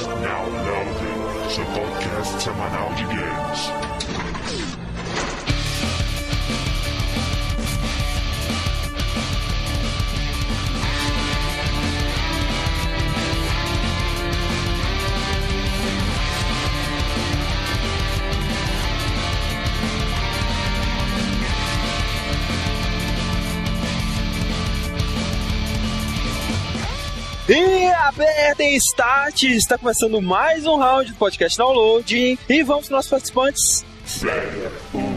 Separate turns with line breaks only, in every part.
Now Loading, seu podcast semanal de games.
Apertem start! Está começando mais um round do podcast Download. E vamos para os nossos participantes.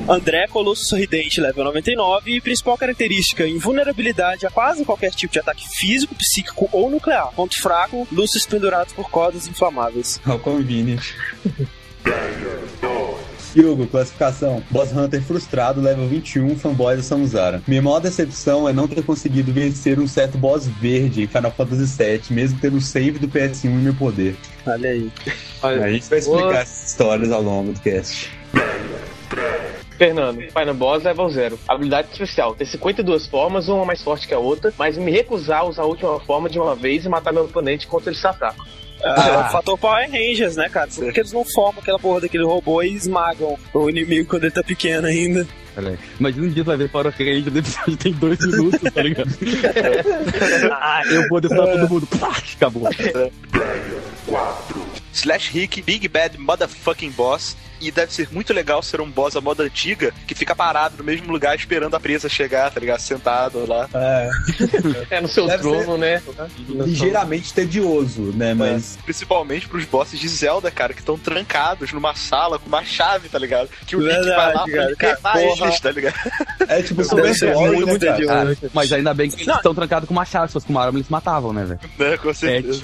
André Colosso Sorridente, level 99, e principal característica, invulnerabilidade a quase qualquer tipo de ataque físico, psíquico ou nuclear. Ponto fraco, luzes pendurados por cordas inflamáveis.
How convenient. Hugo, classificação. Boss Hunter frustrado, level 21, fanboy da Samuzara. Minha maior decepção é não ter conseguido vencer um certo boss verde em Final Fantasy VII, mesmo tendo o save do PS1 em meu poder.
Olha aí.
A gente vai explicar essas histórias ao longo do cast.
Fernando, Final Boss level 0. Habilidade especial, ter 52 formas, uma mais forte que a outra, mas me recusar a usar a última forma de uma vez e matar meu oponente enquanto ele se ataca.
Ah, fator Power Rangers, né, cara? Por que eles não formam aquela porra daquele robô e esmagam o inimigo quando ele tá pequeno ainda?
Imagina um dia vai ver Power Ranger, o episódio tem dois minutos, tá ligado? ah, eu vou derrotar todo mundo. Pá, acabou.
Slash Rick, Big Bad Motherfucking Boss. E deve ser muito legal ser um boss à moda antiga que fica parado no mesmo lugar esperando a presa chegar, tá ligado? Sentado lá.
É,
É no seu
Deve
trono, né?
ligeiramente tedioso, né? Mas
Principalmente pros bosses de Zelda, cara, que estão trancados numa sala com uma chave, tá ligado? Que o Link vai lá
cara.
pra
Porra.
eles, tá ligado?
é tipo
Deve
Super Bowl,
muito,
né,
muito
cara?
tedioso.
Cara, mas ainda bem que eles
Não.
estão trancados com uma chave. Se fosse com uma arma, eles matavam, né, velho?
Né, Com certeza.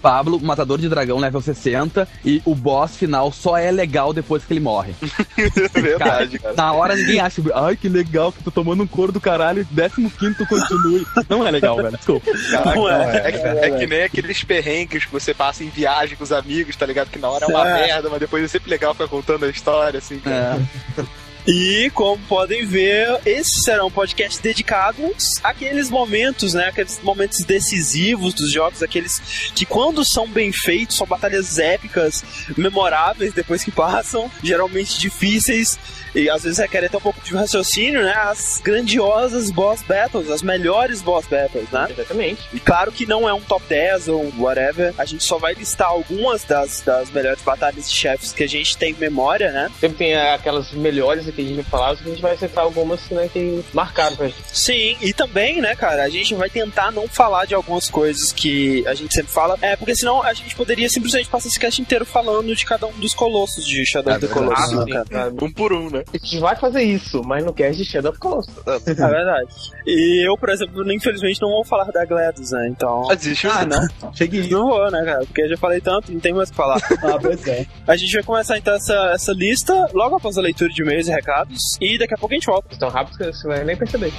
Pablo, matador de dragão, level 60. E o boss final só é legal depois que ele morre.
Verdade, cara.
Na hora ninguém acha, ai que legal que tô tomando um couro do caralho, 15 tu continue. Não é legal, velho. Desculpa.
Caraca,
Não é.
é, que, é que nem aqueles perrengues que você passa em viagem com os amigos, tá ligado? Que na hora é uma
É.
merda, mas depois é sempre legal ficar contando a história, assim. cara.
É.
E, como podem ver, esses serão podcasts dedicados àqueles momentos, né? Aqueles momentos decisivos dos jogos, aqueles que, quando são bem feitos, são batalhas épicas, memoráveis depois que passam, geralmente difíceis. E às vezes requerem até um pouco de raciocínio, né? As grandiosas boss battles, as melhores boss battles, né?
Exatamente.
E claro que não é um top 10 ou whatever, a gente só vai listar algumas das, das melhores batalhas de chefes que a gente tem memória, né?
Sempre tem aquelas melhores que a gente vai falar, só que a gente vai acertar algumas né, que marcaram pra gente.
Sim, e também, né, cara, a gente vai tentar não falar de algumas coisas que a gente sempre fala, é, porque senão a gente poderia simplesmente passar esse cast inteiro falando de cada um dos colossos de Shadow
É
of the. Colossus,
Ah,
né, cara?
cara.
Um por um, né?
A gente vai fazer isso, mas no cast de Shadow of Colossus.
É verdade. E eu, por exemplo, infelizmente não vou falar da GLaDOS, né, então...
Existe
Ah, não. Cheguei.
Não vou, né, cara? Porque eu já falei tanto, não tem mais o que falar.
Ah, pois é.
A gente vai começar então essa, essa lista logo após a leitura de e-mails e recados. E daqui a pouco a gente volta.
Tão rápido que você vai nem perceber.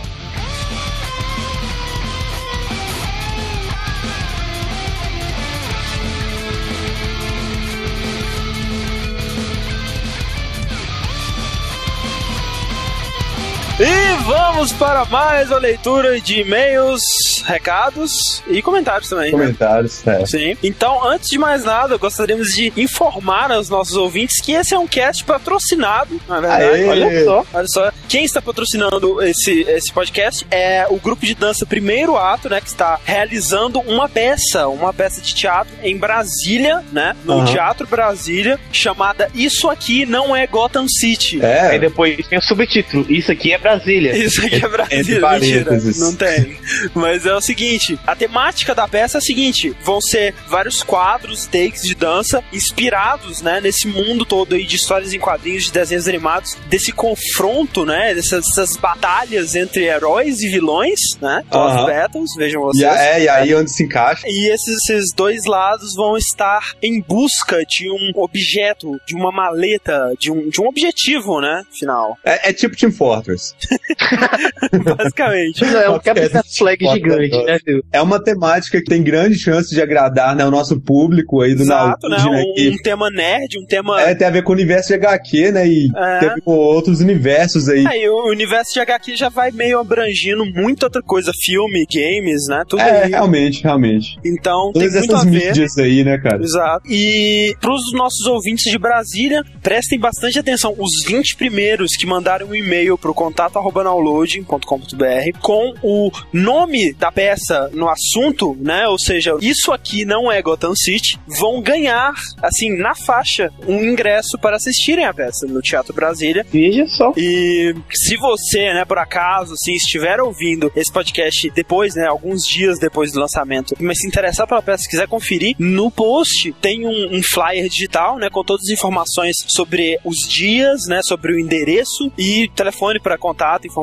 Vamos para mais uma leitura de e-mails, recados e comentários também. né?
Comentários, é.
Sim. Então, antes de mais nada, gostaríamos de informar aos nossos ouvintes que esse é um cast patrocinado, na verdade.
Aê!
Olha só. Olha só. Quem está patrocinando esse, esse podcast é o grupo de dança Primeiro Ato, né? Que está realizando uma peça, uma peça de teatro em Brasília, né? No
Aham.
Teatro Brasília, chamada Isso Aqui Não É Gotham City.
Aí
É,
depois tem o subtítulo, isso aqui é Brasília.
Isso aqui é Brasília, mentira. Não tem. Mas é o seguinte: a temática da peça é a seguinte: vão ser vários quadros, takes de dança inspirados, né, nesse mundo todo aí de histórias em quadrinhos, de desenhos animados, desse confronto, né, dessas, dessas batalhas entre heróis e vilões, né? Boss
Aham.
battles, vejam vocês.
é, e aí onde se encaixa.
E esses, esses dois lados vão estar em busca de um objeto, de uma maleta, de um, de um objetivo, né? Final.
É, é tipo Team Fortress.
Basicamente.
É um capitão flag
foda,
gigante, né, Phil?
É uma temática que tem grande chance de agradar né, o nosso público aí do
Exato, né?
Naúde, né?
Um,
que
um tema nerd, um tema.
é, tem a ver com o universo de HQ, né? E
É.
tem a ver com outros universos aí.
Aí o universo de HQ já vai meio abrangindo muita outra coisa, filme, games, né? Tudo
É,
aí.
realmente, realmente.
Então tem
Todas
muito a
essas
ver.
mídias aí, né, cara?
Exato. E pros nossos ouvintes de Brasília, prestem bastante atenção. Os 20 primeiros que mandaram um e-mail pro contato arroba downloading.com.br com o nome da peça no assunto, né? Ou seja, isso aqui não é Gotham City, vão ganhar, assim, na faixa, um ingresso para assistirem a peça no Teatro Brasília.
Veja só.
E se você, né, por acaso, assim, estiver ouvindo esse podcast depois, né, alguns dias depois do lançamento, mas se interessar pela peça, quiser conferir, no post tem um, um flyer digital, né, com todas as informações sobre os dias, né, sobre o endereço e telefone para contato, informações,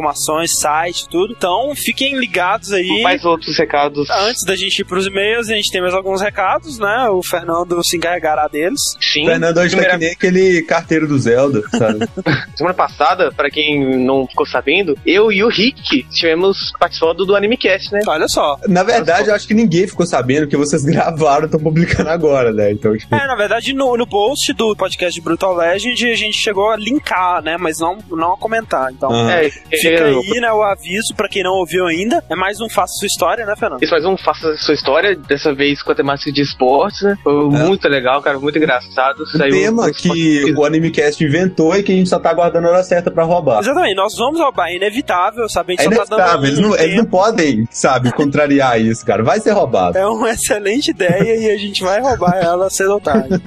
site, tudo. Então, fiquem ligados aí.
Mais outros recados.
Antes da gente ir pros e-mails, a gente tem mais alguns recados, né? O Fernando se encarregará deles.
Sim.
O Fernando hoje tá
Primeira-
que nem aquele carteiro do Zelda, sabe?
Semana passada, pra quem não ficou sabendo, eu e o Rick estivemos participando do AnimeCast, né?
Olha só.
Na verdade, eu acho que ninguém ficou sabendo que vocês gravaram e estão publicando agora, né? Então, tipo,
É, na verdade, no, no post do podcast de Brutal Legend, a gente chegou a linkar, né? Mas não, não a comentar. Então,
aham.
É,
fica
é,
aí, né, o aviso pra quem não ouviu ainda. É mais um Faça Sua História, né, Fernando?
Isso mais um Faça Sua História, dessa vez com a temática de esportes, né? Foi muito legal, cara, muito engraçado.
um
Saiu
tema
um
que o Animecast inventou e que a gente só tá aguardando a hora certa pra roubar.
Exatamente, nós vamos roubar, é inevitável, sabe? A
É
gente só tá
inevitável,
dando
eles não, eles não podem, sabe, contrariar isso, cara. Vai ser roubado.
É uma excelente ideia e a gente vai roubar ela cedo ou tarde.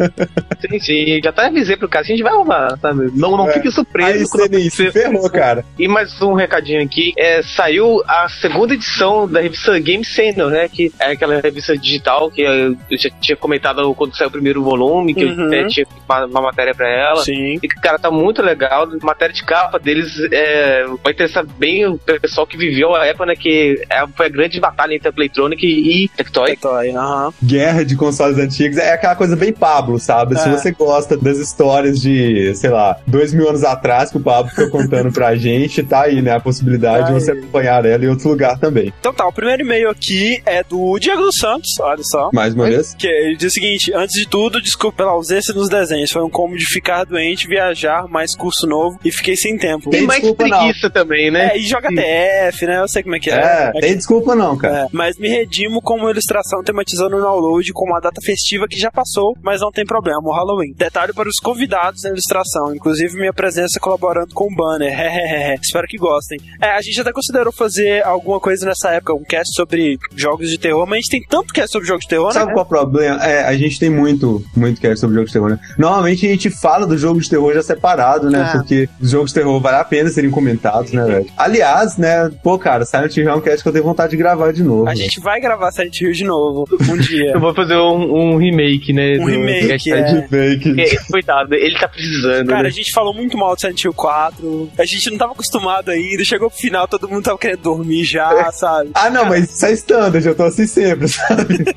Sim, sim, já até avisei pro cara que a gente vai roubar, sabe? Não, não
É.
fique
Aí
surpreso quando
você nem se ferrou, cara.
E mais um recadinho aqui, é, saiu a segunda edição da revista Game Center, né? Que é aquela revista digital que eu já tinha comentado quando saiu o primeiro volume, que
Uhum.
eu até tinha uma, uma matéria pra ela.
Sim.
E, cara, tá muito legal. A matéria de capa deles é, vai interessar bem o pessoal que viveu a época, né? Que é, foi a grande batalha entre a Playtronic e Tectoy.
Tectoy, aham.
Guerra de consoles antigos é aquela coisa bem Pablo, sabe? Se
É.
você gosta das histórias de, sei lá, dois mil anos atrás que o Pablo ficou contando pra gente, tá aí, né? A possibilidade
Aí.
de você acompanhar ela em outro lugar também.
Então tá, o primeiro e-mail aqui é do Diego dos Santos, olha só.
Mais uma vez.
Que ele diz o seguinte: antes de tudo, desculpa pela ausência nos desenhos. Foi um combo de ficar doente, viajar, mais curso novo e fiquei sem tempo.
Tem
E mais
desculpa, não.
preguiça também, né?
É, e joga TF, né? Eu sei como é que é.
É,
É
tem desculpa não, cara.
É, mas me redimo com uma ilustração tematizando o download com uma data festiva que já passou, mas não tem problema, o Halloween. Detalhe para os convidados da ilustração, inclusive minha presença colaborando com o banner. Espero que gostem. É, a gente até considerou fazer alguma coisa nessa época, um cast sobre jogos de terror, mas a gente tem tanto cast sobre jogos de terror,
Sabe
né?
qual é o problema? É, a gente tem muito, muito cast sobre jogos de terror, né? Normalmente a gente fala do jogo de terror já separado, né?
É.
Porque os jogos de terror vale a pena serem comentados, né, velho? Aliás, né, pô, cara, Silent Hill é um cast que eu tenho vontade de gravar de novo.
A
né?
gente vai gravar Silent Hill de novo, um dia.
Eu vou fazer um, um remake, né?
Um
do-
remake,
do-
é.
Porque, Coitado, ele tá precisando.
Cara,
né?
a gente falou muito mal de Silent Hill 4, a gente não tava acostumado ainda, chegou pro final, todo mundo tava querendo dormir já, sabe?
Ah, não, mas isso é standard, eu tô assim sempre, sabe?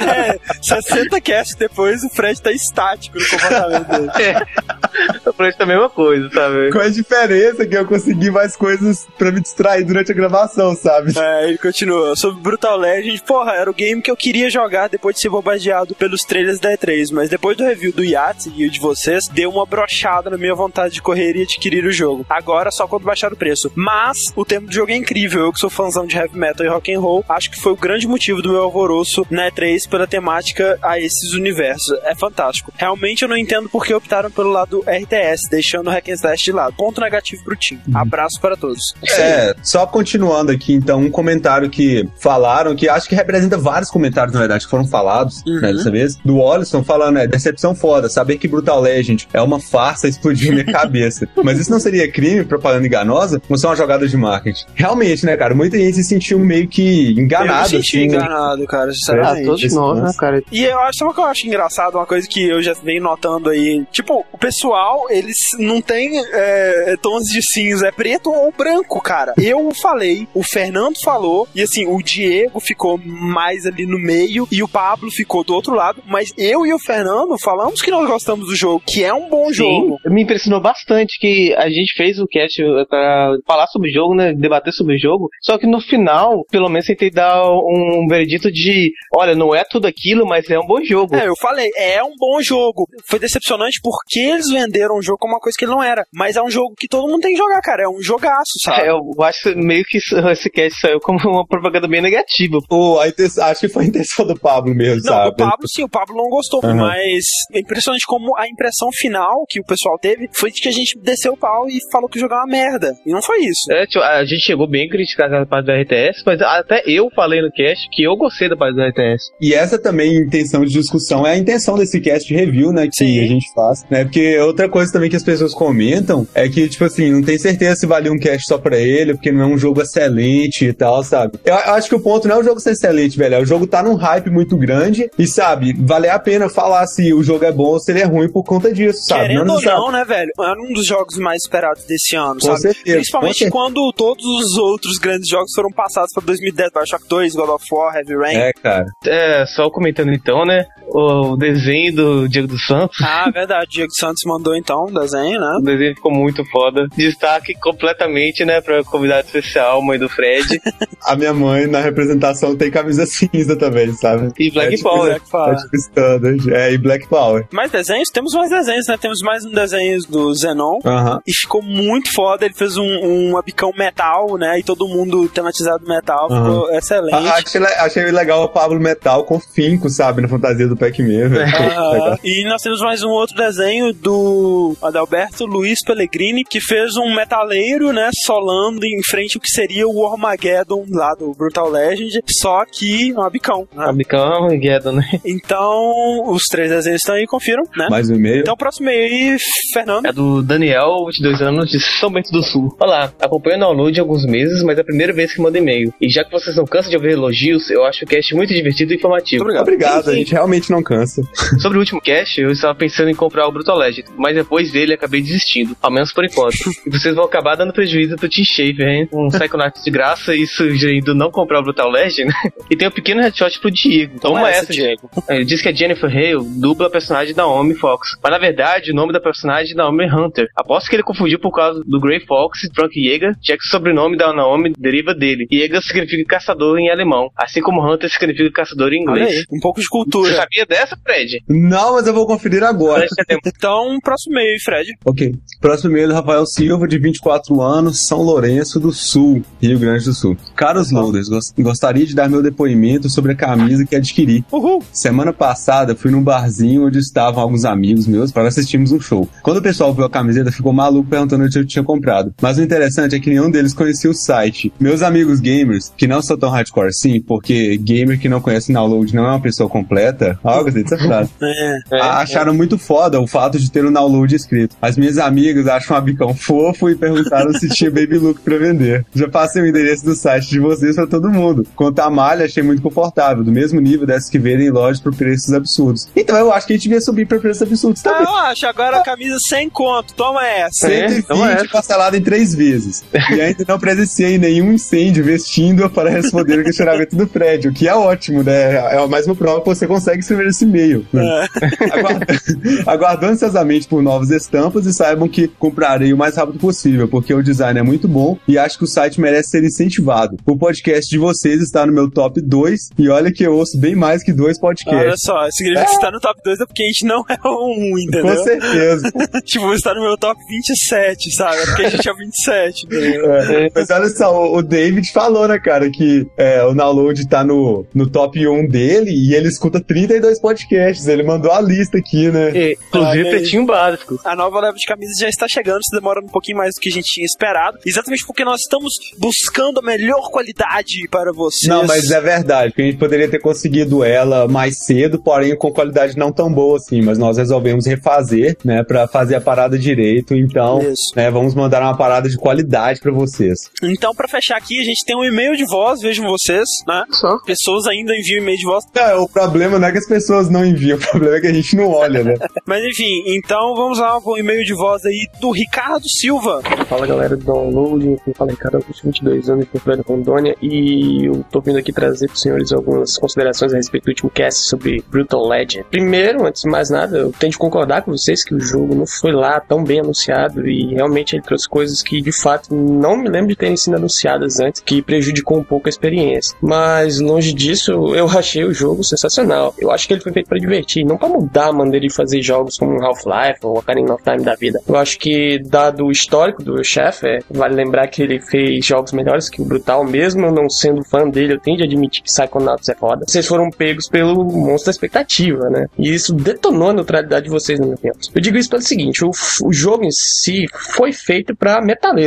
É, 60 cast depois, o Fred tá estático no comportamento dele.
Eu falei a mesma coisa, sabe?
Com a diferença que eu consegui mais coisas pra me distrair durante a gravação, sabe?
É, ele continua. Sobre Brutal Legend, porra, era o game que eu queria jogar depois de ser bombardeado pelos trailers da E3, mas depois do review do Yahtzee e o de vocês, deu uma brochada na minha vontade de correr e adquirir o jogo. Agora só quando baixar o preço. Mas o tempo do jogo é incrível. Eu que sou fãzão de heavy metal e rock and roll, acho que foi o grande motivo do meu alvoroço na E3 pela temática a esses universos. É fantástico. Realmente eu não entendo por que optaram pelo lado RTS, deixando o hack and slash de lado. Ponto negativo pro time. Abraço para todos.
É, só continuando aqui, então, um comentário que falaram, que acho que representa vários comentários, na verdade, que foram falados,
Uhum.
né, dessa vez, do Olisson falando, é, decepção foda, saber que Brutal Legend é uma farsa explodiu minha cabeça. Mas isso não seria crime, propaganda enganosa, ou só uma jogada de marketing? Realmente, né, cara, muita gente se sentiu meio que enganado,
eu me senti
assim, né?
enganado, cara,
Ah,
sinceramente.
todos nós, né, cara?
E eu acho, sabe o que eu acho engraçado? Uma coisa que eu já venho notando aí. Tipo, o pessoal, eles não tem é, tons de cinza, é preto ou branco, cara. Eu falei, o Fernando falou, e assim, o Diego ficou mais ali no meio e o Pablo ficou do outro lado, mas eu e o Fernando falamos que nós gostamos do jogo, que é um bom jogo.
Me impressionou bastante que a gente fez o cast pra falar sobre o jogo, né? Debater sobre o jogo. Só que no final, pelo menos tentei dar um veredito de: olha, não é tudo aquilo, mas é um bom jogo.
É, eu falei, é um bom jogo. Foi decepcionante porque eles venderam o jogo como uma coisa que ele não era. Mas é um jogo que todo mundo tem que jogar, cara. É um jogaço, sabe?
É, eu acho que meio que esse cast saiu como uma propaganda bem negativa.
Pô, acho que foi a intenção do Pablo mesmo,
Não,
sabe?
o Pablo sim, o Pablo não gostou,
Uhum.
mas é impressionante como a impressão final que o pessoal teve foi de que a gente desceu o pau e falou que o jogo é uma merda. E não foi isso.
É, tipo, a gente chegou bem a criticar a parte do RTS, mas até eu falei no cast que eu gostei da parte do RTS.
E essa também intenção de discussão é a intenção desse cast review, né, que
Sim.
a gente faz, né? Porque outra coisa também que as pessoas comentam é que, tipo assim, não tem certeza se valia um cast só pra ele, porque não é um jogo excelente e tal, sabe? Eu, eu acho que o ponto não é o jogo ser excelente, velho, é o jogo tá num hype muito grande e, sabe, vale a pena falar se o jogo é bom ou se ele é ruim por conta disso, sabe?
Querendo ou
necessariamente-
não, né, velho? Era um dos jogos mais esperados desse ano,
Com
sabe?
certeza,
Principalmente quando todos os outros grandes jogos foram passados pra 2010, Bioshock 2, God of War, Heavy Rain.
É, cara.
É, só comentando então, né? O desenho do Diego dos Santos.
Ah, verdade. Diego Santos mandou então um desenho, né?
O desenho ficou muito foda. Destaque completamente, né, pra convidado especial, mãe do Fred.
A minha mãe, na representação, tem camisa cinza também, sabe?
E Black
É tipo
Power.
Black Power.
É tipo standard. É, e Black Power.
Mais desenhos? Temos mais desenhos, né? Temos mais um desenho do Zenon.
Aham.
E ficou muito foda. Ele fez um, um abicão metal, né? E todo mundo tematizado metal. Ficou excelente.
Ah, Achei, achei legal o Pablo Metal com finco, sabe? Na fantasia do Pac-Man, velho. Legal.
e nós temos mais um outro desenho do Adalberto Luiz Pellegrini, que fez um metaleiro, né, solando em frente ao que seria o Armageddon lá do Brutal Legend, só que um abicão. né?
Abicão e Guedo, né?
Então, os três desenhos estão aí, confiram, né?
Mais um e-mail.
Então, o próximo aí, Fernando.
É do Daniel, 22 anos, de São Bento do Sul. Olá, acompanho o download há alguns meses, mas é a primeira vez que mando e-mail. E já que vocês não cansam de ouvir elogios, eu acho o cast muito divertido e informativo.
Muito
Obrigado, a gente realmente não cansa.
Sobre o último cast, eu estava pensando em comprar o Brutal Legend, mas depois dele acabei desistindo, ao menos por enquanto. e vocês vão acabar dando prejuízo pro Team Shaver, hein? Um Psychonauts de graça e sugerindo não comprar o Brutal Legend. e tem um pequeno headshot pro Diego. Toma
Toma
essa,
essa,
Diego. Ele diz que a Jennifer Hale dubla a personagem da Naomi Fox. Mas na verdade, o nome da personagem é Naomi Hunter. Aposto que ele confundiu por causa do Grey Fox e Frank Yeager, já que o sobrenome da Naomi deriva dele. Yeager significa caçador em alemão, assim como Hunter significa caçador em
Olha
inglês.
aí, um pouco de
Você
cultura.
sabia dessa, Fred?
Não, mas eu vou conferir agora.
Então, próximo e-mail, Fred.
ok. Próximo e-mail do Rafael Silva, de 24 anos, São Lourenço do Sul, Rio Grande do Sul. Caros Loaders, gos- gostaria de dar meu depoimento sobre a camisa que adquiri.
Uhul.
Semana passada fui num barzinho onde estavam alguns amigos meus para assistirmos um show. Quando o pessoal viu a camiseta, ficou maluco perguntando onde eu tinha comprado. Mas o interessante é que nenhum deles conhecia o site. Meus amigos gamers, que não são tão hardcore assim, porque gamer que não conhece download não é uma pessoa completa. Ah, eu gostei dessa frase.
É.
É,
acharam muito foda o fato de ter o download escrito. As minhas amigas acham um abicão fofo e perguntaram se tinha Baby Look pra vender. Já passei o endereço do site de vocês pra todo mundo. Quanto à malha, achei muito confortável, do mesmo nível dessas que vendem em lojas por preços absurdos. Então eu acho que a gente devia subir pra preços absurdos
Ah,
também.
eu acho, agora a camisa sem conto, toma essa.
É,
120
então é.
parcelado em três vezes. E ainda não presenciei nenhum incêndio vestindo para responder o questionamento do Fred, o que é ótimo, né? É mais uma prova que você consegue escrever esse e-mail. né? Aguarda- Aguardo ansiosamente por novas estampas e saibam que comprarei o mais rápido possível, porque o design é muito bom e acho que o site merece ser incentivado. O podcast de vocês está no meu top 2 e olha que eu ouço bem mais que dois
Olha
podcasts.
só, significa que você tá no top 2 é porque a gente não é um 1, entendeu?
Com certeza.
tipo, você tá no meu top 27, sabe? É porque a gente é 27, entendeu?
É, Mas olha só, o o David falou, né, cara, que é, o download tá no, no top 1 dele e ele escuta 32 podcasts. Ele mandou a lista aqui, né?
E, inclusive,
aí.
pretinho básico.
A nova leva de camisas já está chegando, isso demora um pouquinho mais do que a gente tinha esperado. Exatamente porque nós estamos buscando a melhor qualidade para vocês.
Não, mas é verdade, que a gente poderia ter conseguido ela mais cedo, porém com qualidade não tão boa assim, mas nós resolvemos refazer, né, pra fazer a parada direito, então,
Isso.
né, vamos mandar uma parada de qualidade pra vocês.
Então, pra fechar aqui, a gente tem um e-mail de voz, vejam vocês, né?
Só.
Pessoas ainda enviam e-mail de voz.
É, o problema não é que as pessoas não enviam, o problema é que a gente não olha, né?
Mas enfim, então vamos lá com o e-mail de voz aí do Ricardo Silva.
Fala galera do Download, aqui fala Ricardo Augusto, 22 anos, de Porto Rondônia, e eu tô vindo aqui trazer pros senhores algumas considerações a respeito do último cast sobre Brutal Legend. Primeiro, antes de mais nada, eu tenho de concordar com vocês que o jogo não foi lá tão bem anunciado e realmente ele trouxe coisas que de fato não me lembro de terem sido anunciadas antes, que prejudicou um pouco a experiência. Mas longe disso, eu achei o jogo sensacional. Eu acho que ele foi feito para divertir, não para mudar a maneira de fazer jogos como Half-Life ou Ocarina of Time da vida. Eu acho que, dado o histórico do chefe, é, vale lembrar que ele fez jogos melhores que o Brutal, mesmo eu não sendo fã dele, eu tenho de admitir que Psychonauts é foda. Vocês foram pegos pelo monstro da expectativa, né? E isso detonou a neutralidade de vocês, na minha opinião. Eu digo isso pelo seguinte: o, o jogo em si foi feito para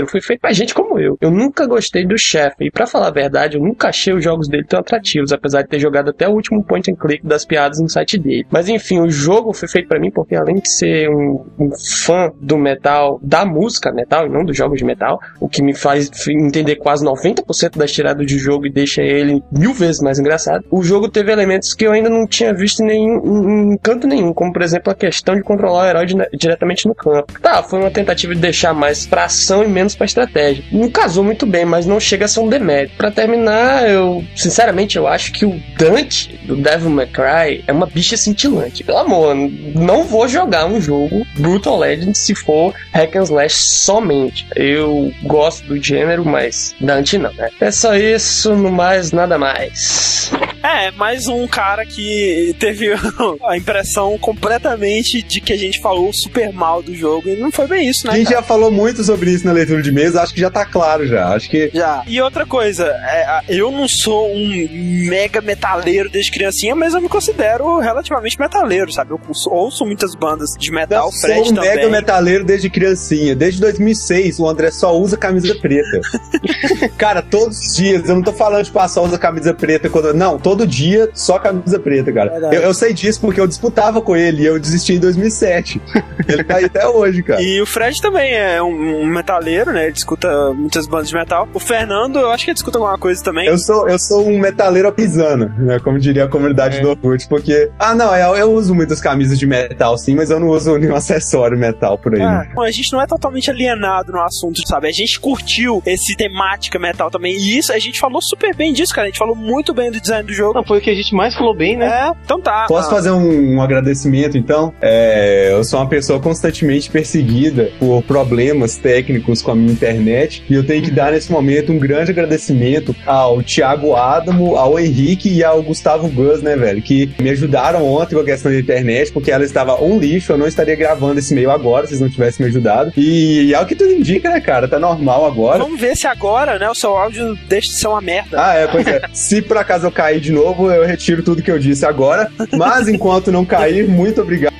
foi feito pra gente como eu. Eu nunca gostei do chefe, e para falar a verdade, eu nunca achei os jogos dele tão atrativos, apesar de ter jogado até o último point and click das piadas no site dele. Mas enfim, o jogo foi feito para mim porque além de ser um, um, fã do metal, da música metal e não dos jogos de metal, o que me faz entender quase 90% das tiradas de jogo e deixa ele mil vezes mais engraçado. O jogo teve elementos que eu ainda não tinha visto em, canto nenhum, como por exemplo a questão de controlar o herói diretamente no campo. Tá, foi uma tentativa de deixar mais pra ação e menos pra estratégia. Não casou muito bem, mas não chega a ser um demérito. Pra terminar, eu sinceramente eu acho que o Dante do Devil May Cry é uma bicha cintilante. Pelo amor, não vou jogar um jogo Brutal Legend se for hack and slash somente. Eu gosto do gênero, mas Dante não, né? É só isso, no mais, nada mais.
É, mais um cara que teve a impressão completamente de que a gente falou super mal do jogo e não foi bem isso, né?
A gente
cara?
já falou muito sobre isso na leitura de mesa, acho que já tá claro já. Acho que.
Já. E outra coisa, é, eu não sou um mega metaleiro desde criancinha, mas eu me considero relativamente metaleiro, sabe? Eu ouço muitas bandas de metal,
eu sou um mega metaleiro desde criancinha. Desde 2006, o André só usa camisa preta. cara, todos os dias, eu não tô falando de passar usa camisa preta quando. Não, todo dia só camisa preta, cara. Eu, eu, sei disso porque eu disputava com ele e eu desisti em 2007. ele tá aí até hoje, cara.
E o Fred também é um, um metaleiro, né? Ele escuta muitas bandas de metal. O Fernando, eu acho que ele escuta alguma coisa também.
Eu sou, eu sou um metaleiro pisano, né? Como diria a comunidade é. do Orkut, porque. Ah, não, eu, eu, uso muitas camisas de metal, sim, mas eu não uso nenhum acessório metal por aí. Ah,
a gente não é totalmente alienado no assunto, sabe? A gente curtiu esse temática metal também. E isso, a gente falou super bem disso, cara. A gente falou muito bem do design do jogo.
Não, foi o que a gente mais falou bem, né?
É, então tá.
Posso ah. fazer um, um, agradecimento, então? É, eu sou uma pessoa constantemente perseguida por problemas técnicos com a minha internet e eu tenho que dar nesse momento um grande agradecimento ao Thiago Adamo, ao Henrique e ao Gustavo Gus, né, velho? Que me ajudaram ontem com a questão da internet, porque ela estava um lixo, eu não estaria gravando esse e-mail agora se não tivessem me ajudado. E é o que tudo indica, né, cara? Tá normal agora.
Vamos ver se agora, né, o seu áudio deixa de ser uma merda.
Ah, é, pois é. se por acaso eu cair de novo, eu retiro tudo que eu disse agora. Mas enquanto não cair, muito obrigado.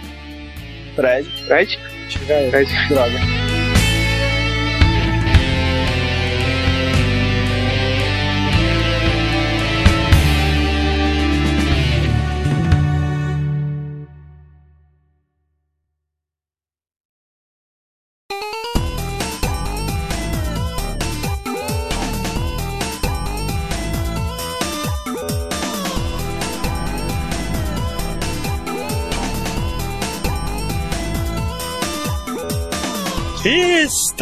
Fred.
Fred?
Chega aí. Fred. Droga.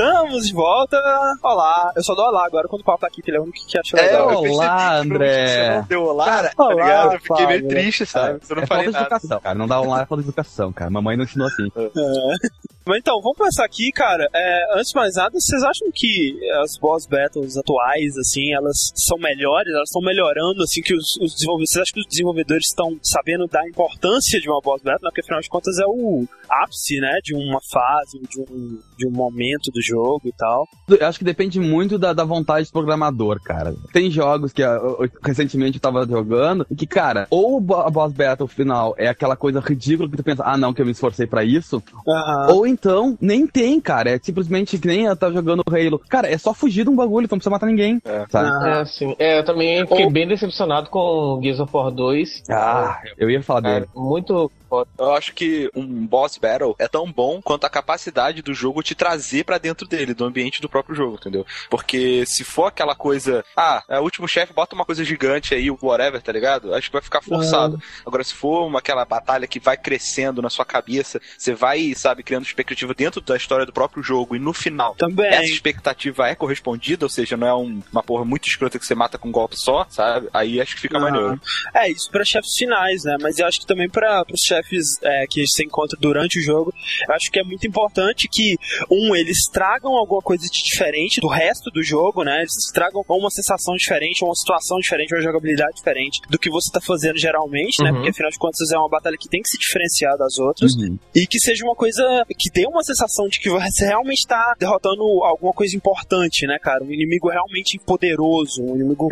Estamos de volta! Olá, eu só dou olá agora quando o papo tá aqui, que ele é o único que achou
é,
legal.
Olá, André!
Você deu olá?
Cara,
tá ligado? Eu fiquei meio triste, sabe?
Eu não é falei falta nada. educação, cara. Não dá olá é falta de educação, cara. Mamãe não ensinou assim.
É. Mas então, vamos começar aqui, cara. É, antes de mais nada, vocês acham que as boss battles atuais, assim, elas são melhores? Elas estão melhorando, assim, que os, os desenvolvedores... Vocês acham que os desenvolvedores estão sabendo dar importância de uma boss battle? Porque, afinal de contas, é o ápice, né, de uma fase, de um, de um momento do jogo e tal.
Eu acho que depende muito da, da vontade do programador, cara. Tem jogos que eu, eu, recentemente eu tava jogando que, cara, ou a boss battle final é aquela coisa ridícula que tu pensa, ah, não, que eu me esforcei para isso, uhum. ou então, nem tem, cara. É simplesmente que nem eu tava jogando Halo. Cara, é só fugir de um bagulho, então não precisa matar ninguém.
É.
Sabe?
Ah.
É, sim. É, eu também fiquei bem decepcionado com Gears of War 2.
Ah, eu ia falar
É.
dele.
Muito foda.
Eu acho que um boss battle é tão bom quanto a capacidade do jogo te trazer pra dentro dele, do ambiente do próprio jogo, entendeu? Porque se for aquela coisa, ah, é o último chefe, bota uma coisa gigante aí, whatever, tá ligado? Acho que vai ficar forçado. Agora, se for uma, aquela batalha que vai crescendo na sua cabeça, você vai, sabe, criando expectativa dentro da história do próprio jogo e no final.
Também.
Essa expectativa é correspondida, ou seja, não é um- uma porra muito escrota que você mata com um golpe só, sabe? Aí acho que fica
Ah.
maneiro.
É, isso pra chefes finais, né? Mas eu acho que também para os chefes é, que você encontra durante o jogo, eu acho que é muito importante que, um, eles tragam alguma coisa de diferente do resto do jogo, né? Eles tragam uma sensação diferente, uma situação diferente, uma jogabilidade diferente do que você tá fazendo geralmente, né?
Uhum.
Porque afinal de contas é uma batalha que tem que se diferenciar das outras.
Uhum.
E que seja uma coisa que dê uma sensação de que você realmente tá derrotando alguma coisa importante, né, cara? Um inimigo realmente poderoso, um inimigo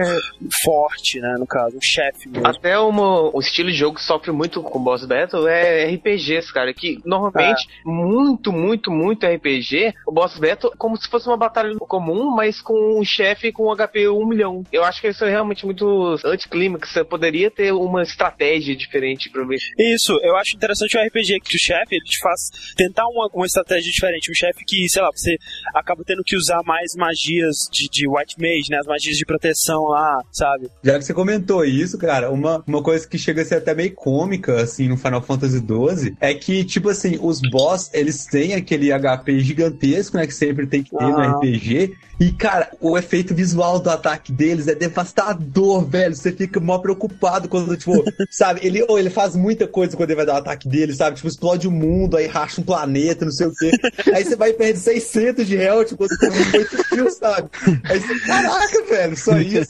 forte, né, no caso, um chefe mesmo.
Até uma, o estilo de jogo que sofre muito com boss battle é RPGs, cara. Que normalmente, muito, muito, muito RPG, o boss battle é como se fosse uma batalha comum, mas com um chefe com um HP 1 milhão. Eu acho que isso é realmente muito anticlímax. Você poderia ter uma estratégia diferente pra ver.
Isso, eu acho interessante o RPG que o chefe ele te faz tentar uma, uma estratégia diferente. Um chefe que, sei lá, você acaba tendo que usar mais magias de, de White Mage, né? As magias de proteção lá, sabe?
Já que você comentou isso, cara, uma, uma coisa que chega a ser até meio cômica, assim, no Final Fantasy XII, é que, tipo assim, os boss, eles têm aquele HP gigantesco, né, que sempre tem que ter no
Ah.
RPG, e, cara, o efeito visual do ataque deles é devastador, velho, você fica mó preocupado quando, tipo, sabe, ele, ou ele faz muita coisa quando ele vai dar o ataque dele, sabe, tipo, explode o mundo, aí racha um planeta, não sei o quê, aí você vai e perde 600 de health quando você tem 8 kills, sabe, aí você, caraca, velho, só isso,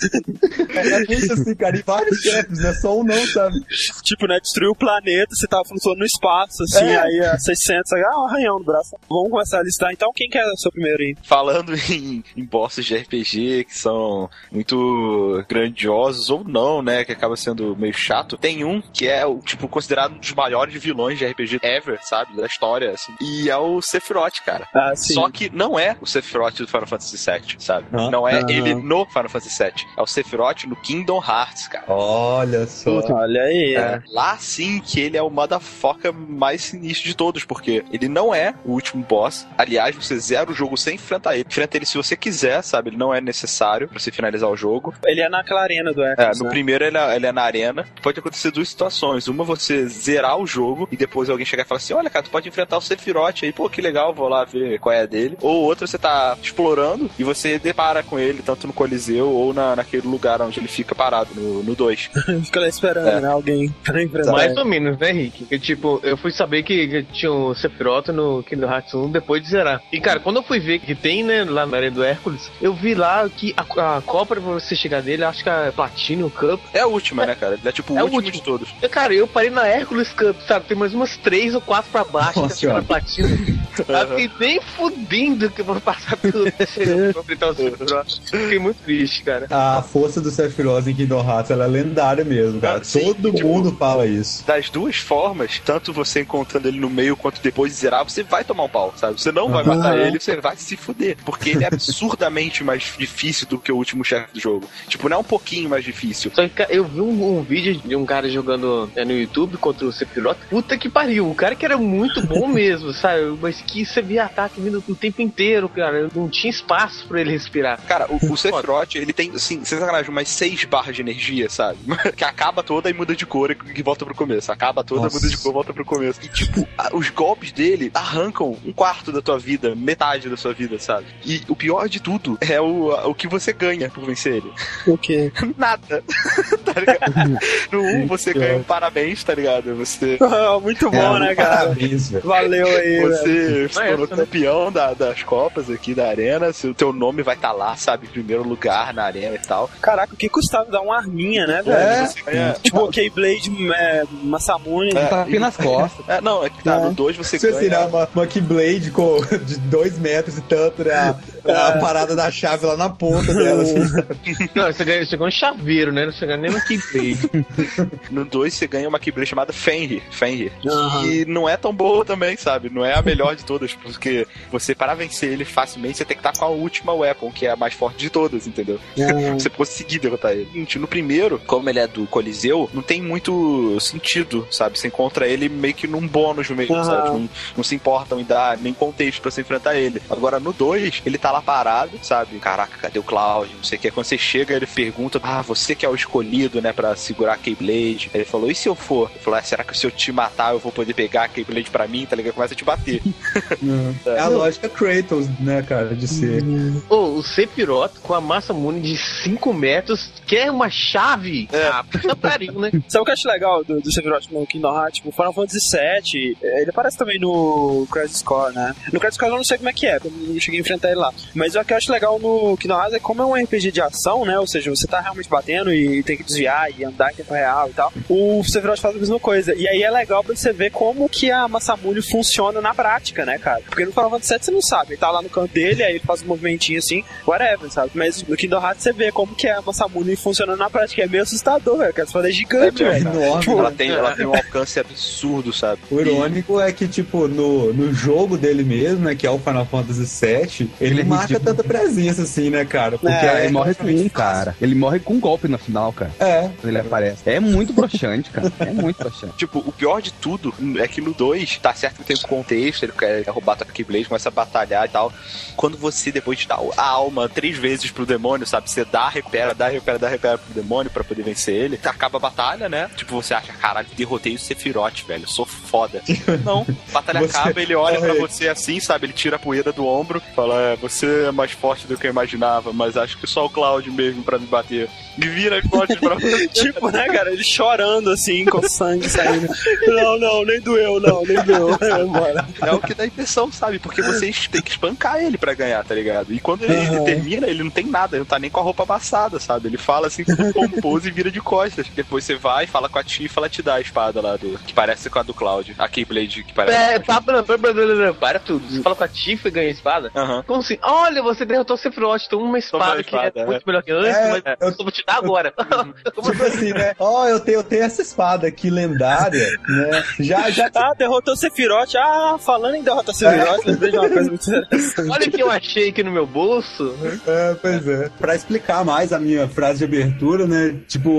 é muito assim, cara, e vários chefes, não é só um não, sabe?
Tipo, né? Destruiu o planeta, você tava flutuando no espaço, assim,
É.
aí a 600, aí, ah, um arranhão no braço. Vamos começar a listar. Então, quem quer ser o seu primeiro aí?
falando em, em bosses de RPG que são muito grandiosos ou não, né, que acaba sendo meio chato, tem um que é o tipo considerado um dos maiores vilões de RPG ever, sabe, da história, assim, e é o Sephiroth, cara.
Ah, sim.
Só que não é o Sephiroth do Final Fantasy VII, sabe?
Ah.
não é
Aham.
ele no Final Fantasy VII, é o Sephiroth no Kingdom Hearts, cara.
Olha só.
Olha aí.
É, lá sim que ele é o motherfucker mais sinistro de todos, porque ele não é o último boss. Aliás, você zera o jogo sem enfrentar ele. Enfrenta ele se você quiser, sabe? Ele não é necessário pra você finalizar o jogo.
Ele é naquela arena do
É,
Hércules,
no
né?
primeiro ele é, ele é na arena. Pode acontecer duas situações. Uma, você zerar o jogo e depois alguém chegar e falar assim: Olha, cara, tu pode enfrentar o Sephiroth aí, pô, que legal, vou lá ver qual é a dele. Ou outra, você tá explorando e você depara com ele, tanto no Coliseu ou na, naquele lugar onde ele fica parado, no 2.
Fica lá esperando,
É.
né? Alguém pra enfrentar.
Mais ou menos, né, Rick? Eu, tipo, eu fui saber que, tinha o Sephiroth no Kingdom Hearts 1 depois de zerar. E, cara, quando eu fui ver que tem, né, lá na área do Hércules, eu vi lá que a, a Copa pra você chegar nele, acho que é Platinum Cup.
É a última, né, cara? Ele é tipo o
É o
último,
último.
de todos.
E, cara, eu parei na Hércules Cup, sabe? Tem mais umas três ou quatro pra baixo
Nossa
que é
senhora.
Platinum. Eu fiquei nem fudendo que eu vou passar pelo terceiro pra enfrentar o Sephiroth. Fiquei muito triste, cara.
A força do Sephiroth em Kingdom Hearts ela é lendária mesmo, cara.
Ah, sim,
Todo
tipo-
mundo fala isso.
Das duas formas, tanto você encontrando ele no meio quanto depois de zerar, você vai tomar um pau, sabe? Você não vai matar ele, você vai se fuder. Porque ele é absurdamente mais difícil do que o último chefe do jogo. Tipo, não é um pouquinho mais difícil.
Só que eu vi um, um vídeo de um cara jogando é, no YouTube contra o Sephiroth. Puta que pariu, o cara que era muito bom mesmo, sabe? Mas que você via ataque vindo o tempo inteiro, cara. Não tinha espaço pra ele respirar.
Cara, o, o Sephiroth, ele tem, assim, sem sacanagem, umas seis barras de energia, sabe? que acaba toda e muda de cor e e volta pro começo. Acaba toda,
Nossa.
muda de cor, volta pro começo. E, tipo, a- os golpes dele arrancam um quarto da tua vida, metade da sua vida, sabe? E o pior de tudo é o, a- o que você ganha por vencer ele.
O quê?
Nada. tá ligado? No 1 você ganha um parabéns, tá ligado? Você.
Muito bom,
É,
né, cara?
Parabéns, velho.
Valeu aí.
Você se
é né?
campeão da- das Copas aqui da arena, seu teu nome vai estar lá, sabe, em primeiro lugar na arena e tal.
Caraca, o que custava dar uma arminha, né, velho?
É,
Você ganha-
Tipo, o Keyblade é, Masamune.
É,
Tá nas costas.
É, não, é que tá,
É.
no 2 você
Se você
ganha.
tirar uma, uma Keyblade com, de dois metros e tanto, né? a parada da chave lá na ponta dela. assim?
Não, você ganha, você ganha um chaveiro, né? Não você ganha nem uma keyblade.
No 2 você ganha uma Keyblade chamada Fenrir. Fenrir. E não é tão boa também, sabe? Não é a melhor de todas, porque você, para vencer ele facilmente, você tem que estar com a última weapon, que é a mais forte de todas, entendeu? você conseguir derrotar ele. Gente, No primeiro, como ele é do Coliseu, não tem muito sentido, sabe? Você encontra ele meio que num bônus mesmo,
Aham.
sabe? Não, não se importam em dar nem contexto pra você enfrentar ele. Agora, no 2, ele tá lá parado, sabe? Caraca, cadê o Cloud? Não sei o que. Quando você chega, ele pergunta: Ah, você que é o escolhido, né, pra segurar a Keyblade. Ele falou: E se eu for? Ele falou: ah, Será que se eu te matar, eu vou poder pegar a Keyblade pra mim? Tá ligado? Começa a te bater.
É a lógica Kratos, né, cara, de ser.
Ô, o Sephiroth com a massa muni de 5 metros quer uma chave? Ah, puta pariu, né?
Sabe o que eu acho legal do, do Sephiroth no Kingdom Hearts? Tipo, Final Fantasy VII, eh, ele aparece também no Crisis Core, né? No Crisis Core eu não sei como é que é, porque eu não cheguei a enfrentar ele lá. Mas o que eu acho legal no Kingdom Hearts é como é um RPG de ação, né? Ou seja, você tá realmente batendo e tem que desviar e andar em tempo real e tal. O Sephiroth faz a mesma coisa. E aí é legal pra você ver como que a Masamune funciona na prática, né, cara? Porque no Final Fantasy VII você não sabe. Ele tá lá no canto dele, aí ele faz um movimentinho assim, whatever, sabe? Mas no Kingdom Hearts você vê como que a Masamune funciona na prática. É meio assustador, velho. Espada é gigante,
É
velho.
enorme.
ela, tem, ela tem um alcance absurdo, sabe?
O irônico é que, tipo, no, no jogo dele mesmo, né, que é o Final Fantasy VII, ele,
Ele é
marca. Tanta presença assim, né, cara? Porque
É,
ele morre com um, cara. Ele morre com um golpe na final, cara.
É.
Quando ele aparece. É muito broxante, cara. É muito broxante.
Tipo, o pior de tudo é que no 2, tá certo que tem um contexto, ele quer roubar tua Keyblade, começa a batalhar e tal. Quando você, depois de dar a alma três vezes pro demônio, sabe? Você dá, recupera, dá, recupera, dá, recupera pro demônio pra poder vencer ele. Acaba a batalha, né? Tipo, você acha, caralho, derrotei o Sephiroth, velho, sou foda. Não, a batalha
Você-
acaba, ele olha pra
Ai.
você assim, sabe? Ele tira a poeira do ombro, fala, é, você é mais forte do que eu imaginava, mas acho que só o Cloud mesmo pra me bater. Me vira e pode pra você.
tipo, né, cara? Ele chorando assim, com sangue saindo. Não, não, nem doeu, não, nem doeu.
É o que dá impressão, sabe? Porque vocês têm que espancar ele pra ganhar, tá ligado? E quando ele, ele
Aham.
termina, ele não tem nada, ele não tá nem com a roupa amassada, sabe? Ele fala assim, pomposo e vira de costas. Depois você vai, fala com a Tifa, ela te dá a espada lá, do, que parece com a do Cloud. A Keyblade, que parece.
É, pá, pá, pá, pá, pá, pá, para tudo. Você fala com a Tifa e ganha a espada?
Aham.
Como assim? Olha, você derrotou o Sephiroth, então uma espada,
Uma
que é
espada,
muito melhor que antes,
É,
mas
eu-
só vou te dar agora. Como
Tipo assim, né? Ó, eu, tenho, eu tenho essa espada aqui lendária, né? Já, já.
Ah, derrotou o Sephiroth. Ah, falando em derrotar o Sephiroth, lembrei de uma coisa muito interessante.
Olha o que eu achei aqui no meu bolso.
É, pois é. Pra explicar mais a minha frase de abertura, né? Tipo,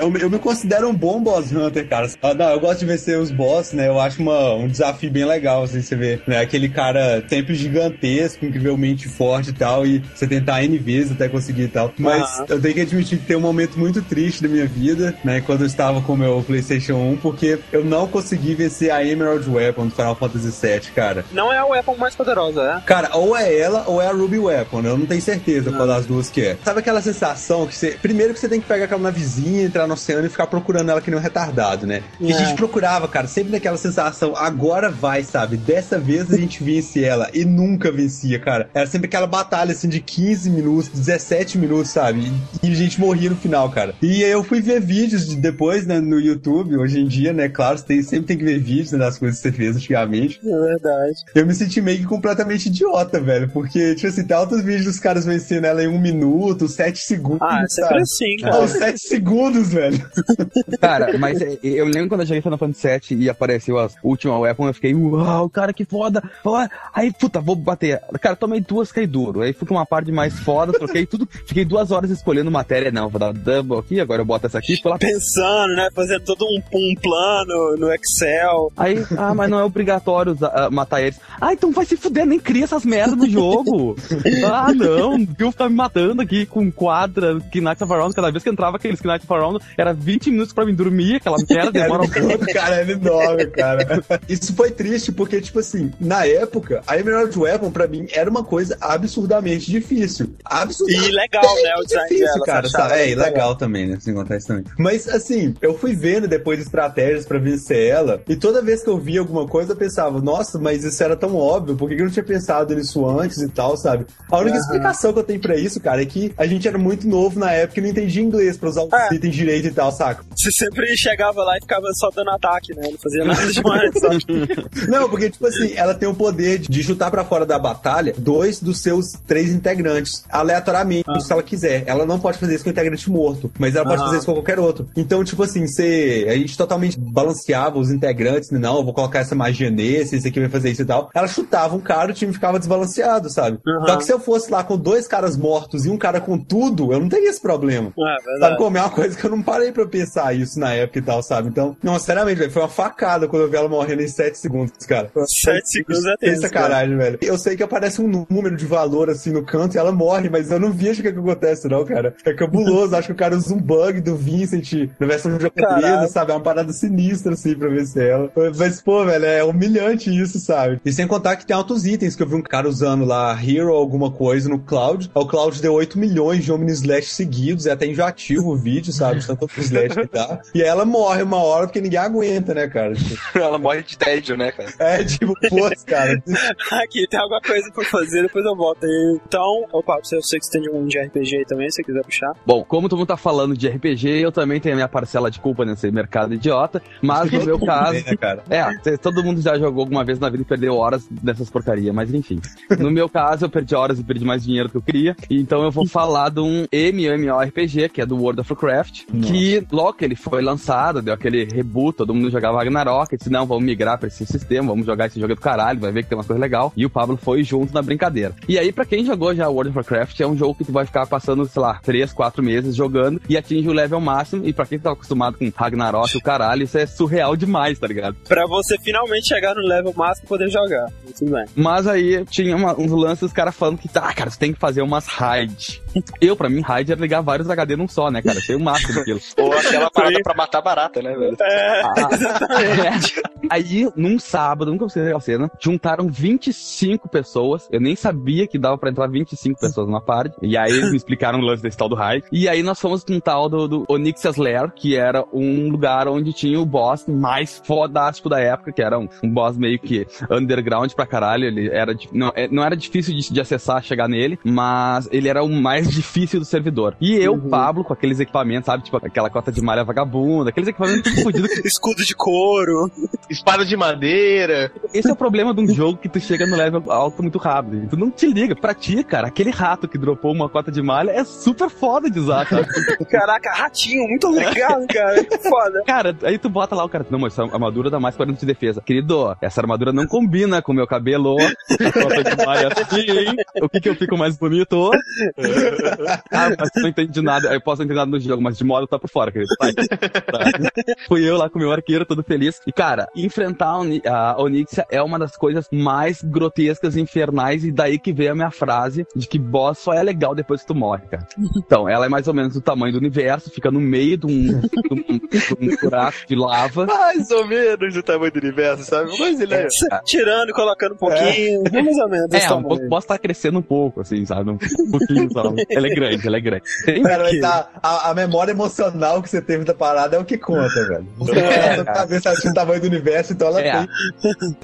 eu, eu me considero um bom boss hunter, cara. Ah, Não, eu gosto de vencer os boss, né? Eu acho uma, um desafio bem legal, assim, você vê, né? Aquele cara sempre gigantesco, incrivelmente forte e tal, e você tentar N vezes até conseguir e tal. Mas eu tenho que admitir que tem um momento muito triste da minha vida, né? Quando eu estava com o meu PlayStation 1, porque eu não consegui vencer a Emerald Weapon do Final Fantasy VII, cara.
Não é a weapon mais poderosa, né?
Cara, ou é ela ou é a Ruby Weapon, eu não tenho certeza qual das duas que é. Sabe aquela sensação que você. Primeiro que você tem que pegar aquela navezinha, entrar no oceano e ficar procurando ela que nem um retardado, né? E a
É.
gente procurava, cara, sempre naquela sensação, agora vai, sabe? Dessa vez a gente vence ela e nunca vencia, cara. Era sempre aquela batalha assim de 15 minutos, 17 minutos, sabe? E, e a gente morria no final, cara. E aí eu fui ver vídeos de- depois, né, no YouTube, hoje em dia, né? Claro, você tem- sempre tem que ver vídeos né, das coisas que você fez antigamente.
É verdade.
Eu me senti meio que completamente idiota, velho. Porque, tipo assim, tem altos vídeos dos caras vencendo ela em um minuto, sete segundos.
Ah, sempre
sabe?
assim,
Ah,
cara.
os sete segundos, velho.
Cara, mas é, eu lembro quando eu joguei Final Fantasy VII e apareceu a última weapon, eu fiquei, uau, cara, que foda. Aí, puta, vou bater. Cara, tomei duas, caí duro. Aí fui com uma parte mais foda, troquei tudo. Fiquei duas horas escolhendo matéria. Não, vou dar double aqui, agora eu boto essa aqui. Lá,
Pensando, né? Fazendo todo um, um plano no Excel.
Aí, ah, mas não é obrigatório usar- ah, matar eles. Ah, então vai se fuder, nem cria essas merdas no jogo. ah, não, viu ficar me matando aqui com quadra, Knights of Around. Cada vez que entrava aqueles Knights of Around, era 20 minutos pra mim dormir, aquela merda demora um pouco.
cara, era enorme, cara. Isso foi triste porque, tipo assim, na época, a Emerald Weapon, pra mim, era uma coisa absurdamente difícil. Absurdamente
E legal, né? O design
difícil,
dela.
cara,
sabe?
sabe? É, e legal também, né? Sem contar isso também. Mas, assim, eu fui vendo depois estratégias pra vencer ela, e toda vez que eu via alguma coisa, eu pensava, nossa, mas isso era tão óbvio, por que eu não tinha pensado nisso antes e tal, sabe? A única explicação que eu tenho pra isso, cara, é que a gente era muito novo na época e não entendia inglês pra usar os
É.
itens direito e tal, saca?
Você sempre chegava lá e ficava só dando ataque, né? Não fazia nada demais, sabe?
Não, porque, tipo assim, ela tem o poder de chutar pra fora da batalha dois, dos seus três integrantes, aleatoriamente,
Ah.
se ela quiser. Ela não pode fazer isso com o integrante morto, mas ela pode
Ah.
fazer isso com qualquer outro. Então, tipo assim, você, a gente totalmente balanceava os integrantes, né? não, eu vou colocar essa magia nesse, esse aqui vai fazer isso e tal. Ela chutava um cara, o time ficava desbalanceado, sabe?
Aham.
Só que se eu fosse lá com dois caras mortos e um cara com tudo, eu não teria esse problema.
É
Sabe como é uma coisa que eu não parei pra pensar isso na época e tal, sabe? Então, não, sinceramente, velho, foi uma facada quando eu vi ela morrendo em 7 segundos, cara.
Sete segundos é tenso,
sacanagem, velho. Eu sei que aparece um número de valor assim no canto e ela morre, mas eu não vejo o que, é que acontece, não, cara. É cabuloso. Acho que o cara usa um bug do Vincent na versão japonesa, sabe? É uma parada sinistra, assim, pra ver se é ela. Mas, pô, velho, é humilhante isso, sabe? E sem contar que tem altos itens que eu vi um cara usando lá, Hero alguma coisa no Cloud. O Cloud deu 8 milhões de Omni Slash seguidos, é até enjoativo o vídeo, sabe? De Tanto Omni Slash que dá. E ela morre uma hora porque ninguém aguenta, né, cara? Tipo,
Ela morre de tédio, né, cara?
É, tipo, pô, cara.
Aqui, tem alguma coisa pra fazer, depois eu volto. Então, opa, você- eu sei que você tem um de RPG aí também, se você quiser puxar.
Bom, como todo mundo tá falando de RPG, eu também tenho a minha parcela de culpa nesse mercado idiota, mas no meu caso.
né, cara?
É, todo mundo já jogou alguma vez na vida e perdeu horas dessas porcarias, mas enfim. No meu caso, eu perdi horas e perdi mais dinheiro do que eu queria. Então eu vou falar de um MMORPG, que é do World of Warcraft, que logo que ele foi lançado, deu aquele reboot, todo mundo jogava Ragnarok, eu disse, não, vamos migrar pra esse sistema, vamos jogar esse jogo do caralho, vai ver que tem uma coisa legal. E o Pablo foi junto na brincadeira. E aí, pra quem jogou já World of Warcraft, é um jogo que tu vai ficar passando, sei lá, 3, 4 meses jogando e atinge o level máximo. E pra quem tá acostumado com Ragnarok e o caralho, isso é surreal demais, tá ligado?
Pra você finalmente chegar no level máximo e poder jogar. Tudo bem.
Mas aí tinha uma- uns lances dos caras falando que, tá, cara, você tem que fazer umas raid. Eu, pra mim, raid era ligar vários HD num só, né, cara? Achei o máximo daquilo.
Ou aquela parada pra matar barata, né, velho?
É,
Ah, é. Aí, num sábado, nunca sei a cena, juntaram 25 pessoas. Eu nem sabia que dava pra entrar 25 pessoas numa party. E aí eles me explicaram o lance desse tal do raid. E aí nós fomos num tal do, do Onyxia's Lair, que era um lugar onde tinha o boss mais fodástico da época, que era um, um boss meio que underground pra caralho. Ele era, não, é- não era difícil de, de acessar, chegar nele, mas ele era o mais difícil do servidor. E eu, Pablo, com aqueles equipamentos, sabe? Tipo aquela cota de malha vagabunda, aqueles equipamentos tudo fodido
escudo de couro.
Espada de madeira.
Esse é o problema de um jogo que tu chega no level alto muito rápido. Tu não te liga. Pra ti, cara, aquele rato que dropou uma cota de malha é super foda de usar, sabe?
Caraca, ratinho, muito obrigado, cara. Que foda.
cara, aí tu bota lá o cara. Não, mas essa armadura dá mais 40 de defesa. Querido, essa armadura não combina com o meu cabelo. A cota de malha assim, hein? O que que eu fico mais bonito? ah, mas tu não entende de nada. Eu posso não entender nada no jogo, mas de modo tá por fora, querido. Vai. Tá. Fui eu lá com o meu arqueiro, todo feliz. E, cara, enfrentar a, Oni a Onyxia é uma das coisas mais grotescas e infernais, e daí que veio a minha frase de que boss só é legal depois que tu morre, cara. Então, ela é mais ou menos do tamanho do universo, fica no meio de um, de um, de um buraco de lava.
Mais ou menos do tamanho do universo, sabe? Mas ele é.
Tirando e colocando um pouquinho. Mais ou menos.
É, um pouco, posso estar crescendo um pouco, assim, sabe? Um pouquinho só. Ela é grande, ela é grande.
Cara, mas a, a, a memória emocional que você teve da parada é o que conta, velho.
É,
Você
cara.
cabeça acha o tamanho do universo, então ela
É.
tem.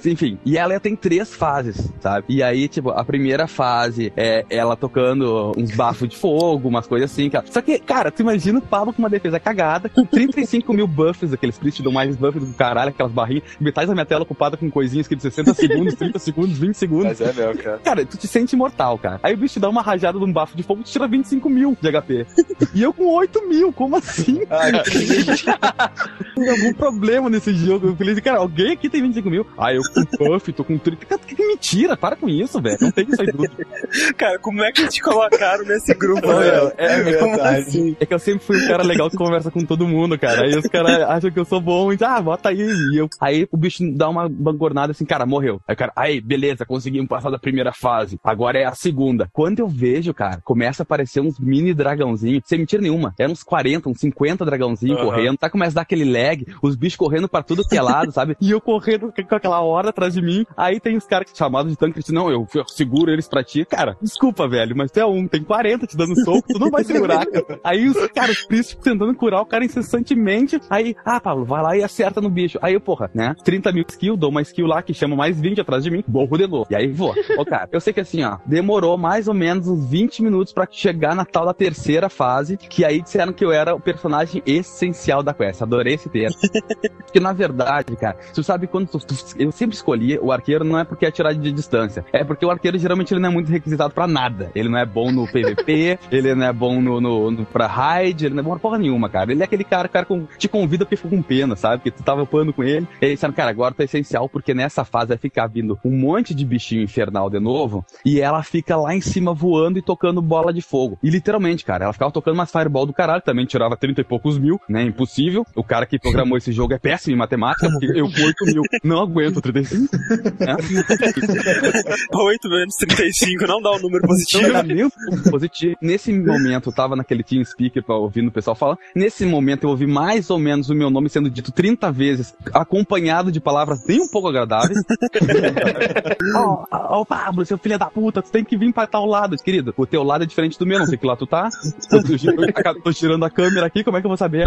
Enfim, e ela tem três fases, sabe? E aí, tipo, a primeira fase é ela tocando uns bafos de fogo, umas coisas assim, cara. Só que, cara, tu imagina o Pablo com uma defesa cagada, com 35 mil buffs, aqueles que te dão mais buffs do caralho, aquelas barrinhas, metade da minha tela ocupada com coisinhas que de 60 segundos, 30 segundos, 20 segundos.
Mas é mesmo, cara.
Cara, tu te sente imortal, cara. Aí o bicho te dá uma rajada de um bafo de fogo tira 25 mil de HP. e eu com 8 mil, como assim? Tem algum problema nesse jogo. Eu falei, cara, alguém aqui tem 25 mil? Ah, eu com buff, tô com 30. Cara, que mentira, para com isso, velho. Não tem isso aí tudo.
Cara, como é que te colocaram nesse grupo,
É,
velho?
é
Como
verdade.
assim?
É que eu sempre fui um cara legal que conversa com todo mundo, cara. Aí os caras acham que eu sou bom e dizem, ah, bota aí. E eu... Aí o bicho dá uma bangornada assim, cara, morreu. Aí o cara, aí, beleza, conseguimos passar da primeira fase. Agora é a segunda. Quando eu vejo, cara, começa a aparecer uns mini dragãozinhos, sem mentira nenhuma. Eram uns 40, uns 50 dragãozinhos
Aham.
correndo. Tá, começa a dar aquele lag, os bichos correndo pra tudo que é lado, sabe? E eu correndo com aquela hora atrás de mim. Aí tem os caras chamados de tanque não, eu eu seguro eles pra ti. Cara, desculpa, velho, mas tu é um, tem 40 te dando soco, tu não vai segurar, cara. Aí os caras tristes tentando curar o cara incessantemente. Aí, ah, Pablo, vai lá e acerta no bicho. Aí eu, porra, né? 30 mil skill, dou uma skill lá que chama mais 20 atrás de mim, morro de novo. E aí vou. Ô, cara, eu sei que assim, ó, demorou mais ou menos uns 20 minutos pra chegar na tal da terceira fase, que aí disseram que eu era o personagem essencial da quest. Adorei esse termo. Porque na verdade, cara, Tu sabe quando tu, tu- eu sempre escolhi o arqueiro não é porque é atirar de distância, é porque o arqueiro geralmente ele não é muito requisitado pra nada. Ele não é bom no PVP, ele não é bom no, no, no pra raid, ele não é bom pra porra nenhuma, cara. Ele é aquele cara, cara com- te convida porque ficou com pena, sabe? Que tu tava upando com ele. E aí disseram, cara, agora tá essencial porque nessa fase vai ficar vindo um monte de bichinho infernal de novo e ela fica lá em cima voando e tocando bola de fogo. E literalmente, cara, ela ficava tocando umas fireball do caralho, também tirava 30 e poucos mil, né? Impossível. O cara que programou esse jogo é péssimo em matemática, porque eu com 8 mil não aguento 35. Né?
8 menos 35 não dá um número
Não
positivo.
dá nem um pouco positivo. Nesse momento, eu tava naquele team speaker pra ouvindo o pessoal falando. Nesse momento, eu ouvi mais ou menos o meu nome sendo dito 30 vezes, acompanhado de palavras nem um pouco agradáveis. Ó, ó, Pablo, seu filho da puta, tu tem que vir pra tal lado, querido. O teu lado é diferente do meu, não sei que lá tu tá. Eu tô, girando, tô tirando a câmera aqui, como é que eu vou saber?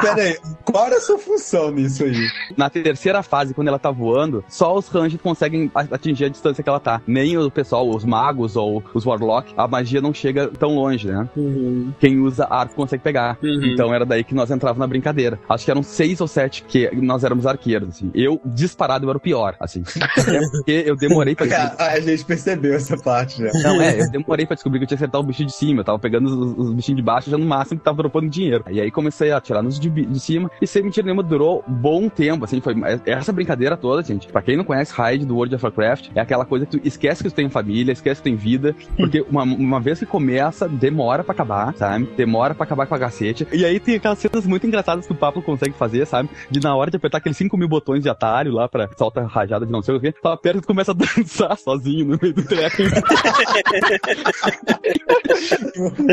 Pera aí, qual era a sua função nisso aí?
Na terceira fase, quando ela tá voando, só os rangers conseguem atingir a distância que ela tá. Nem o pessoal, os magos ou os warlock, a magia não chega tão longe, né?
Uhum,
Quem usa arco consegue pegar.
uhum.
Então era daí que nós entrávamos na brincadeira. Acho que eram seis ou sete que nós éramos arqueiros, assim. Eu, disparado, eu era o pior, assim. É porque eu demorei pra descobrir.
A, a gente percebeu essa parte já.
Não, é, eu demorei pra descobrir que eu tinha que acertar o bichinho de cima. Eu tava pegando os, os bichinhos de baixo já no máximo que tava dropando dinheiro. E aí comecei a atirar nos de, de cima. E sem mentira nenhuma, durou bom tempo, assim. Foi essa brincadeira toda, gente. Pra quem não conhece Raid do World of Warcraft, é aquela coisa que tu esquece que tu tem família, esquece que tu tem vida. Porque uma, uma vez que começa, demora pra acabar, sabe? Demora pra acabar com a cacete. E aí tem aquelas cenas muito engraçadas que o Pablo consegue fazer, sabe? De na hora de apertar aqueles 5 mil botões de atalho lá pra solta rajada de não sei o quê, tu aperta e tu começa a dançar sozinho no meio do treco.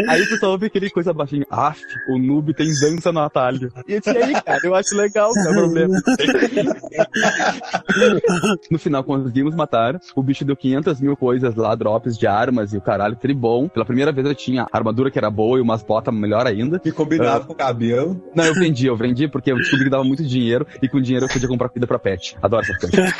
aí tu só ouve aquele coisa baixinho. Af, o noob tem dança no atalho. E eu disse, e aí, cara, eu acho legal, não é problema. no final conseguimos matar. O bicho deu 500 mil coisas lá, drops de armas e o caralho, tribom. Pela primeira vez eu tinha armadura que era boa e umas botas melhor ainda.
Que combinava com o cabelo.
Não, eu vendi, eu vendi porque eu descobri que dava muito dinheiro e com dinheiro eu podia comprar comida pra pet. Adoro essas coisas.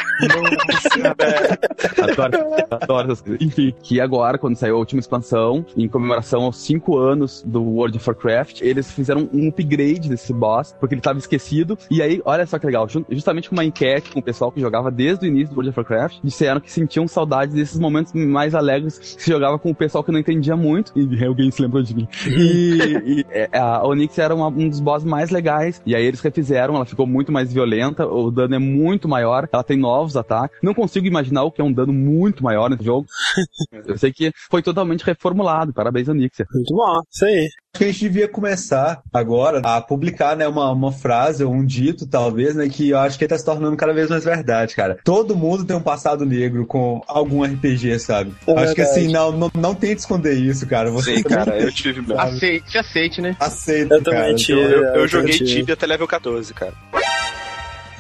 adoro, adoro essas coisas. Enfim, que agora, quando saiu a última expansão, em comemoração aos 5 anos do World of Warcraft, eles fizeram um upgrade desse boss, porque ele tava esquecido. E aí, olha só que legal, ju- justamente com uma enquete com o pessoal que jogava desde o início do World of Warcraft, disseram que sentiam saudades desses momentos mais alegres que se jogava com o pessoal que não entendia muito. E alguém se lembrou de mim. E, e, é, a Onyx era uma- um dos boss mais legais. E aí eles refizeram, ela ficou muito mais violenta, o dano é muito maior, ela tem novos ataques. Não consigo imaginar o que é um dano muito maior nesse jogo. Eu sei que foi totalmente reformulado. Parabéns, Onyx.
Muito bom, isso aí.
Acho que a gente devia começar agora a publicar, né, uma, uma frase ou um dito, talvez, né, que eu acho que tá se tornando cada vez mais verdade, cara. Todo mundo tem um passado negro com algum RPG, sabe?
É
acho que assim, não, não, não tente esconder isso, cara. Você
Sim,
também
cara, eu tive mesmo.
Aceite, aceite, né?
aceita,
Eu também
cara.
tive.
Eu, eu
eu
joguei
tive.
Tibia até level 14, cara.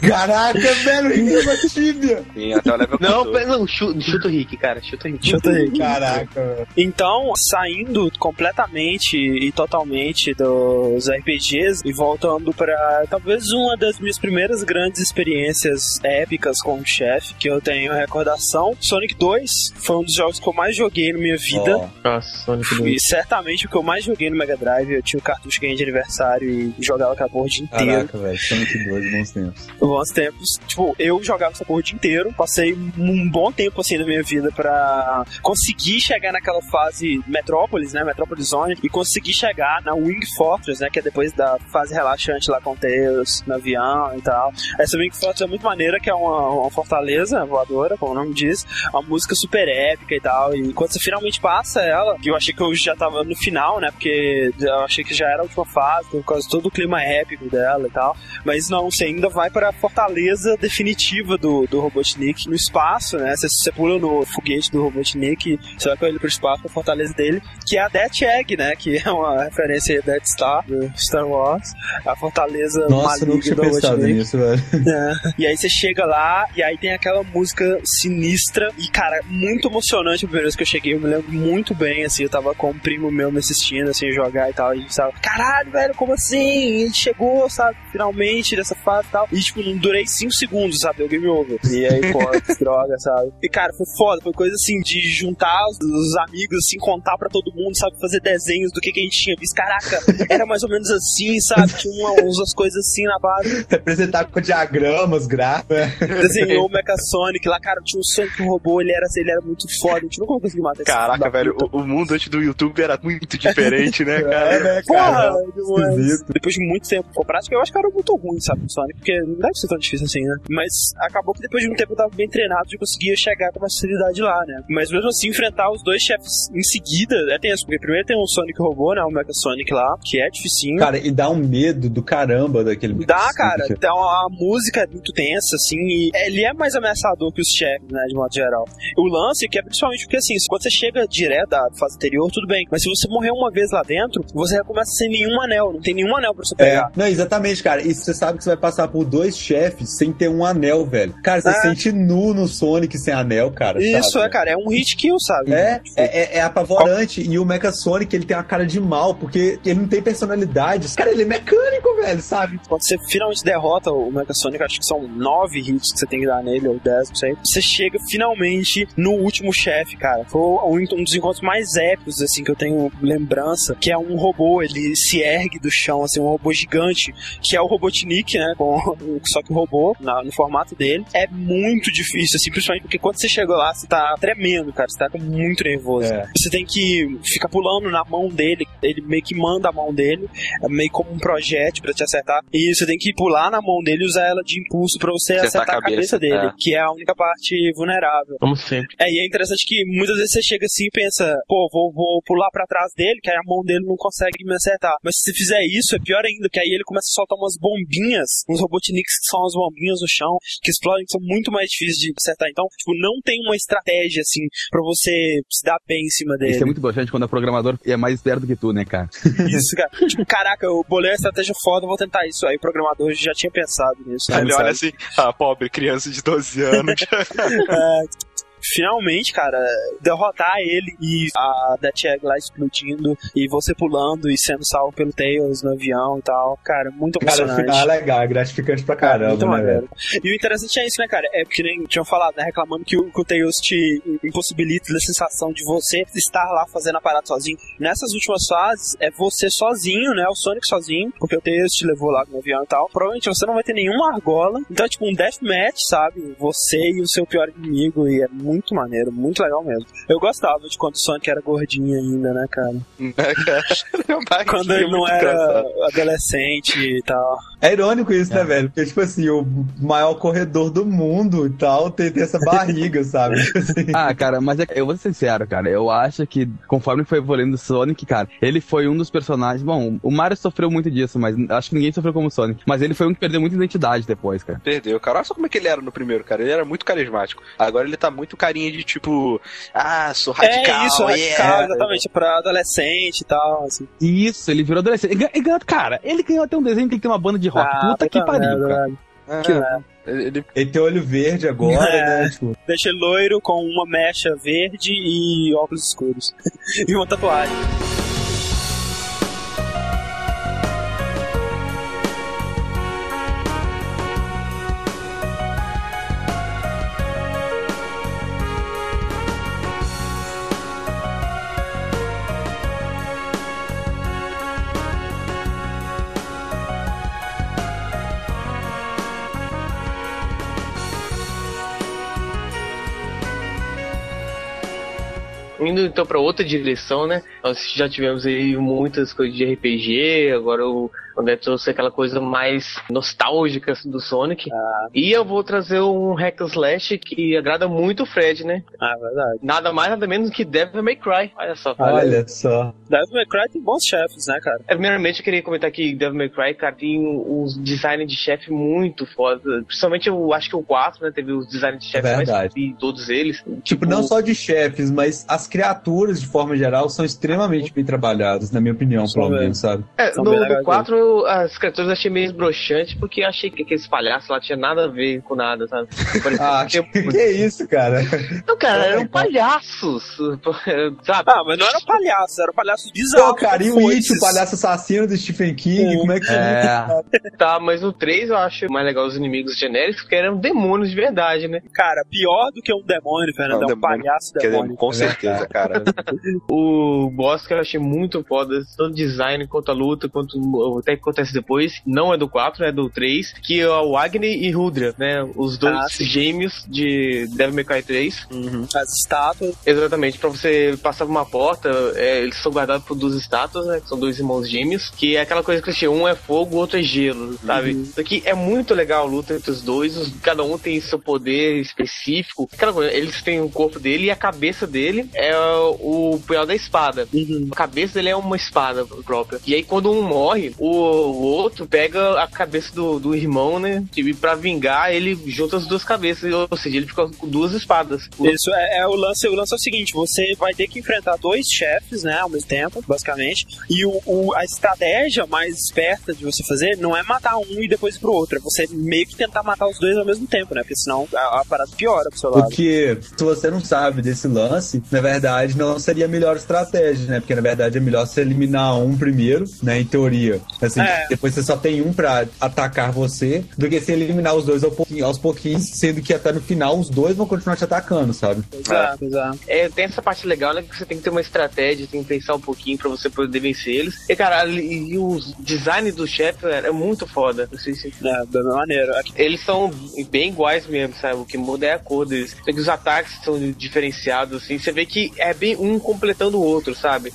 Caraca, velho, rima tíbia.
Sim, até o level 14.
Não, pera- não, chuta, chuta o Rick, cara, chuta o Rick.
Chuta aí.
Caraca, velho.
Então, saindo completamente e totalmente dos RPGs e voltando pra talvez uma das minhas primeiras grandes experiências épicas como chefe que eu tenho recordação, Sonic 2 foi um dos jogos que eu mais joguei na minha vida.
Ó,
Nossa, Sonic
E certamente o que eu mais joguei no Mega Drive, eu tinha o cartucho que ganhei de aniversário e jogava aquela porra o dia inteiro.
Caraca, velho, Sonic 2, bons tempos.
Bons tempos. Tipo, eu jogava essa porra o dia inteiro. Passei um bom tempo assim na minha vida pra conseguir chegar naquela fase Metrópolis, né? Metrópolis Zone. E conseguir chegar na Wing Fortress, né? Que é depois da fase relaxante lá com o Tails no avião e tal. Essa Wing Fortress é muito maneira, que é uma, uma fortaleza voadora, como o nome diz. Uma música super épica e tal. E quando você finalmente passa ela, que eu achei que eu já tava no final, né? Porque eu achei que já era a última fase, por causa de todo o clima épico dela e tal. Mas não, você ainda vai para a fortaleza definitiva do, do Robotnik no espaço, né? Você, você pula no foguete do Robotnik, você vai com ele pro espaço, pra fortaleza dele, que é a Death Egg, né? Que é uma referência aí a Death Star, do Star Wars. A fortaleza
Nossa,
maligna do Robotnik.
nisso, velho.
É. E aí você chega lá e aí tem aquela música sinistra e, cara, muito emocionante a primeira vez que eu cheguei. Eu me lembro muito bem, assim, eu tava com um primo meu me assistindo, assim, jogar e tal. E a gente tava, caralho, velho, como assim? Ele chegou, sabe, finalmente dessa fase e tal. E, tipo, não durei 5 segundos, sabe? Deu game over. E aí, pô, que droga, sabe? E cara, foi foda, foi coisa assim de juntar os, os amigos, assim, contar pra todo mundo, sabe? Fazer desenhos do que, que a gente tinha visto. Caraca, era mais ou menos assim, sabe? Tinha uma, umas coisas assim na base.
Representar com diagramas, gráficos.
Desenhou o Mecha Sonic lá, cara, tinha um Sonic robô, ele era, ele era muito foda, a gente nunca conseguiu matar
Caraca, velho, o, o mundo antes do YouTube era muito diferente, né, cara?
É, né,
Porra,
cara?
demais.
Esquisito.
depois de muito tempo com prática, eu acho que era muito ruim, sabe, o Sonic, porque não deve ser tão difícil assim, né? Mas acabou que depois de um tempo eu tava bem treinado e conseguia chegar com uma facilidade lá, né? Mas mesmo assim, enfrentar os dois chefes em seguida é tenso, porque primeiro tem o Sonic robô, né? O Mecha Sonic lá, que é dificinho.
Cara, e dá um medo do caramba daquele.
Dá, cara. Então a música é muito tensa, assim, e ele é mais ameaçador que os chefes, né, de modo geral. O lance é que é principalmente porque, assim, quando você chega direto da fase anterior, tudo bem. Mas se você morrer uma vez lá dentro, você recomeça sem nenhum anel. Não tem nenhum anel pra você
É,
pegar.
não, exatamente, cara. E você sabe que você vai passar por dois chefes sem ter um anel, velho. Cara, você se sente nu no Sonic sem anel, cara.
Isso
sabe?
é, cara, é um hit kill, sabe?
É, é, é, é apavorante. E o Mecha Sonic, ele tem uma cara de mal, porque ele não tem personalidade. Cara, ele é mecânico, velho, sabe?
Quando você finalmente derrota o Mecha Sonic, acho que são nove hits que você tem que dar nele, ou dez, não sei. Você chega finalmente no último chefe, cara. Foi um, dos encontros mais épicos, assim, que eu tenho lembrança, que é um robô, ele se ergue do chão, assim, um robô gigante, que é o Robotnik, né? Com, só que o robô, na- no formato dele. É muito difícil, assim, principalmente porque quando você chegou lá, você tá tremendo, cara. Você tá muito nervoso.
É.
Você tem que ficar pulando na mão dele, ele meio que manda a mão dele, é meio como um projétil pra te acertar. E você tem que pular na mão dele e usar ela de impulso pra você
Acertar
acertar,
a
a cabeça,
cabeça,
dele,
é.
que é a única parte vulnerável.
Como sempre.
É, e é interessante que muitas vezes você chega assim e pensa, pô, vou, vou pular pra trás dele, que aí a mão dele não consegue me acertar. Mas se você fizer isso, é pior ainda, que aí ele começa a soltar umas bombinhas, uns robotniks que são as bombinhas no chão, que explodem, que são muito mais difíceis de acertar. Então, tipo, não tem uma estratégia, assim, pra você se dar bem em cima dele.
Isso é muito broxante quando é programador e é mais esperto que tu, né, cara?
Isso, cara. tipo, caraca, eu bolei a estratégia foda, vou tentar isso. Aí o programador já tinha pensado nisso.
Aí ele olha assim, ah, pobre criança de 12 anos.
É, Finalmente, cara, derrotar ele e a Death Egg lá explodindo e você pulando e sendo salvo pelo Tails no avião e tal. Cara, muito
Cara,
emocionante.
final é legal, é gratificante pra
Cara,
caramba,
muito
né, velho?
E o interessante é isso, né, cara? É porque nem tinham falado, né? Reclamando que o, que o Tails te impossibilita a sensação de você estar lá fazendo a parada sozinho. Nessas últimas fases, é você sozinho, né? O Sonic sozinho, porque o Tails te levou lá no avião e tal. Provavelmente você não vai ter nenhuma argola. Então é tipo um deathmatch, sabe? Você e o seu pior inimigo. E é muito maneiro, muito legal mesmo. Eu gostava de quando o Sonic era gordinho ainda, né, cara?
Cara? É
Quando ele não
muito
era
engraçado.
adolescente e tal.
É irônico isso, né, velho? Porque, tipo assim, o maior corredor do mundo e tal tem, tem essa barriga, sabe? Tipo assim.
Ah, cara, mas é que- eu vou ser sincero, cara. Eu acho que conforme foi evoluindo o Sonic, cara, ele foi um dos personagens. Bom, o Mario sofreu muito disso, mas acho que ninguém sofreu como o Sonic. Mas ele foi um que perdeu muita identidade depois, cara.
Perdeu, cara. Olha só como é que ele era no primeiro, cara. Ele era muito carismático. Agora ele tá muito carinha de tipo, ah, sou radical.
é isso, radical,
yeah.
exatamente, pra adolescente e tal, assim.
Isso, ele virou adolescente. Ganhou- cara, ele ganhou até um desenho que tem que ter uma banda de rock.
Ah,
puta que
puta
pariu,
merda,
cara.
velho.
Ah,
Que merda.
ele,
Ele tem olho verde agora,
É.
né? Tipo,
Deixa ele loiro com uma mecha verde e óculos escuros. e uma tatuagem.
Indo então pra outra direção, né? Nós já tivemos aí muitas coisas de RPG, agora o André trouxe aquela coisa mais nostálgica do Sonic. E eu vou trazer um hack and slash que agrada muito o Fred, né?
Ah, verdade.
Nada mais, nada menos que Devil May Cry. Olha só. cara.
olha só.
Devil May Cry tem bons chefes, né, cara?
É, Primeiramente, eu queria comentar que Devil May Cry, cara, tem uns designs de chefe muito foda. Principalmente, eu acho que o 4, né, teve os designs de chefe mais
Verdade.
de todos eles.
Tipo, não só de chefes, mas as criaturas, de forma geral, são extremamente bem trabalhadas, na minha opinião, pelo menos, sabe?
É, no, no
legais
4 eu, as criaturas eu achei meio broxante, porque eu achei que aqueles palhaços lá tinha nada a ver com nada, sabe?
Ah,
que
que, que isso, cara?
Não, cara, eram palhaços, sabe?
Ah, mas não era palhaço, era palhaço
Pô,
bizarro.
cara, e o It, o palhaço assassino do Stephen King, como é que
É,
Tá, mas no 3 eu acho mais legal os inimigos genéricos, porque eram demônios de verdade, né?
Cara, pior do que um demônio, Fernando,
Não,
é um
demônio.
palhaço
dizer,
demônio.
com certeza, cara.
O boss que eu achei muito foda, tanto design quanto a luta, quanto o até que acontece depois, não é do 4, é do 3, que é o Agni e Rudra, né? Os dois
Ah,
gêmeos de Devil May Cry 3.
As estátuas.
Exatamente, pra você passar por uma porta, é, eles são guardados por duas estátuas, né? Que são dois irmãos gêmeos, que é aquela coisa que um é fogo, o outro é gelo, sabe? Isso aqui é muito legal a luta entre os dois, os- cada um tem seu poder específico. Aquela coisa, eles têm o corpo dele e a cabeça dele é o punhal da espada. A cabeça dele é uma espada própria. E aí quando um morre, o, o outro pega a cabeça do, do irmão, né? E pra vingar, ele junta as duas cabeças, ou seja, ele fica com duas espadas.
Isso é, é o lance. O lance é o seguinte: você vai ter que enfrentar dois chefes, né, ao mesmo tempo, basicamente. E o, o- a estratégia mais esperta de você fazer não é matar um e depois ir pro outro. É você meio que tentar matar os dois ao mesmo tempo, né? Porque senão a, a parada piora pro seu lado.
Porque se você não sabe desse lance, na verdade não seria a melhor estratégia, né? Porque na verdade é melhor você eliminar um primeiro, né? Em teoria. Assim,
É.
depois você só tem um pra atacar você, do que você eliminar os dois ao pouquinho- aos pouquinhos, sendo que até no final os dois vão continuar te atacando, sabe?
Exato, exato.
É, tem essa parte legal, né? Que você tem que ter uma estratégia, tem que pensar um pouquinho pra você poder vencer eles. E, cara, ali- e o design do chefe é, é muito foda. Não sei se...
É, da mesma maneira.
Eles são bem iguais mesmo, sabe? O que muda é a cor deles. Só que os ataques são diferenciados, assim. Você vê que é bem um completando o outro, sabe?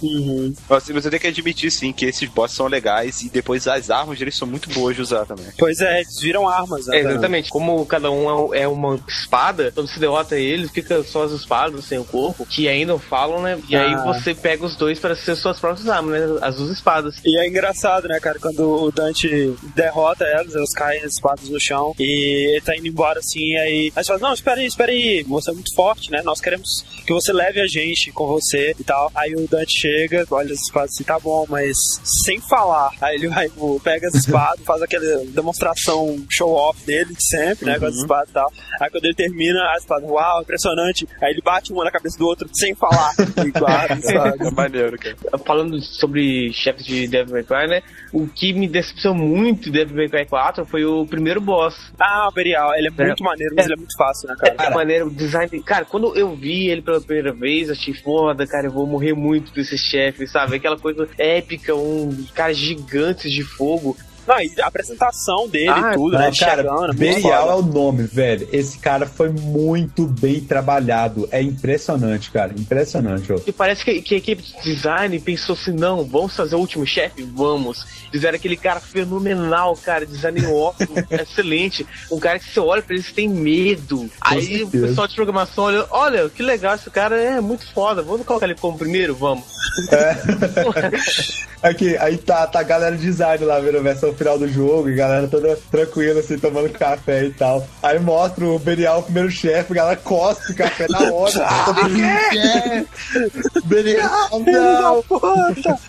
Mas você tem que admitir, sim, que esses bosses são legais e depois as armas deles são muito boas de usar também.
Pois é, eles viram armas, né?
É, exatamente. Como cada um é é uma espada, quando você derrota eles, fica só as espadas sem o corpo, que ainda falam, né? E aí
Ah.
você pega os dois para ser suas próprias armas, né? As duas espadas.
E é engraçado, né, cara, quando o Dante derrota elas, elas caem as espadas no chão e ele tá indo embora assim, e aí. Aí você fala, não, espera aí, espera aí, você é muito forte, né? Nós queremos que você leve a gente com você e tal. Aí o Dante chega, olha as espadas assim, tá bom, mas sem falar. Aí ele vai, pô, pega as espadas, faz aquela demonstração show-off dele de sempre, né, com as espadas e tal. Aí quando ele termina, a espada, uau, impressionante. Aí ele bate uma na cabeça do outro sem falar. E guarda, sabe?
É maneiro, cara.
Falando sobre chefes de Devil May Cry, né? O que me decepcionou muito de Devil May Cry 4 foi o primeiro boss.
Ah, o Berial, ele é muito maneiro, mas ele é muito fácil, né, cara?
É maneiro, o design. Cara, quando eu vi ele pela primeira vez, achei foda, cara, eu vou morrer muito desse chefe, sabe? Aquela coisa épica, um cara gigante de fogo.
Não, a apresentação dele
Ah,
tudo, né?
cara,
Chegando,
Belial
foda.
é o nome, velho. Esse cara foi muito bem trabalhado. É impressionante, cara. Impressionante, ó.
E parece que, que a equipe de design pensou assim: não, vamos fazer o último chefe? Vamos. Fizeram aquele cara fenomenal, cara, design ótimo, excelente. Um cara que você olha pra ele, você tem medo. Aí o
certeza.
pessoal de programação olha: olha, que legal, esse cara é muito foda, vamos colocar ele como primeiro? Vamos.
Aqui, aí tá, tá a galera de design lá vendo a versão final do jogo e a galera toda tranquila, assim, tomando café e tal. Aí mostra o Belial, o primeiro chefe, a galera cospe o café na hora. Mundo quer! Belial, não!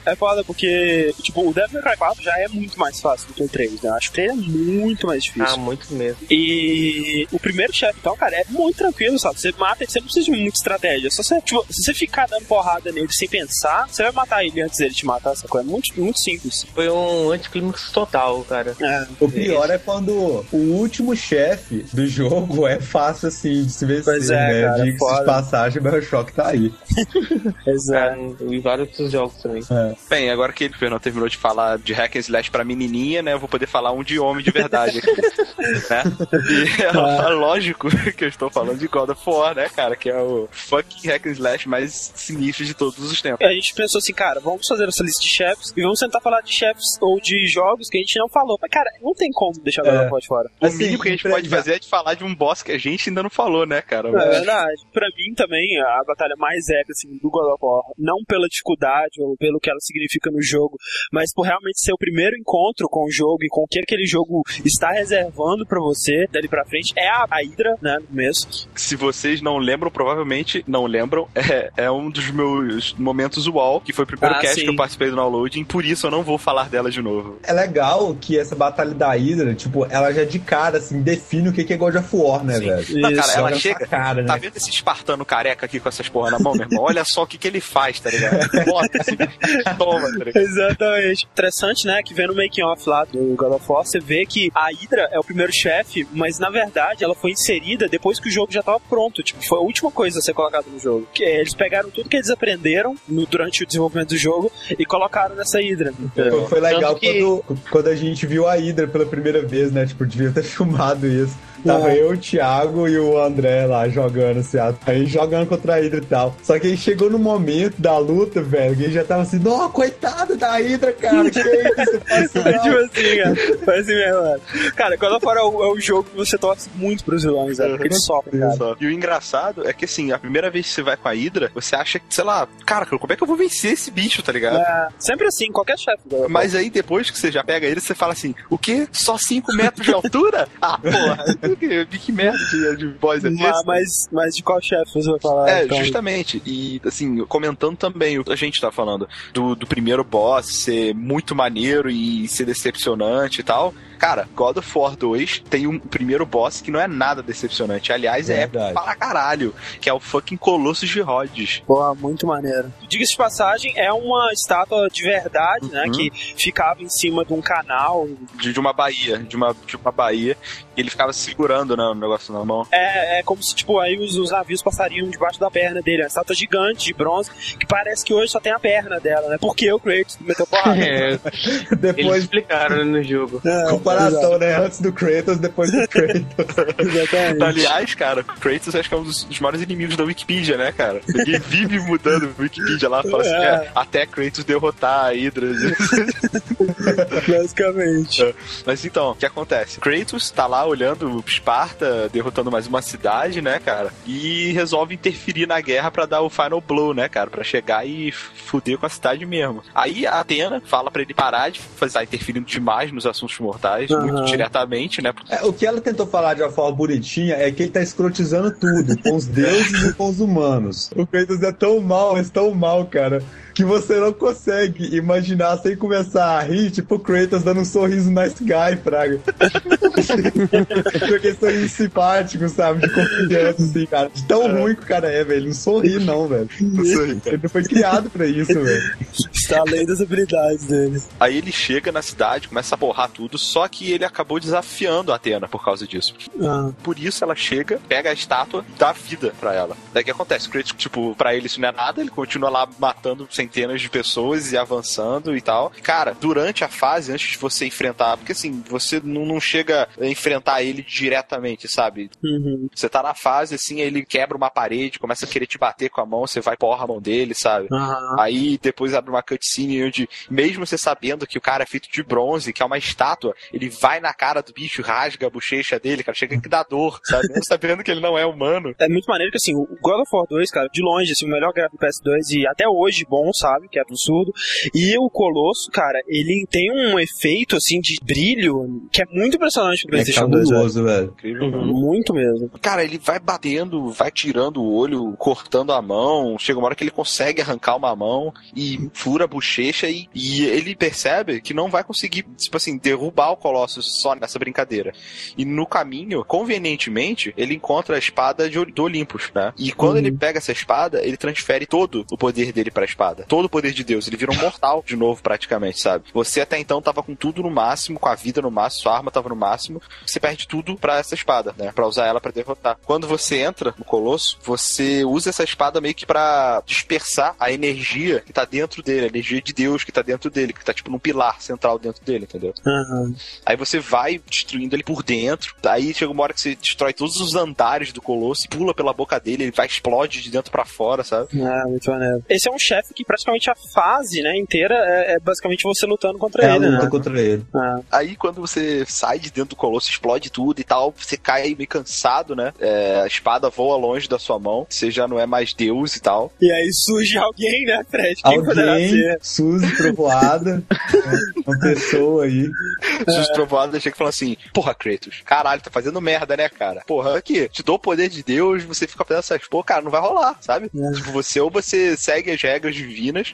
É foda porque, tipo, o Devil May Cry 4 já é muito mais fácil do que o 3, né? Acho que o 3 é muito mais difícil.
Ah, muito mesmo.
E o primeiro chefe, então, cara, é muito tranquilo, sabe? Você mata ele, você não precisa de muita estratégia. Só você, tipo, se você ficar dando porrada nele sem pensar, você vai matar ele antes dele te matar, essa coisa. É muito, muito simples.
Foi um anticlímax total, cara.
É.
O pior é quando o último chefe do jogo é fácil, assim, de se vencer,
Pois é,
né?
cara, foda.
de passagem, mas o choque tá aí.
Exato.
É, e vários outros jogos também.
Bem, agora que o Fernando terminou de falar de hack and slash pra menininha, né? Eu vou poder falar um de homem de verdade aqui. né? E é lógico que eu estou falando de God of War, né, cara? Que é o fucking hack and slash mais sinistro de todos os tempos.
A gente pensou assim, cara, vamos fazer essa lista de chefes e vamos tentar falar de chefes ou de jogos que a gente não falou. Mas, cara, não tem como deixar o
É.
God of War de fora.
O
Assim,
mínimo que a gente
pra-
pode fazer é de falar de um boss que a gente ainda não falou, né, cara?
É verdade. Pra mim também, a batalha mais épica assim, do God of War, não pela dificuldade ou pelo que ela significa no jogo, mas por realmente ser o primeiro encontro com o jogo e com o que aquele jogo está reservando pra você dali pra frente, é a, a Hydra, né, no começo.
Se vocês não lembram, provavelmente não lembram, é, é um dos meus momentos UOL, que foi o primeiro
Ah,
cast
sim.
que eu participei do downloading, por isso eu não vou falar dela de novo.
É legal legal que essa batalha da Hydra, tipo, ela já de cara, assim, define o que que é God of War, né,
Sim.
velho?
Não, cara,
Isso,
ela chega.
cara, né?
Tá vendo esse espartano careca aqui com essas porra na mão, meu irmão? Olha só o que, que ele faz, tá ligado? Bota esse bicho, toma, tá ligado?
Exatamente. Interessante, né? Que vendo o making off lá do God of War, você vê que a Hydra é o primeiro chefe, mas na verdade ela foi inserida depois que o jogo já tava pronto. Tipo, foi a última coisa a ser colocada no jogo. Que eles pegaram tudo que eles aprenderam no- durante o desenvolvimento do jogo e colocaram nessa Hydra.
Foi, foi legal
que-
quando, quando a gente viu a Hydra pela primeira vez, né? Tipo, devia ter filmado isso. Tava eu, o Thiago e o André lá jogando, assim, aí jogando contra a Hydra e tal. Só que aí chegou no momento da luta, velho, que ele já tava assim, não, coitado da Hydra, cara, que isso,
É
não."
tipo assim, cara. Foi assim mesmo, mano. Cara, of War é o, é o jogo que você torce muito pros vilões, velho. Porque eles sofrem, cara.
Só. E o engraçado é que assim, a primeira vez que você vai com a Hydra, você acha que, sei lá, cara, como é que eu vou vencer esse bicho, tá ligado?
É, sempre assim, qualquer chefe.
Mas aí depois que você já pega ele, você fala assim: o quê? Só 5 metros de altura? Ah, porra, que, que merda de, de boss é esse?
mas, mas de qual chefe você vai falar?
É,
então?
justamente. E, assim, comentando também o que a gente tá falando do, do primeiro boss ser muito maneiro e ser decepcionante e tal. Cara, God of War 2 tem um primeiro boss que não é nada decepcionante. Aliás, é
Verdade.
para caralho. Que é o fucking Colossus de Rhodes.
Porra, muito maneiro. Diga-se de passagem, é uma estátua de verdade, né?
Uhum.
Que ficava em cima de um canal.
De, de uma baía. De uma, de uma baía. E ele ficava segurando né, o negócio na mão.
É, é como se, tipo, aí os, os navios passariam debaixo da perna dele. É uma estátua gigante de bronze, que parece que hoje só tem a perna dela, né? Porque o Kratos meteu porrada.
É, eles
Depois,
explicaram no jogo.
É,
comparação, né? Antes do Kratos, depois do Kratos.
Exatamente.
Aliás, cara, Kratos acho que é um dos, dos maiores inimigos da Wikipedia, né, cara? Ninguém vive mudando a Wikipedia lá, fala assim,
É.
é, até Kratos derrotar a Hydra.
Basicamente.
Mas então, o que acontece? Kratos tá lá olhando Esparta, derrotando mais uma cidade, né, cara? E resolve interferir na guerra pra dar o final blow, né, cara? Pra chegar e fuder com a cidade mesmo. Aí a Atena fala pra ele parar de fazer, tá interferindo demais nos assuntos mortais,
Aham.
muito diretamente, né?
É, o que ela tentou falar de uma forma bonitinha é que ele tá escrotizando tudo, com os deuses e com os humanos. O Kratos é tão mal, mas tão mal, cara, que você não consegue imaginar sem começar a rir, tipo o Kratos dando um sorriso nice guy, Fraga. Aquele sorriso simpático, sabe? De confiança, assim, cara. De tão ruim que o cara é, velho. Ele não sorri, não, velho. Ele não foi criado pra isso, velho.
Está além das habilidades dele.
Aí ele chega na cidade, começa a borrar tudo, só que ele acabou desafiando a Atena por causa disso.
Ah,
Por isso ela chega, pega a estátua e dá vida pra ela. Daí o que acontece? O Kratos, tipo, pra ele isso não é nada, ele continua lá matando centenas de pessoas e avançando e tal. Cara, durante a fase, antes de você enfrentar, porque assim, você não, não chega a enfrentar ele diretamente, sabe?
uhum.
Você tá na fase, assim, ele quebra uma parede, começa a querer te bater com a mão, você vai porra a mão dele, sabe?
Ah,
Aí depois abre uma cutscene onde, mesmo você sabendo que o cara é feito de bronze, que é uma estátua, ele vai na cara do bicho, rasga a bochecha dele, cara, chega que dá dor, sabe? Mesmo sabendo que ele não é humano.
É muito maneiro que, assim, o God of War 2, cara, de longe, assim, o melhor gráfico do PS2 e até hoje bom, sabe? Que é absurdo. E o Colosso, cara, ele tem um efeito, assim, de brilho que é muito impressionante pro
É
PlayStation 2, velho.
cabuloso, velho.
Incrível.
Muito mesmo.
Cara, ele vai batendo, vai tirando o olho, cortando a mão. Chega uma hora que ele consegue arrancar uma mão e fura a bochecha e, e ele percebe que não vai conseguir, tipo assim, derrubar o Colossus só nessa brincadeira. E no caminho, convenientemente, ele encontra a espada de, do Olympus, né? E quando
Uhum.
ele pega essa espada, ele transfere todo o poder dele pra espada. Todo o poder de Deus. Ele vira um mortal de novo, praticamente, sabe? Você até então tava com tudo no máximo, com a vida no máximo, sua arma tava no máximo. Você perde tudo pra essa espada, né? Pra usar ela pra derrotar. Quando você entra no Colosso, você usa essa espada meio que pra dispersar a energia que tá dentro dele, a energia de Deus que tá dentro dele, que tá tipo num pilar central dentro dele, entendeu?
Aham.
Aí você vai destruindo ele por dentro. Aí chega uma hora que você destrói todos os andares do Colosso pula pela boca dele, ele vai explode de dentro pra fora, sabe?
É, muito maneiro. Esse é um chefe que praticamente a fase, né, inteira é, é basicamente você lutando contra
É a
ele,
luta
né?
contra ele.
Ah,
Aí quando você sai de dentro do colosso, explode tudo e tal, você cai aí meio cansado, né? É, a espada voa longe da sua mão, você já não é mais Deus e tal.
E aí surge alguém, né, Fred? Quem
Alguém,
ser?
Suzy, trovoada, uma pessoa aí.
Jesus trovoada chega e fala assim: Porra, Kratos, caralho, tá fazendo merda, né, cara? Porra, aqui, te dou o poder de Deus, você fica fazendo essas porra, cara, não vai rolar, sabe? Tipo, você ou você segue as regras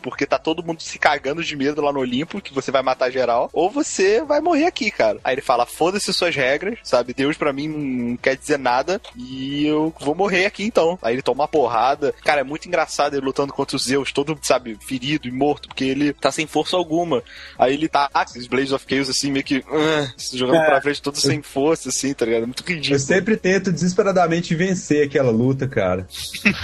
porque tá todo mundo se cagando de medo lá no Olimpo, que você vai matar geral, ou você vai morrer aqui, cara. Aí ele fala: Foda-se suas regras, sabe? Deus pra mim não quer dizer nada e eu vou morrer aqui então. Aí ele toma uma porrada. Cara, é muito engraçado ele lutando contra os Zeus, todo, sabe, ferido e morto, porque ele tá sem força alguma. Aí ele tá, ah, esses Blades of Chaos assim, meio que uh, jogando
É.
pra frente todo sem força, assim, tá ligado? É muito
Eu
ridículo.
sempre tento desesperadamente vencer aquela luta, cara.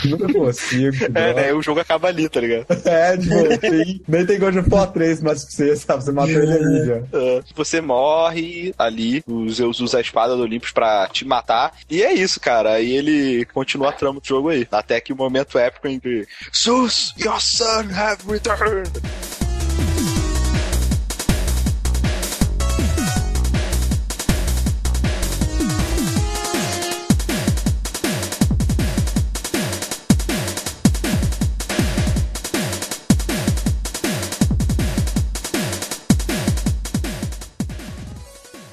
Nunca consigo.
É, né? O jogo acaba ali, tá ligado?
É, tipo, tem, nem tem God of War 3 mais pra você, sabe? Você matou ele ali já.
É, Você morre ali, o Zeus usa a espada do Olympus pra te matar, e é isso, cara. Aí ele continua a trama do jogo aí. Até que o momento épico em que Zeus, your son have returned.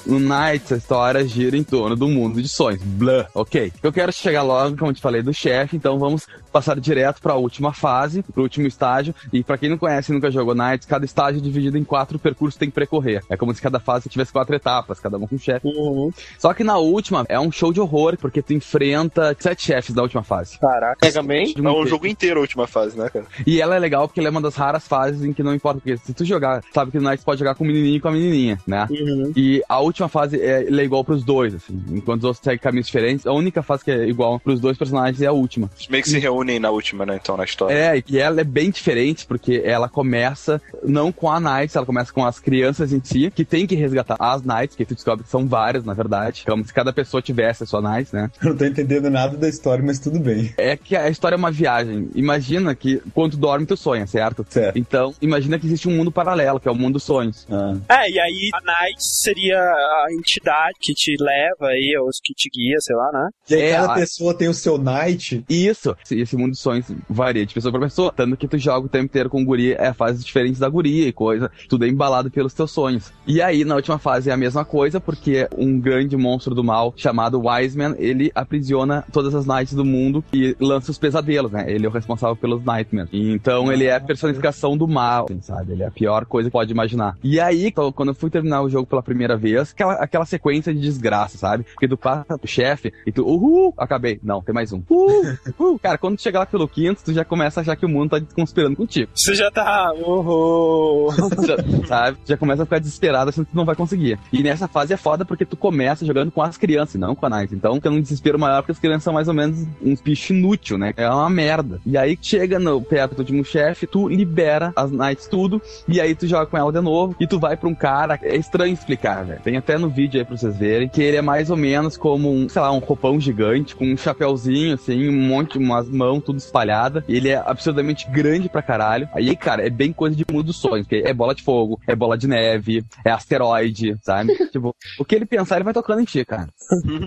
No Knights, a história gira em torno do mundo de sonhos. Blá, ok. Eu quero chegar logo, como eu te falei, do chefe, então vamos passar direto pra última fase, pro último estágio. E pra quem não conhece e nunca jogou Knights, cada estágio é dividido em quatro percursos que tem que percorrer. É como se cada fase tivesse quatro etapas, cada uma com um chefe.
Uhum.
Só que na última é um show de horror, porque tu enfrenta sete chefes da última fase.
Caraca.
Mega Man?
De
É um jogo inteiro a última fase, né, cara?
E ela é legal porque ela é uma das raras fases em que não importa, porque se tu jogar, sabe que no Knights pode jogar com o menininho e com a menininha, né?
Uhum.
E a última fase é, é igual pros dois, assim. Enquanto os outros seguem caminhos diferentes, a única fase que é igual pros dois personagens é a última.
Eles meio que se reúnem na última, né, então, na história.
É, e ela é bem diferente, porque ela começa não com a Knights, ela começa com as crianças em si, que tem que resgatar as Knights, que tu descobre que são várias, na verdade. Como se cada pessoa tivesse a sua Knights, né?
Eu não tô entendendo nada da história, mas tudo bem.
É que a história é uma viagem. Imagina que quando tu dorme, tu sonha, certo?
Certo.
Então, imagina que existe um mundo paralelo, que é o mundo dos sonhos.
Ah.
É, e aí a Knight seria a entidade que te leva aí, ou que te guia, sei lá, né?
E aí
É,
cada
a-
pessoa tem o seu Knight.
Isso, esse- esse mundo de sonhos varia de pessoa pra pessoa, tanto que tu joga o tempo inteiro com guria, é fases diferentes da guria e coisa, tudo é embalado pelos teus sonhos. E aí, na última fase é a mesma coisa, porque um grande monstro do mal, chamado Wiseman, ele aprisiona todas as Knights do mundo e lança os pesadelos, né? Ele é o responsável pelos Nightmares. Então ele é a personificação do mal, assim, sabe? Ele é a pior coisa que pode imaginar. E aí, então, quando eu fui terminar o jogo pela primeira vez, aquela, aquela sequência de desgraça, sabe? Porque tu passa pro chefe e tu, uhul, acabei. Não, tem mais um. Uhul, uhul. Cara, quando tu chega lá pelo quinto, tu já começa a achar que o mundo tá conspirando contigo.
Você já tá. Uhul.
Já- sabe? Já começa a ficar desesperado achando que tu não vai conseguir. E nessa fase é foda porque tu começa jogando com as crianças, e não com a Knight. Então fica num desespero maior porque as crianças são mais ou menos uns bichos inúteis, né? É uma merda. E aí chega no perto do último chefe, tu libera as Knights tudo, e aí tu joga com ela de novo, e tu vai pra um cara. É estranho explicar, velho. Tem até no vídeo aí pra vocês verem, que ele é mais ou menos como um, sei lá, um roupão gigante, com um chapéuzinho, assim, um monte, umas mãos tudo espalhada. E ele é absurdamente grande pra caralho. Aí, cara, é bem coisa de mundo dos sonhos, porque é bola de fogo, é bola de neve, é asteroide, sabe? tipo, o que ele pensar, ele vai tocando em ti, cara.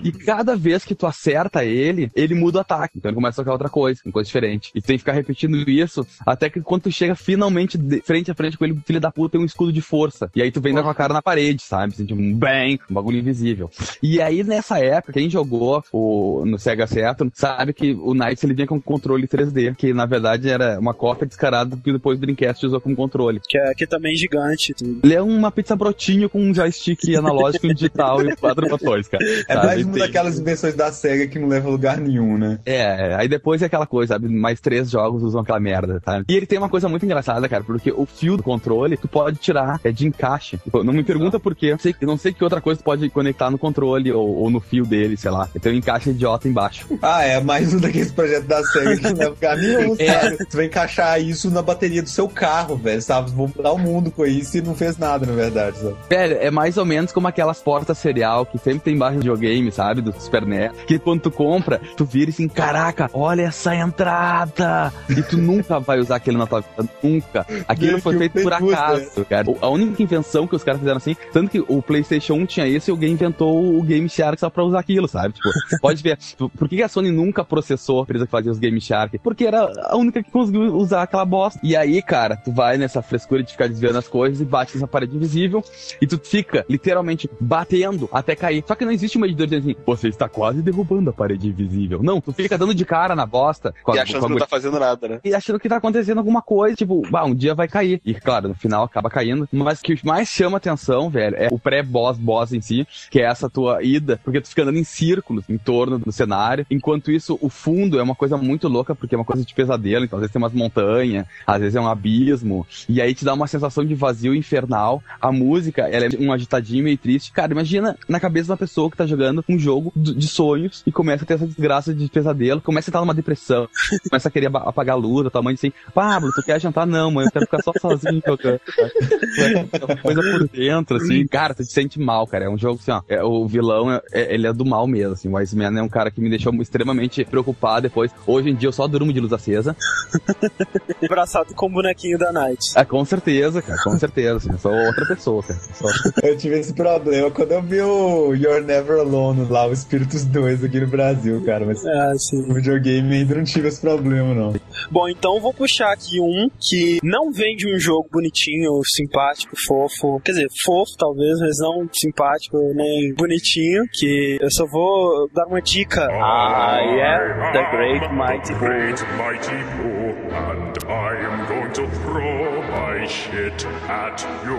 E cada vez que tu acerta ele, ele muda o ataque. Então ele começa a tocar outra coisa, uma coisa diferente. E tu tem que ficar repetindo isso até que quando tu chega finalmente de frente a frente com ele, filho da puta tem um escudo de força. E aí tu vem com a cara na parede, sabe? Assim, tipo, um bang, um bagulho invisível. E aí nessa época, quem jogou o, no Sega Saturn sabe que o Knights ele vinha com controle 3D, que na verdade era uma cópia descarada que depois o Dreamcast usou como controle.
Que é, que é também gigante. tudo.
Ele é uma pizza brotinho com um joystick analógico e um digital e quatro botões, cara.
É
sabe?
mais uma
Tem-
daquelas invenções da SEGA que não leva a lugar nenhum, né?
É, aí depois é aquela coisa, sabe? Mais três jogos usam aquela merda, tá? E ele tem uma coisa muito engraçada, cara, porque o fio do controle tu pode tirar é de encaixe. Tipo, não me pergunta por quê. Eu sei- eu não sei que outra coisa tu pode conectar no controle ou, ou no fio dele, sei lá. Tem um encaixe idiota embaixo.
Ah, é mais um daqueles projetos da SEGA que não lugar nenhum,
É.
Você vai encaixar isso na bateria do seu carro, velho, sabe? Vou mudar o mundo com isso e não fez nada, na verdade, sabe?
Velho, é mais ou menos como aquelas portas serial que sempre tem embaixo de videogame, sabe? Do Super NES. Que quando tu compra, tu vira assim, caraca, olha essa entrada! E tu nunca vai usar aquilo na tua vida, nunca. Aquilo
Meu,
foi feito por acaso, cara. A única invenção que os caras fizeram assim, tanto que o PlayStation PlayStation 1 tinha isso e alguém inventou o Game Shark só pra usar aquilo, sabe? Tipo, pode ver. Por que a Sony nunca processou a empresa que fazia os Game Shark? Porque era a única que conseguiu usar aquela bosta. E aí, cara, tu vai nessa frescura de ficar desviando as coisas e bate nessa parede invisível e tu fica literalmente batendo até cair. Só que não existe um medidor dizendo assim, você está quase derrubando a parede invisível. Não, tu fica dando de cara na bosta. com a-
E achando
com a
que não tá fazendo nada, né?
e achando que tá acontecendo alguma coisa, tipo, bah, um dia vai cair. E claro, no final acaba caindo. Mas o que mais chama atenção, velho, é o pré-boss boss em si, que é essa tua ida, porque tu fica andando em círculos em torno do cenário. Enquanto isso, o fundo é uma coisa muito louca, porque é uma coisa de pesadelo. Então, às vezes tem umas montanhas, às vezes é um abismo. E aí te dá uma sensação de vazio infernal. A música, ela é um agitadinho meio triste. Cara, imagina na cabeça de uma pessoa que tá jogando um jogo de sonhos e começa a ter essa desgraça de pesadelo, começa a entrar numa depressão, começa a querer apagar a luz, a tua mãe diz assim, Pablo, tu quer jantar? Não, mãe, eu quero ficar só sozinho jogando. Coisa por dentro, assim, cara, tu te sente mal, cara. É um jogo assim, ó. é- o vilão, é- é- ele é do mal mesmo, assim. O Iceman é um cara que me deixou extremamente preocupado depois. Hoje em dia eu só durmo de luz acesa.
Abraçado com o bonequinho da Night.
Ah, com certeza, cara, com certeza. Assim, eu sou outra pessoa, cara. Sou-
Eu tive esse problema quando eu vi o You're Never Alone lá, o Espíritos 2 aqui no Brasil, cara. Mas
Ah, sim.
no videogame ainda não tive esse problema, não.
Bom, então eu vou puxar aqui um que não vem de um jogo bonitinho, simpático, fofo. Quer dizer, fofo talvez, mas não simpático nem bonitinho. Que eu só vou dar uma dica. I am the Great Mighty Bull.
Great mighty bull, and I am going to throw my shit at you.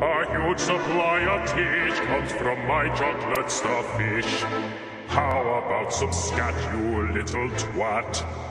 A huge supply of teach comes from my chocolate starfish. How about some scat, you little twat?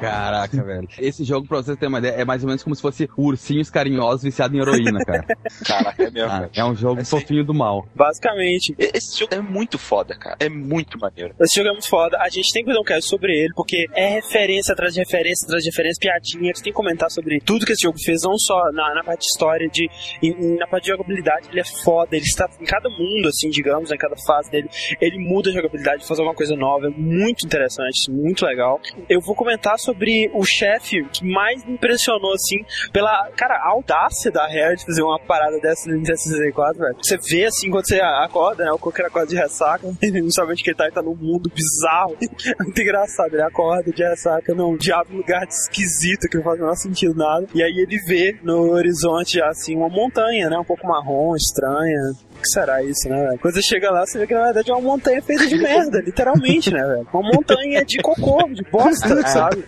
Caraca, velho. Esse jogo, pra vocês terem uma ideia, é mais ou menos como se fosse ursinhos carinhosos viciados em heroína, cara.
Caraca, é mesmo.
Ah, é um jogo
Assim.
fofinho do mal.
Basicamente,
Esse jogo é muito foda, cara. É muito maneiro.
esse jogo é muito foda. A gente tem que fazer um cast sobre ele, porque é referência atrás de referência, atrás de referência, piadinha. A gente tem que comentar sobre tudo que esse jogo fez, não só na, na parte de história, de, em- na parte de jogabilidade. Ele é foda, ele está em cada mundo, assim, digamos, em cada fase dele. Ele muda a jogabilidade, faz alguma coisa nova. É muito interessante, muito legal. Eu vou comentar sobre o chefe que mais me impressionou, assim, pela, cara, audácia da Rare de fazer uma parada dessa no Nintendo 64, velho. Você vê, assim, quando você acorda, né? O Coker acorda de ressaca, onde que ele tá, ele tá num mundo bizarro. Muito engraçado, ele acorda de ressaca num diabo lugar esquisito que não faz o menor sentido nada. E aí ele vê no horizonte, assim, uma montanha, né? Um pouco marrom, estranha. Que será isso, né, velho? Quando você chega lá, você vê que na verdade é uma montanha feita de merda, literalmente, né, velho? Uma montanha de cocô, de bosta, sabe?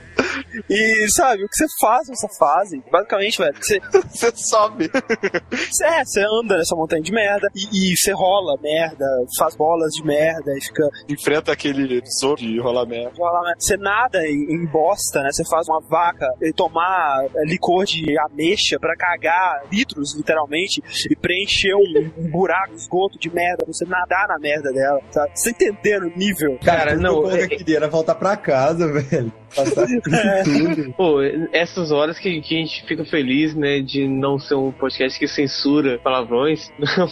E, sabe, o que você faz nessa fase, basicamente, velho, você,
Você sobe.
você- é, você anda nessa montanha de merda e, e você rola merda, faz bolas de merda e fica
Enfrenta aquele tesouro de rolamento.
rola merda. Você nada em, em bosta, né? Você faz uma vaca e tomar é, licor de ameixa pra cagar litros, literalmente, e preencher um, um buraco, esgoto de merda, pra você nadar na merda dela, sabe? Você tá entendendo o nível?
Cara,
tudo
não,
que eu
é-
queria era voltar pra casa, velho.
É.
Pô, essas horas que, que a gente fica feliz, né, de não ser um podcast que censura palavrões, não,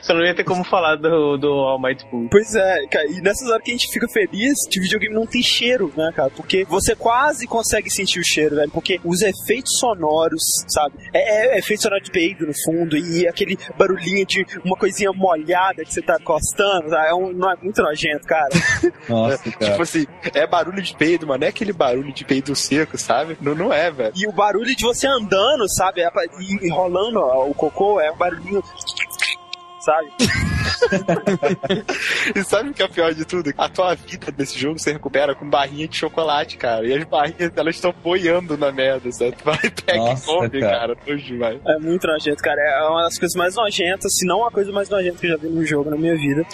só não ia ter como falar do, do Almighty Pool.
Pois é, cara, e nessas horas que a gente fica feliz, de videogame não tem cheiro, né, cara? Porque você quase consegue sentir o cheiro, velho. Porque os efeitos sonoros, sabe? É, é efeito sonoro de peido no fundo e aquele barulhinho de uma coisinha molhada que você tá encostando, tá? É, um, não é muito nojento, cara.
Nossa, cara.
Tipo assim, é barulho de peido, mas não é aquele barulho de peido seco, sabe? Não, não é, velho.
E o barulho de você andando, sabe? É pra- E, e rolando ó, o cocô, é um barulhinho. Sabe?
E sabe o que é o pior de tudo? A tua vida desse jogo você recupera com barrinha de chocolate, cara. E as barrinhas, elas estão boiando na merda, sabe? Tu vai, pega
Nossa,
e come,
cara.
cara.
É muito nojento, cara. É uma das coisas mais nojentas, se não a coisa mais nojenta que eu já vi num jogo na minha vida.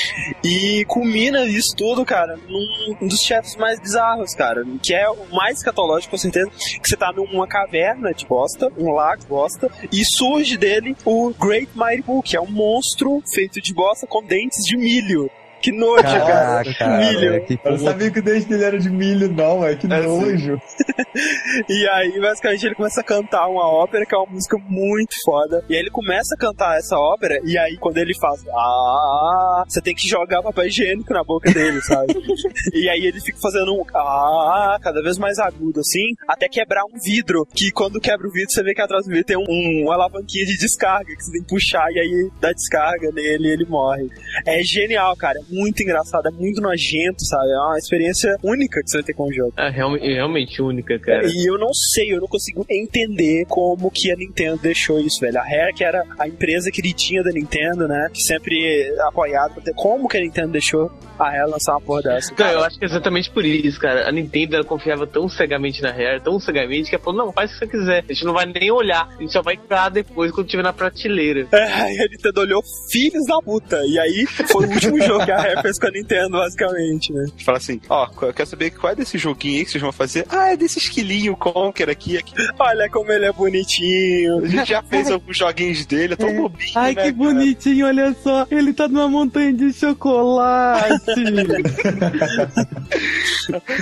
E culmina isso tudo, cara, num um dos chefes mais bizarros, cara. Que é o mais escatológico, com certeza. Que você tá numa caverna de bosta, um lago de bosta, e surge dele o Great Mighty Bull, que é um monstro feito de bosta com dentes de milho. Que nojo, cara.
Ah, cara,
Milho.
que
Eu não sabia que o dente dele era de milho, não, é que
É,
nojo.
E aí, basicamente, ele começa a cantar uma ópera, que é uma música muito foda. E aí ele começa a cantar essa ópera, e aí quando ele faz ah, você tem que jogar papel higiênico na boca dele, sabe? e aí ele fica fazendo um ah, cada vez mais agudo, assim, até quebrar um vidro. Que quando quebra o vidro, você vê que atrás do vidro tem um, um- uma alavanquinha de descarga, que você tem que puxar, e aí dá descarga nele e ele morre. É genial, cara. É muito engraçado, é muito nojento, sabe? É uma experiência única que você vai ter com o jogo.
É real- realmente única, cara.
E eu não sei, eu não consigo entender como que a Nintendo deixou isso, velho. A Rare, que era a empresa queridinha da Nintendo, né? Que sempre apoiada. pra ter- Como que a Nintendo deixou a Rare lançar uma porra dessa?
Então, eu acho que é exatamente por isso, cara. A Nintendo ela confiava tão cegamente na Rare, tão cegamente, que ela falou: não, faz o que você quiser. A gente não vai nem olhar, a gente só vai comprar depois quando tiver na prateleira.
É, a Nintendo olhou filhos da puta. E aí foi o último jogo que a Fez com a Nintendo, basicamente, né?
Fala assim, ó, qu- quer saber qual é desse joguinho aí que vocês vão fazer? Ah, é desse esquilinho Conker aqui, aqui.
Olha como ele é bonitinho.
A gente já fez alguns joguinhos dele, é tão bobinho,
Ai,
né,
que
cara?
bonitinho, olha só. Ele tá numa montanha de chocolate.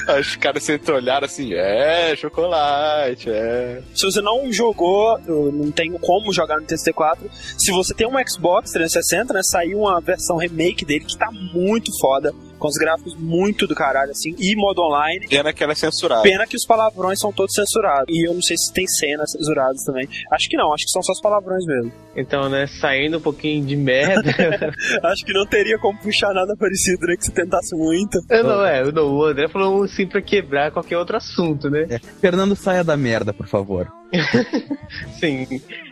Aí Os caras sempre olharam assim, é, chocolate, é.
Se você não jogou, eu não tenho como jogar no TST4. Se você tem um Xbox 360, né? Saiu uma versão remake dele que tá muito foda. Com os gráficos muito do caralho, assim. E modo online.
Pena que ela é censurada.
Pena que os palavrões são todos censurados. E eu não sei se tem cenas censuradas também. Acho que não, acho que são só os palavrões mesmo.
Então, né, saindo um pouquinho de merda.
acho que não teria como puxar nada parecido, né? Que se tentasse muito.
eu não, é, eu não, o André falou assim pra quebrar qualquer outro assunto, né?
É, Fernando, saia da merda, por favor.
Sim.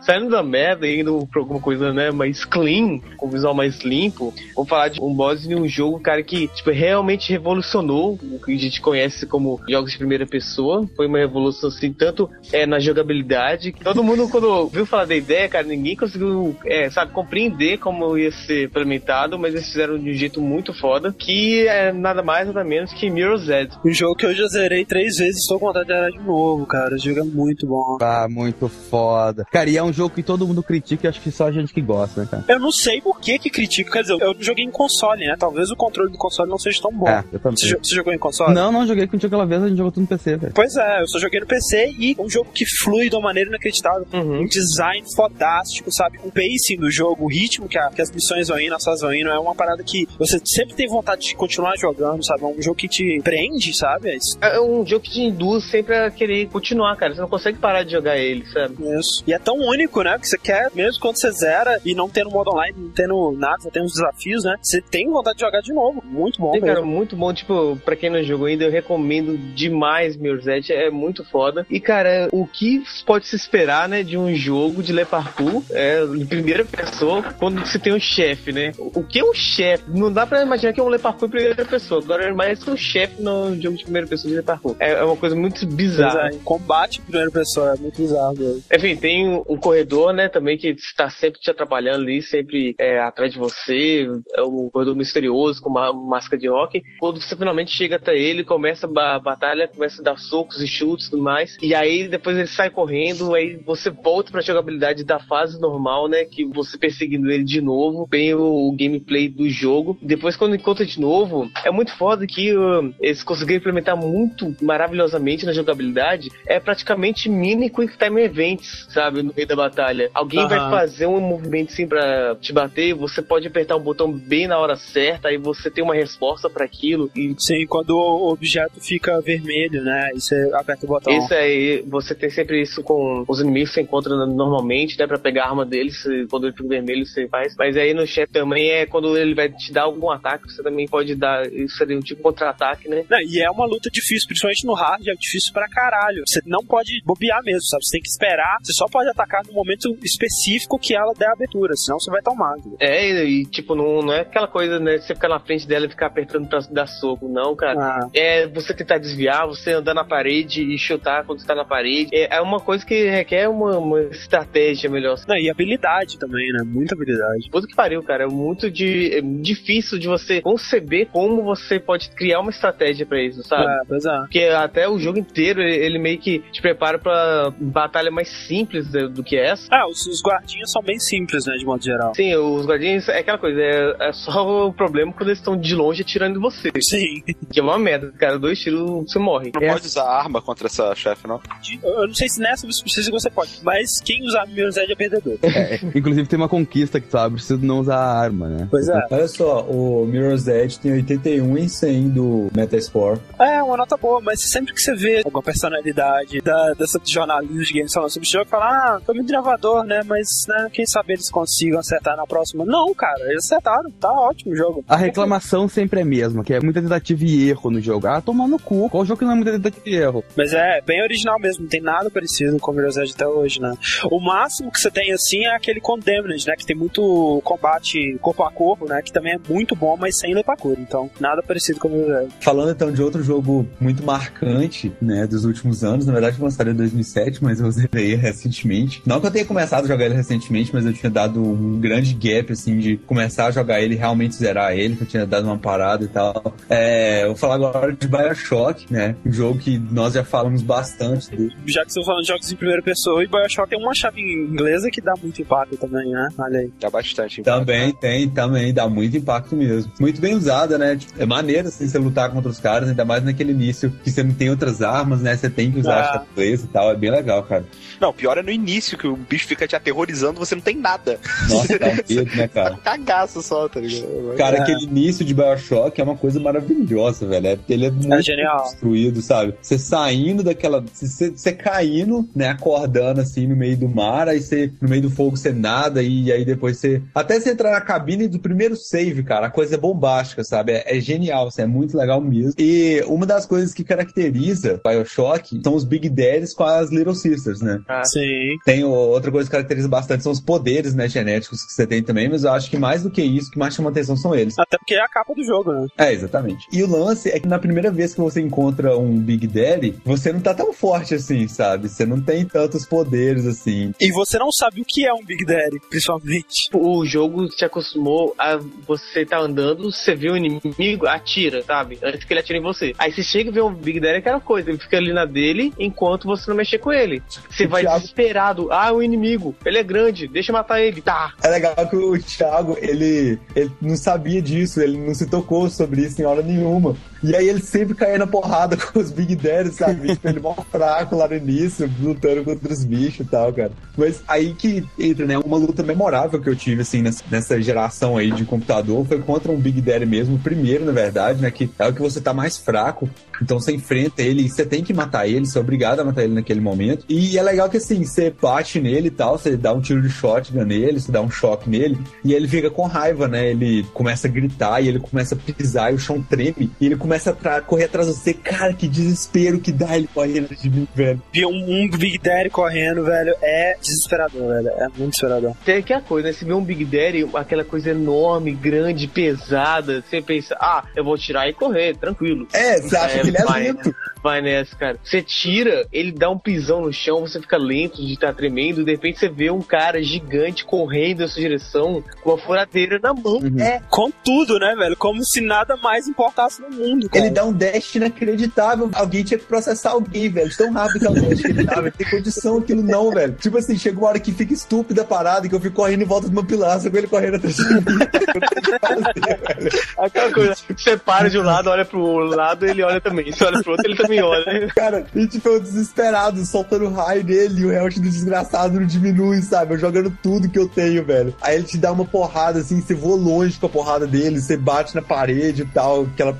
Saindo da merda e indo pra alguma coisa, né, mais clean, com visual mais limpo, vou falar de um boss de um jogo, cara, que, tipo, realmente revolucionou o que a gente conhece como jogos de primeira pessoa. Foi uma revolução, assim, tanto é, na jogabilidade, que todo mundo, quando viu falar da ideia, cara, ninguém conseguiu, é, sabe, compreender como ia ser implementado, mas eles fizeram de um jeito muito foda, que é nada mais, nada menos que Mirror's Edge.
Um jogo que eu já zerei três vezes estou com vontade de zerar de novo, cara. O jogo é muito bom.
Ah, muito foda. Cara, e é um jogo que todo mundo critica e acho que só a gente que gosta, né, cara?
Eu não sei por que que critico. Quer dizer, eu joguei em console, né? Talvez o controle do console não seja tão bom.
É, eu também.
Você, você jogou em console?
Não, não, joguei contigo aquela vez, a gente jogou tudo no PC, velho.
Pois é, eu só joguei no PC e um jogo que flui de uma maneira inacreditável. Um design fodástico, sabe? O pacing do jogo, o ritmo que, a- que as missões vão indo, as fases vão indo, é uma parada que você sempre tem vontade de continuar jogando, sabe? É um jogo que te prende, sabe? É isso.
É um jogo que te induz sempre a querer continuar, cara. Você não consegue parar de jogar ele, sabe?
Isso. E é tão único, né? Que você quer, mesmo quando você zera e não tendo modo online, não tendo nada, só tem uns desafios, né? Você tem vontade de jogar de novo. Muito bom,
Sim, cara,
mesmo.
muito bom. Tipo, pra quem não jogou ainda, eu recomendo demais Mirror's. É muito foda. E, cara, o que pode se esperar, né, de um jogo de Le Parkour é, em primeira pessoa, quando você tem um chefe, né? O que é um chefe? Não dá pra imaginar que é um Le Parkour em primeira pessoa. Agora, é mais um chefe no jogo de primeira pessoa de Le Parkour. É, é uma coisa muito bizarra.
Combate em primeira pessoa, é muito bizarro mesmo.
Enfim, tem um um corredor, né, também que está sempre te atrapalhando ali, sempre é, atrás de você. É um corredor misterioso com uma máscara de rock. Quando você finalmente chega até ele, começa a batalha, começa a dar socos e chutes e tudo mais. E aí depois ele sai correndo, aí você volta pra jogabilidade da fase normal, né, que você perseguindo ele de novo, bem o, o gameplay do jogo. Depois quando encontra de novo, é muito foda que uh, eles conseguiram implementar muito maravilhosamente na jogabilidade. É praticamente mini quick time events, sabe, no meio da batalha. Alguém vai
Aham.
fazer um movimento assim pra te bater, você pode apertar um botão bem na hora certa, aí você tem uma resposta pra aquilo. E
Sim, quando o objeto fica vermelho, né? E você aperta o botão.
Isso aí, você tem sempre isso com os inimigos que você encontra normalmente, né? Pra pegar a arma deles, quando ele fica vermelho, você faz. Mas aí no chefe também é quando ele vai te dar algum ataque, você também pode dar. Isso seria um tipo de contra-ataque, né?
Não, e é uma luta difícil, principalmente no hard, é difícil pra caralho. Você não pode bobear mesmo, sabe? Você tem que esperar, você só pode atacar no momento específico que ela der a abertura, senão você vai tomar. entendeu?
É, e, e, tipo, não, não é aquela coisa, né? Você ficar na frente dela e ficar apertando pra dar soco, não, cara.
Ah,
É você tentar desviar, você andar na parede e chutar quando você tá na parede. É, é uma coisa que requer uma, uma estratégia melhor.
não, e habilidade também, né? Muita habilidade.
Puta que pariu, cara. É muito de, é difícil de você conceber como você pode criar uma estratégia pra isso, sabe?
É, pois é.
Porque até o jogo inteiro ele, ele meio que te prepara pra batalha mais simples do, do que essa.
Ah, os, os guardinhas são bem simples, né, de modo geral.
Sim, os guardinhas é aquela coisa, é, é só o problema quando eles estão de longe atirando em você.
Sim.
Que é uma merda, cara. Dois tiros você morre.
Não pode usar arma contra essa chefe, não?
Eu não sei se nessa se você pode, mas quem usar Mirror's Edge é perdedor.
É, inclusive tem uma conquista que tu abre, precisa não usar arma, né?
Pois é.
Olha só, o Mirror's Edge tem 81 em 100 do Metascore.
É, uma nota boa, mas sempre que você vê alguma personalidade da, dessa jornalista de games falando sobre o jogo, fala, ah, foi muito gravador, né? Mas, né, quem sabe eles consigam acertar na próxima. Não, cara, eles acertaram, tá ótimo o jogo.
A reclamação sempre é a mesma, que é muita tentativa e erro no jogo. Ah, tomar no cu. Qual jogo que não é muita tentativa e erro?
Mas é bem original mesmo, não tem nada parecido com o Mirror's Edge até hoje, né? O máximo que você tem assim é aquele Condemned, né? Que tem muito combate corpo a corpo, né? Que também é muito bom, mas sem lepacura. Então, nada parecido com o Mirror's Edge.
Falando então de outro jogo muito marcante, né, dos últimos anos, na verdade foi lançado em 2007, mas eu zerei recentemente. Não que eu tenha começado a jogar ele recentemente, mas eu tinha dado um grande gap, assim, de começar a jogar ele e realmente zerar ele, que eu tinha dado uma parada e tal. É, eu vou falar agora de Bioshock, né, um jogo que nós já falamos bastante dele.
Já que estamos falando de jogos em primeira pessoa, e Bioshock tem uma chave inglesa que dá muito impacto também, né? Olha aí.
Dá bastante.
Também tem, também, dá muito impacto mesmo. Muito bem usada, né? Tipo, É maneiro, assim, você lutar contra os caras, ainda mais naquele início que você não tem outras armas, né? Você tem que usar
Ah.
a chave inglesa e tal, é bem legal, cara.
Não, pior é no início, que o bicho fica te aterrorizando, você não tem nada.
Nossa, dá um medo, né, cara?
Cagaço só, tá ligado?
Cara,
É.
aquele início de Bioshock é uma coisa maravilhosa, velho. É porque ele é muito
genial.
construído, sabe? Você saindo daquela. Você, você caindo, né? Acordando assim no meio do mar, aí você, no meio do fogo, você nada, e aí depois você. Até você entrar na cabine do primeiro save, cara, a coisa é bombástica, sabe? É, é genial, assim, é muito legal mesmo. E uma das coisas que caracteriza Bioshock são os Big Daddies com as Little Sisters, né?
Sim.
Tem o- outra coisa que caracteriza bastante são os poderes, né, genéticos que você tem também, mas eu acho que mais do que isso, o que mais chama atenção são eles.
Até porque é a capa do jogo, né?
É, exatamente. E o lance é que na primeira vez que você encontra um Big Daddy, você não tá tão forte assim, sabe? Você não tem tantos poderes assim.
E você não sabe o que é um Big Daddy, principalmente.
O jogo te acostumou a você tá andando, você vê o inimigo, atira, sabe? Antes que ele atire em você. Aí você chega e vê um Big Daddy, é aquela coisa, ele fica ali na dele enquanto você não mexer com ele. Você vai
Thiago-
desesperado. Ah, o inimigo, ele é grande, deixa eu matar ele. Tá.
É legal que o Thiago, ele, ele não sabia disso, ele não se tocou sobre isso em hora nenhuma. E aí ele sempre caía na porrada com os Big Daddies, sabe? tipo, ele mó fraco lá no início, lutando contra os bichos e tal, cara. Mas aí que entra, né? Uma luta memorável que eu tive, assim, nessa, geração aí de computador foi contra um Big Daddy mesmo, primeiro, na verdade, né? Que é o que você tá mais fraco. Então você enfrenta ele e você tem que matar ele, você é obrigado a matar ele naquele momento. E é legal que assim, você bate nele e tal, você dá um tiro de shotgun nele, você dá um choque nele, e ele fica com raiva, né? Ele começa a gritar e ele começa a pisar e o chão treme, e ele começa a tra- correr atrás de você. Cara, que desespero que dá ele correndo de mim, velho.
Vi um, um Big Daddy correndo, velho, é desesperador, velho. É muito desesperador.
Tem aquela coisa, né? Você vê um Big Daddy, aquela coisa enorme, grande, pesada, você pensa, ah, eu vou tirar e correr, tranquilo.
É, você acha
É,
que ele é
vai,
lento.
Vai nessa, cara. Você tira, ele dá um pisão no chão, você fica lento de estar tremendo, de repente você vê um cara gigante correndo na sua direção com uma furadeira na mão.
É, com tudo, né, velho? Como se nada mais importasse no mundo, cara.
Ele dá um dash inacreditável. Alguém tinha que processar alguém, velho. De Tão rápido que é o dash que ele dá, velho. Tem condição aquilo não, velho. Tipo assim, chega uma hora que fica estúpida a parada, que eu fico correndo em volta de uma pilastra com ele correndo atrás de mim. Eu não sei o que fazer, velho.
Aquela coisa, você para de um lado, olha pro lado, ele olha também. Você olha pro outro, ele também olha.
Cara, e tipo, eu desesperado, soltando raio nele, e o health do desgraçado não diminui, sabe? Eu jogando tudo que eu tenho, velho. Aí ele te dá uma porrada, assim, você voa longe com a porrada dele, você bate na parede e tal, aquela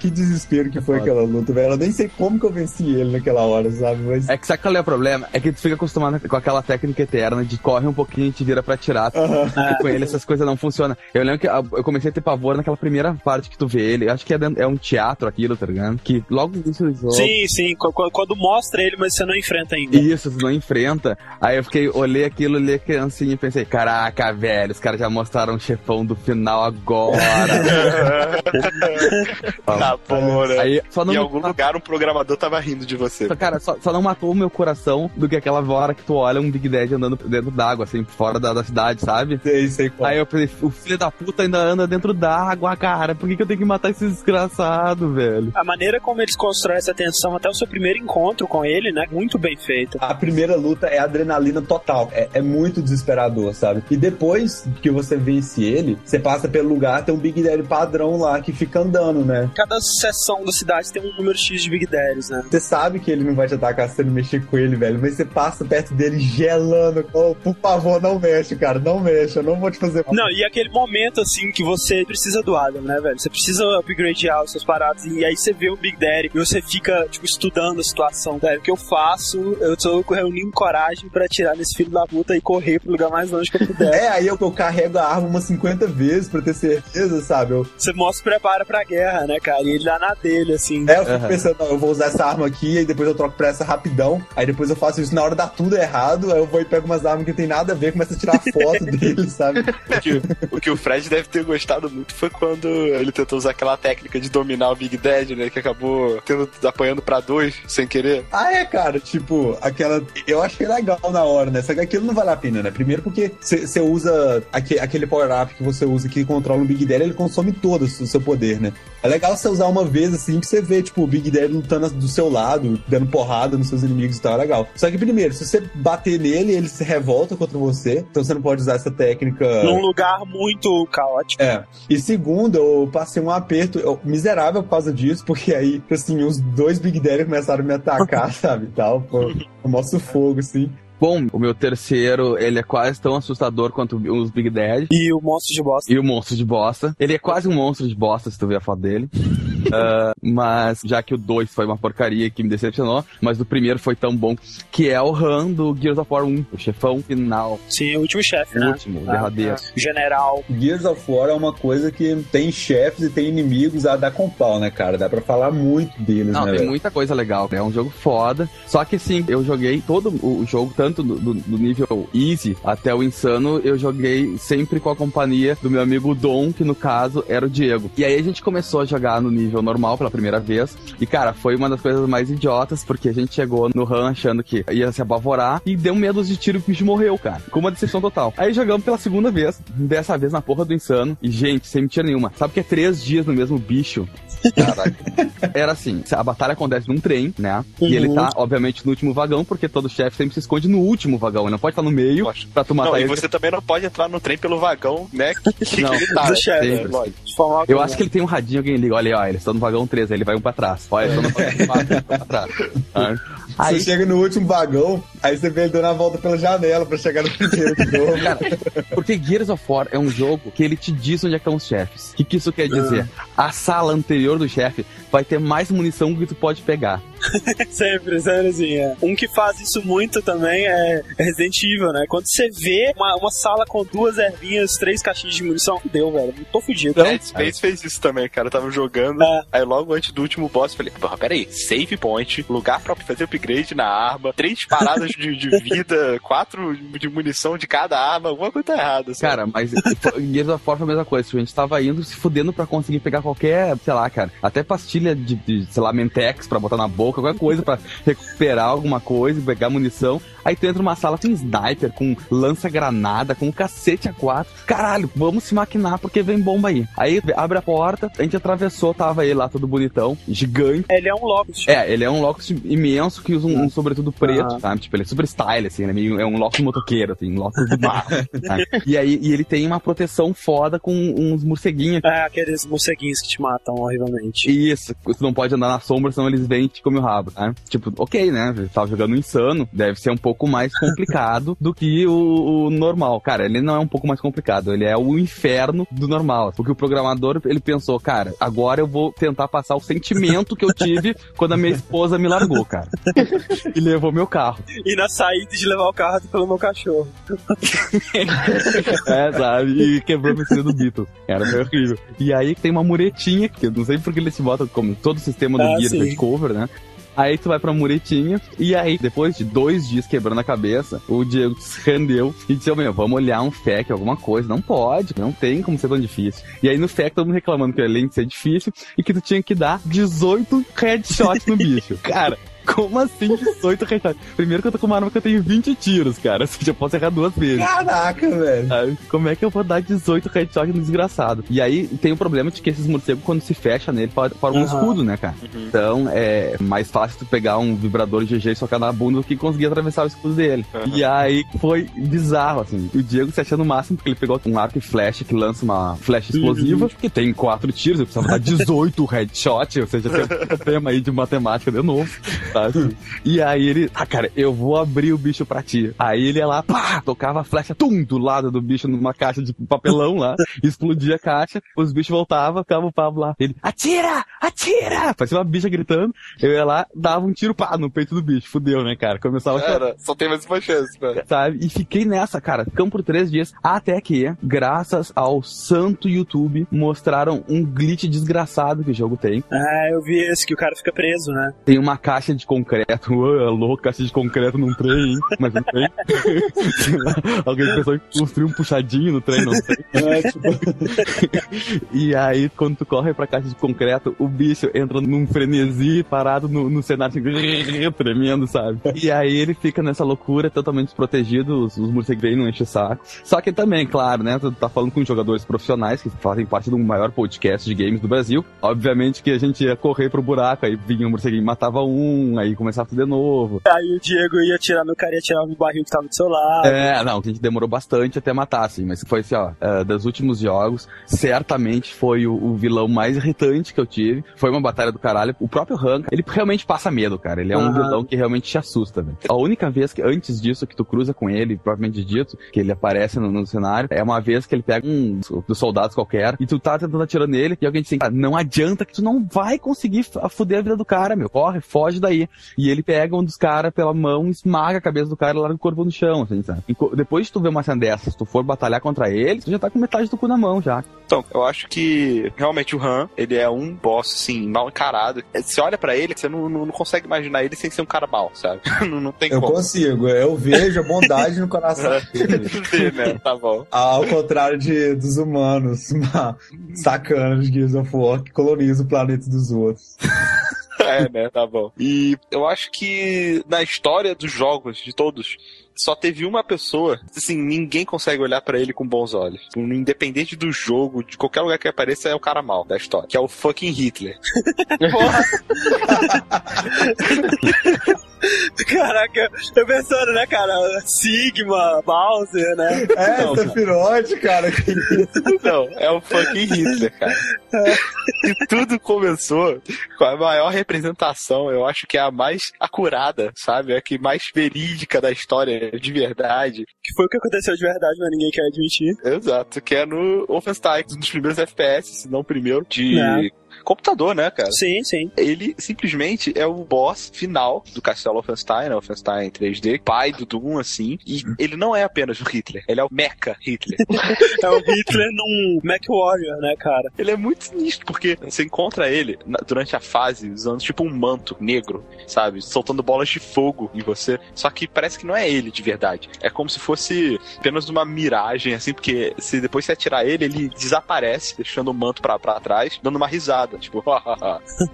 Que desespero que foi aquela luta, velho. Eu nem sei como que eu venci ele naquela hora, sabe? Mas.
É que sabe qual é o problema? É que tu fica acostumado com aquela técnica eterna de corre um pouquinho e te vira pra tirar. E com ele essas coisas não funcionam. Eu lembro que ah, eu comecei a ter pavor naquela primeira parte que tu vê ele. Acho que é, dentro- é um teatro aquilo, tá ligado? Que logo no início do jogo.
Sim, sim. qu- qu- Quando mostra ele, mas você não enfrenta ainda.
Isso, tu não enfrenta. Aí eu fiquei, olhei aquilo, olhei a criancinha e pensei, caraca, velho, os caras já mostraram o chefão do final agora.
Tá bom, né?
Aí só não
em algum lugar um programador tava rindo de você.
Só, Cara, só, só não matou o meu coração do que aquela hora que tu olha um Big Daddy andando dentro d'água, assim, fora da, da cidade, sabe?
Sei, sei qual.
Aí eu pensei, o filho da puta ainda anda dentro d'água, cara. Por que, que eu tenho que matar esse desgraçado, velho?
A maneira como eles cons- constrói essa tensão até o seu primeiro encontro com ele, né? Muito bem feito.
A primeira luta é adrenalina total. É, é muito desesperador, sabe? E depois que você vence ele, você passa pelo lugar, tem um Big Daddy padrão lá que fica andando, né?
Cada seção da cidade tem um número X de Big Daddies, né?
Você sabe que ele não vai te atacar se você não mexer com ele, velho. Mas você passa perto dele gelando. Oh, por favor, não mexe, cara. Não mexe. Eu não vou te fazer mal.
Não, e aquele momento assim que você precisa do Adam, né, velho? Você precisa upgradear os seus paradas. E aí você vê o Big Daddy e você fica, tipo, estudando a situação, velho. O que eu faço? Eu tô reunindo coragem pra tirar nesse filho da puta e correr pro lugar mais longe que eu puder.
É, aí eu, eu carrego a arma umas 50 vezes pra ter certeza, sabe? Eu,
Você mostra prepara pra guerra, né, cara? E ele dá na dele, assim.
é, eu fico
Aham.
pensando, não, eu vou usar essa arma aqui, aí depois eu troco pra essa rapidão. Aí depois eu faço isso na hora dá tudo errado. Aí eu vou e pego umas armas que não tem nada a ver, começo a tirar foto dele, sabe?
O que, o que o Fred deve ter gostado muito foi quando ele tentou usar aquela técnica de dominar o Big Dad, né? Que acabou tendo, apanhando pra dois sem querer.
Ah, é, cara, tipo, aquela. Eu achei legal na hora, né? Só que aquilo não vale a pena, né? Primeiro porque você usa aque- aquele power-up que você usa que controla o Big Daddy, ele consome todo o seu poder, né? É legal você usar uma vez assim pra você ver, tipo, o Big Daddy lutando do seu lado, dando porrada nos seus inimigos e tal, é legal. Só que primeiro, se você bater nele, ele se revolta contra você, então você não pode usar essa técnica.
Num lugar muito caótico.
É. E segundo, eu passei um aperto eu- miserável por causa disso, porque aí, assim, os dois Big Daddy começaram a me atacar, sabe, tal, pô, eu mostro fogo, assim.
Bom, o meu terceiro, ele é quase tão assustador quanto os Big Daddy.
E o monstro de bosta.
E o monstro de bosta. Ele é quase um monstro de bosta, se tu ver a foto dele. Ah, mas já que o 2 foi uma porcaria que me decepcionou, mas o primeiro foi tão bom, que é o Han do Gears of War 1, o chefão final,
Sim, o último chefe,
o
né?
último, o
Ah,
derradeiro.
ah, General.
Gears of War é uma coisa que tem chefes e tem inimigos a dar com pau, né, cara? Dá pra falar muito deles,
Não,
né,
tem
velho?
muita coisa legal. É um jogo foda. Só que sim, eu joguei todo o jogo, tanto do, do- do nível easy até o insano, eu joguei sempre com a companhia do meu amigo Dom, que no caso era o Diego. E aí a gente começou a jogar no nível normal pela primeira vez. E cara, foi uma das coisas mais idiotas, porque a gente chegou no RAM achando que ia se apavorar e deu medo de tiro e o bicho morreu, cara. Com uma decepção total. Aí jogamos pela segunda vez, dessa vez na porra do insano. E gente, sem mentira nenhuma. Sabe que é três dias no mesmo bicho?
Caralho.
Era assim, a batalha acontece num trem, né? E ele tá, obviamente, no último vagão, porque todo chefe sempre se esconde no último vagão. Ele não pode estar no meio
Lógico.
pra tu matar
Não, e
ele.
você também não pode entrar no trem pelo vagão, né? Que,
Não,
que ele tá,
do
né?
chefe.
É,
forma
Eu acho que ele tem um radinho, alguém liga, olha aí, ó, eles estão no vagão 3, aí ele vai um pra trás. Olha, eles estão no vagão 4, ele vai pra trás. Aí,
Você chega no último vagão, aí você vê ele dando a volta pela janela pra chegar no primeiro de novo.
Cara, porque Gears of War é um jogo que ele te diz onde é que estão os chefes. O que, que isso quer dizer? A sala anterior do chefe vai ter mais munição que tu pode pegar.
Sempre, sempre assim, é. Um que faz isso muito também é Resident Evil, né? Quando você vê uma, uma sala com duas ervinhas, três caixinhas de munição, deu, velho. Tô fudido.
Dead Space fez isso também, cara. Eu tava jogando,
É.
aí logo antes do último boss, eu falei, porra, peraí, save point, lugar pra fazer upgrade na arma, três paradas de, de vida, quatro de munição de cada arma, alguma coisa tá errada. sabe?
Cara, mas foi- Gears of War foi a mesma coisa. A gente tava indo se fudendo pra conseguir pegar qualquer, sei lá, cara, até pastilha de, de, sei lá, Mentex pra botar na boca, qualquer coisa pra recuperar alguma coisa, pegar munição. Aí tu entra numa sala com sniper, com lança-granada, com cacete a quatro. Caralho, vamos se maquinar porque vem bomba aí. Aí abre a porta, a gente atravessou, tava ele lá todo bonitão, gigante.
Ele é um Locust.
É, ele é um Locust imenso que usa um, um sobretudo preto,
Ah.
sabe? Tipo, ele é super style, assim, ele é, um Locust motoqueiro, assim, um Locust do mar. sabe? E aí, e ele tem uma proteção foda com uns morceguinhos.
É, aqueles morceguinhos que te matam horrivelmente.
Isso, tu não pode andar na sombra, senão eles vêm e te comem o rabo, né? Tipo, ok, né? Tava jogando insano, deve ser um pouco mais complicado do que o, o normal. Cara, ele não é um pouco mais complicado, ele é o inferno do normal. Porque o programador, ele pensou, cara, agora eu vou tentar passar o sentimento que eu tive quando a minha esposa me largou, cara. E levou meu carro.
E na saída de levar o carro pelo meu cachorro.
É, sabe? E quebrou a piscina do Beatles. Era foi horrível. E aí tem uma muretinha, que eu não sei porque eles se botam como todo o sistema do
Ah,
Gears
sim.
é cover, né? Aí tu vai pra muretinha, e aí, depois de dois dias quebrando a cabeça, o Diego se rendeu e disse, "Ô, meu, vamos olhar um FAQ, alguma coisa. Não pode, não tem como ser tão difícil. E aí no FAQ todo mundo reclamando que além de ser difícil, e que tu tinha que dar 18 headshots no bicho. Cara, Como assim 18 headshots? Primeiro que eu tô com uma arma que eu tenho 20 tiros, cara. Ou seja, eu posso errar duas vezes.
Caraca, velho.
Sabe? Como é que eu vou dar 18 headshots no desgraçado? E aí tem o problema de que esses morcegos, quando se fecha nele, formam um escudo, né, cara? Então é mais fácil tu pegar um vibrador GG e socar na bunda do que conseguir atravessar o escudo dele. E aí foi bizarro, assim. O Diego se achando o máximo porque ele pegou um arco e flecha que lança uma flecha explosiva, que tem quatro tiros, eu precisava dar 18 headshot, ou seja, tem um problema aí de matemática de novo, E aí ele, ah, cara, eu vou abrir o bicho pra ti. Aí ele ia lá, pá, tocava a flecha, tum, do lado do bicho numa caixa de papelão lá, explodia a caixa, os bichos voltavam, ficava o Pablo lá. Ele, atira! Atira! Parecia uma bicha gritando. Eu ia lá, dava um tiro, pá, no peito do bicho. Fudeu, né, cara? Começava a chorar
Cara, só tem mais uma chance, né?
sabe? E fiquei nessa, cara. Ficamos por três dias. Até que, graças ao santo YouTube, mostraram um glitch desgraçado que o jogo tem.
Ah, eu vi esse, que o cara fica preso, né?
Tem uma caixa de concreto. Ué, é louco, caixa de concreto num trem, hein? Mas não tem. Alguém pensou em construir um puxadinho no trem, não sei.
É, tipo,
E aí, quando tu corre pra caixa de concreto, o bicho entra num frenesi parado no, no cenário assim, tremendo, sabe? E aí ele fica nessa loucura, totalmente desprotegido, os, os morcegos não enchem o saco. Só que também, claro, né? Tu tá falando com jogadores profissionais que fazem parte do maior podcast de games do Brasil. Obviamente que a gente ia correr pro buraco, aí vinha um morceguinho e matava um, aí começava tudo de novo.
Aí o Diego ia atirar no cara e ia atirar no barril que tava do seu lado.
É, não, que a gente demorou bastante até matar, assim, mas foi assim, ó, é, dos últimos jogos, certamente foi o, o vilão mais irritante que eu tive. Foi uma batalha do caralho. O próprio Hank, ele realmente passa medo, cara. Ele é um vilão que realmente te assusta, velho. A única vez que, antes disso, que tu cruza com ele, propriamente dito, que ele aparece no, no cenário, é uma vez que ele pega um dos soldados qualquer e tu tá tentando atirar nele e alguém diz assim, "Ah, não adianta que tu não vai conseguir fuder a vida do cara, meu. Corre, foge daí. E ele pega um dos caras pela mão, esmaga a cabeça do cara e larga o corpo no chão, assim, sabe? E depois de tu ver uma cena dessas, se tu for batalhar contra ele, tu já tá com metade do cu na mão já.
Então, eu acho que realmente o Han, ele é um boss, assim, mal encarado. Você olha pra ele, você não, não, não consegue imaginar ele sem ser um cara mal, sabe? não, não tem
eu
como.
consigo, eu vejo a bondade no coração dele.
Ver, né? Tá bom.
Ao contrário de, dos humanos, uma sacana de Gears of War que coloniza o planeta dos outros.
É, né? Tá bom. E eu acho que na história dos jogos, de todos, só teve uma pessoa, assim, ninguém consegue olhar pra ele com bons olhos. Independente do jogo, de qualquer lugar que apareça, é o cara mal da história. Que é o fucking Hitler.
Caraca, eu pensando, né, cara? Sigma, Bowser, né?
É,
Não,
Sephiroth, cara.
Não, é o fucking Hitler, cara. E tudo começou com a maior representação, eu acho que é a mais acurada, sabe? É a que mais verídica da história de verdade.
Que foi o que aconteceu de verdade, mas ninguém quer admitir.
Exato, que é no Wolfenstein, um dos primeiros FPS, se não o primeiro, de
É.
computador, né, cara?
Sim, sim.
Ele simplesmente é o boss final do Castelo Wolfenstein, né? Wolfenstein 3D, pai do Doom, assim. E ele não é apenas o Hitler, ele é o Mecha Hitler.
É o Hitler num Mac Warrior, né, cara?
ele é muito sinistro, porque você encontra ele na- durante a fase usando tipo um manto negro, sabe? Soltando bolas de fogo em você. Só que parece que não é ele de verdade. É como se fosse apenas uma miragem, assim, porque se depois você atirar ele, ele desaparece, deixando o manto pra, pra trás, dando uma risada, tipo.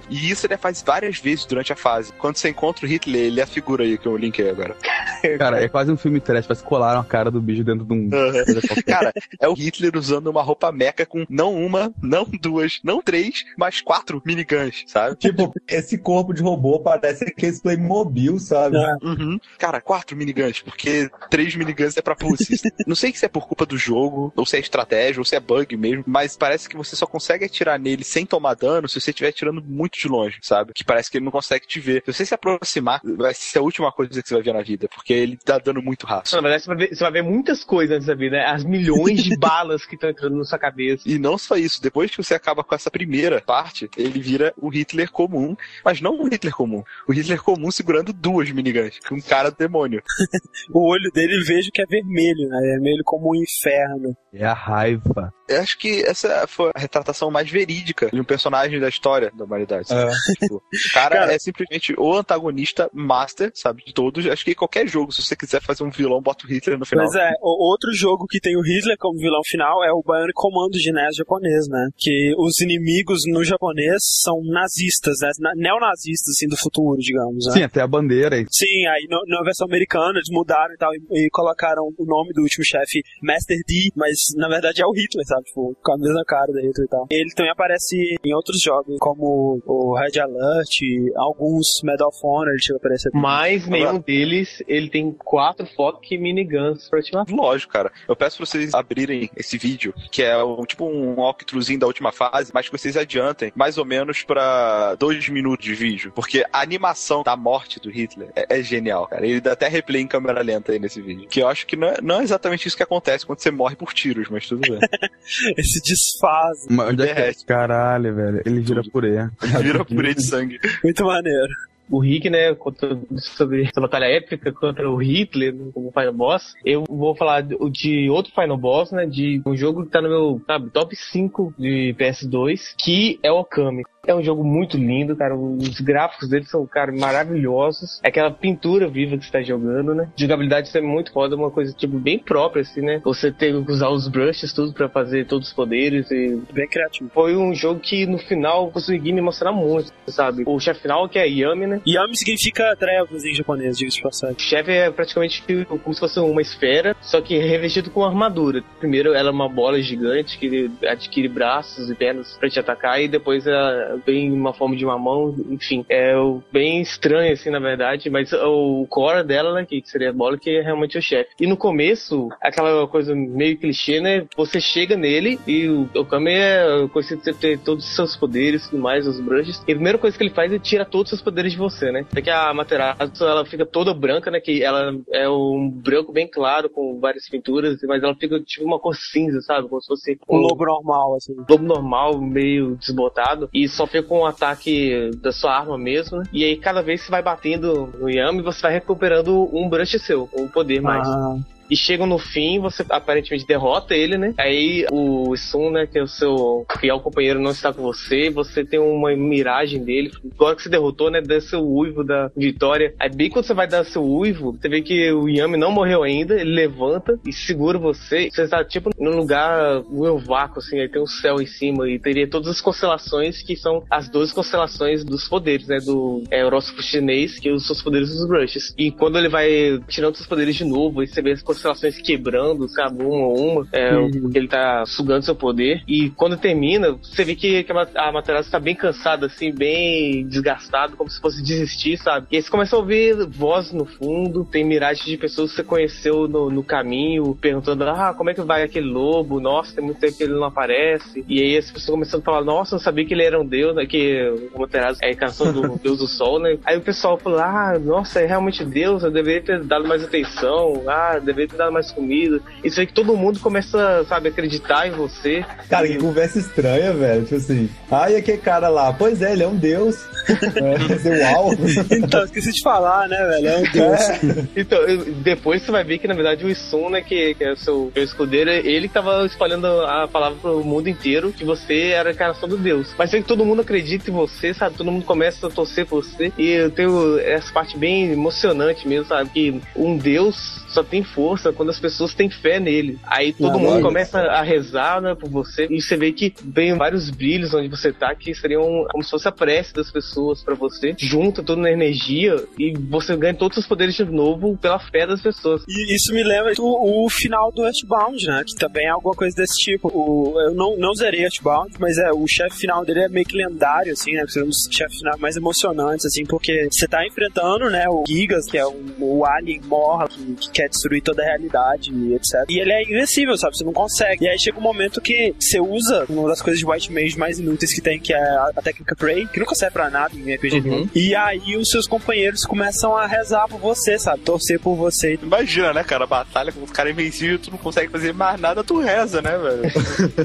E isso ele faz várias vezes durante a fase. Quando você encontra o Hitler, ele é a figura aí que eu linkei agora.
Cara, é quase um filme trash, parece que colaram a cara do bicho dentro de um. qualquer.
Cara, é o Hitler usando uma roupa meca com não uma, não duas, não três, mas quatro miniguns, sabe?
Tipo, esse corpo de robô parece aqueles Playmobil, sabe?
É.
Uhum. Cara, quatro miniguns, porque três miniguns é pra pussies. Não sei se é por culpa do jogo, ou se é estratégia, ou se é bug mesmo, mas parece que você só consegue atirar nele sem tomar dano se você estiver atirando muito de longe, sabe? Que parece que ele não consegue te ver. Se você se aproximar, vai ser a última coisa que você vai ver na vida, porque ele tá dando muito rápido.
Na verdade, você vai, ver, você vai ver muitas coisas nessa vida, né? As milhões de balas que estão entrando na sua cabeça.
E não só isso, depois que você acaba com essa primeira parte, ele vira o Hitler comum, mas não o Hitler comum. O Hitler comum segurando duas miniguns, um cara demônio.
O olho dele vejo que é vermelho, né? Vermelho como um inferno.
É a raiva.
Eu acho que essa foi a retratação mais verídica de um personagem personagem da história da humanidade. sabe?
É.
Tipo, o cara,
Cara-
é simplesmente o antagonista master, sabe, de todos. Acho que em qualquer jogo, se você quiser fazer um vilão, bota o Hitler no final.
Pois é, o- outro jogo que tem o Hitler como vilão final é o Bionic Commando de NES japonês, né? Que os inimigos no japonês são nazistas, né? Na- Neonazistas, assim, do futuro, digamos, né?
Sim, até a bandeira. e-
Sim, aí no- na versão americana eles mudaram e tal, e, e colocaram o nome do último chefe Master D, mas na verdade é o Hitler, sabe? Tipo, com a mesma cara da Hitler e tal. Ele também aparece em outros jogos, como o Red Alert, alguns Medal of Honor, ele chega a aparecer.
Mas nenhum deles, ele tem quatro foque miniguns pra te matar.
Lógico, cara. Eu peço pra vocês abrirem esse vídeo, que é um, tipo um walkthroughzinho da última fase, mas que vocês adiantem mais ou menos pra dois minutos de vídeo. Porque a animação da morte do Hitler é, é genial, cara. Ele dá até replay em câmera lenta aí nesse vídeo. Que eu acho que não é, não é exatamente isso que acontece quando você morre por tiros, mas tudo bem.
Esse desfaz.
Mas é que...
derrete.
Caralho, velho. Ele vira purê.
Vira purê de sangue.
Muito maneiro.
o Rick, né, conta sobre essa batalha épica contra o Hitler né, como Final Boss. Eu vou falar de, de outro Final Boss, né, de um jogo que tá no meu, sabe, top 5 de PS2, que é o Okami. É um jogo muito lindo, cara. Os gráficos dele são, cara, maravilhosos. É aquela pintura viva que você tá jogando, né? Jogabilidade isso é muito foda, uma coisa, tipo, bem própria, assim, né? Você tem que usar os brushes, tudo pra fazer todos os poderes e
Bem criativo.
foi um jogo que no final consegui me emocionar muito, sabe? O chefe final, que é Yami, né?
Yami significa trevas em japonês, diga-se de passagem.
O chefe é praticamente como se fosse uma esfera, só que revestido com armadura. Primeiro ela é uma bola gigante que adquire braços e pernas pra te atacar, e depois ela vem uma forma de uma mão, enfim. É o- bem estranho, assim, na verdade, mas o core dela, né, que seria a bola, que é realmente o chefe. E no começo, aquela coisa meio clichê, né? Você chega nele e o Okami é conhecido ter todos os seus poderes e tudo mais, os brushes. E a primeira coisa que ele faz é tirar todos os seus poderes de você, né? Até que a Materazo, ela fica toda branca, né? Que ela é um branco bem claro, com várias pinturas, mas ela fica tipo uma cor cinza, sabe? Como se fosse
Um lobo normal, assim.
lobo normal, meio desbotado, e só fica com o ataque da sua arma mesmo. né? E aí, cada vez que você vai batendo no Yami, você vai recuperando um brush seu, um poder mais.
Ah,
E chegam no fim, você aparentemente derrota ele, né? Aí o Sun, né, que é o seu fiel companheiro, não está com você. Você tem uma miragem dele. Agora que você derrotou, né? Dá seu uivo da vitória. Aí bem quando você vai dar seu uivo, você vê que o Yami não morreu ainda. Ele levanta e segura você. Você está tipo num lugar, um vácuo, assim. Aí tem um céu em cima e teria todas as constelações que são as 12 constelações dos poderes, né? Do é, horóscopo chinês, que os seus poderes dos brushes. E quando ele vai tirando seus poderes de novo, e você vê as constelações quebrando, sabe, uma a uma, é,
Uhum.
porque ele tá sugando seu poder. E quando termina, você vê que, que a Ma- a Materazzi tá bem cansada, assim, bem desgastado, como se fosse desistir, sabe? E aí você começa a ouvir vozes no fundo, tem miragem de pessoas que você conheceu no, no caminho, perguntando, ah, como é que vai aquele lobo? Nossa, tem muito tempo que ele não aparece. E aí as pessoas começando a falar, nossa, eu não sabia que ele era um deus, né? Que o Materazzi é a encarnação do deus do sol, né? Aí o pessoal falou, ah, nossa, é realmente deus, eu deveria ter dado mais atenção, ah, deveria ter dado mais comida. Isso aí que todo mundo começa, sabe, a acreditar em você.
Cara, que conversa estranha, velho. Tipo assim, ai, aquele cara lá, pois é, ele é um deus. É, uau.
Então, esqueci de falar, né, velho? É um deus.
Então, eu- depois você vai ver que, na verdade, o Isun, né, que, que é o seu, seu escudeiro, ele que tava espalhando a palavra pro mundo inteiro que você era a encarnação do Deus. Mas é que todo mundo acredita em você, sabe? Todo mundo começa a torcer por você. E eu tenho essa parte bem emocionante mesmo, sabe? Que um Deus só tem força quando as pessoas têm fé nele. Aí todo
Ah,
mundo
olha
começa a rezar, né, por você. E você vê que vem vários brilhos onde você tá, que seriam como se fosse a prece das pessoas pra você. Junta tudo na energia e você ganha todos os poderes de novo pela fé das pessoas.
E isso me lembra o, o final do Earthbound, né? Que também é alguma coisa desse tipo. O, eu não, não zerei Earthbound, mas é, o chefe final dele é meio que lendário, assim, né? São os chefes final mais emocionantes, assim, porque você tá enfrentando, né, o Gigas, que é um, o alien morra, que, que quer destruir toda a realidade e etc. E ele é invencível, sabe? Você não consegue. E aí chega um momento que você usa uma das coisas de White Mage mais inúteis que tem, que é a, técnica Prey, que nunca serve pra nada em RPG.
Uhum.
E aí os seus companheiros começam a rezar por você, sabe? Torcer por você.
Imagina, né, cara? Batalha com os caras invencíveis, tu não consegue fazer mais nada, tu reza, né, velho?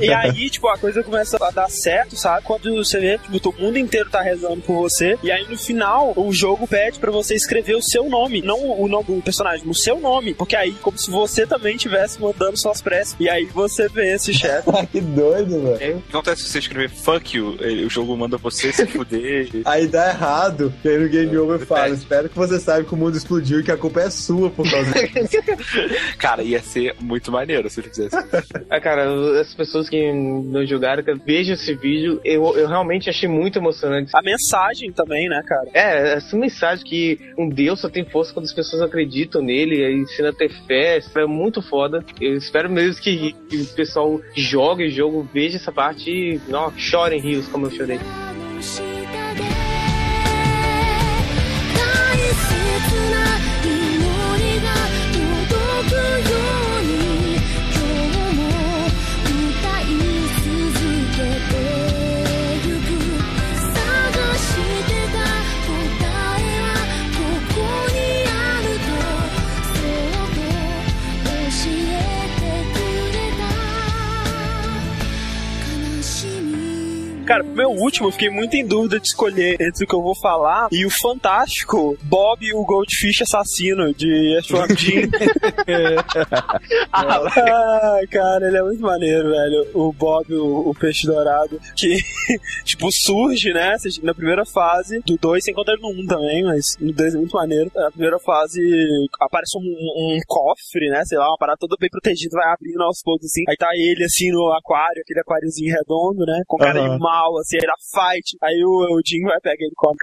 E aí, tipo, a coisa começa a dar certo, sabe? Quando você vê, tipo, o mundo inteiro tá rezando por você. E aí, no final, o jogo pede pra você escrever o seu nome. Não o nome do personagem, o seu nome. Porque aí, como se você também estivesse mandando suas preces. E aí você vence o chefe.
que doido, velho.
O que acontece se você escrever fuck you, o jogo manda você se fuder.
Aí dá errado. E aí no Game Over fala: Espero que você saiba que o mundo explodiu e que a culpa é sua por causa disso.
Cara, ia ser muito maneiro se ele fizesse isso.
Ah, cara, as pessoas que não jogaram, cara, vejam esse vídeo. Eu, eu realmente achei muito emocionante.
A mensagem também, né, cara?
É, essa mensagem que um Deus só tem força quando as pessoas acreditam nele, e ensina a ter fé, isso é muito foda. Eu espero mesmo que, que o pessoal jogue o jogo, veja essa parte e não, chore em rios como eu chorei.
Cara, meu último, eu fiquei muito em dúvida de escolher entre o que eu vou falar e o fantástico Bob o Goldfish assassino de Ashworth Jim. ah, cara, ele é muito maneiro, velho. O Bob, o, o peixe dourado, que, tipo, surge, né? Na primeira fase do 2, você encontra ele no 1 um também, mas no 2 é muito maneiro. Na primeira fase aparece um, um cofre, né? Sei lá, uma parada toda bem protegida, vai abrindo aos poucos assim. Aí tá ele assim no aquário, aquele aquáriozinho redondo, né? Com cara
Aham.
de mal, assim, aí dá fight. Aí o, o Jim vai pegar ele e come.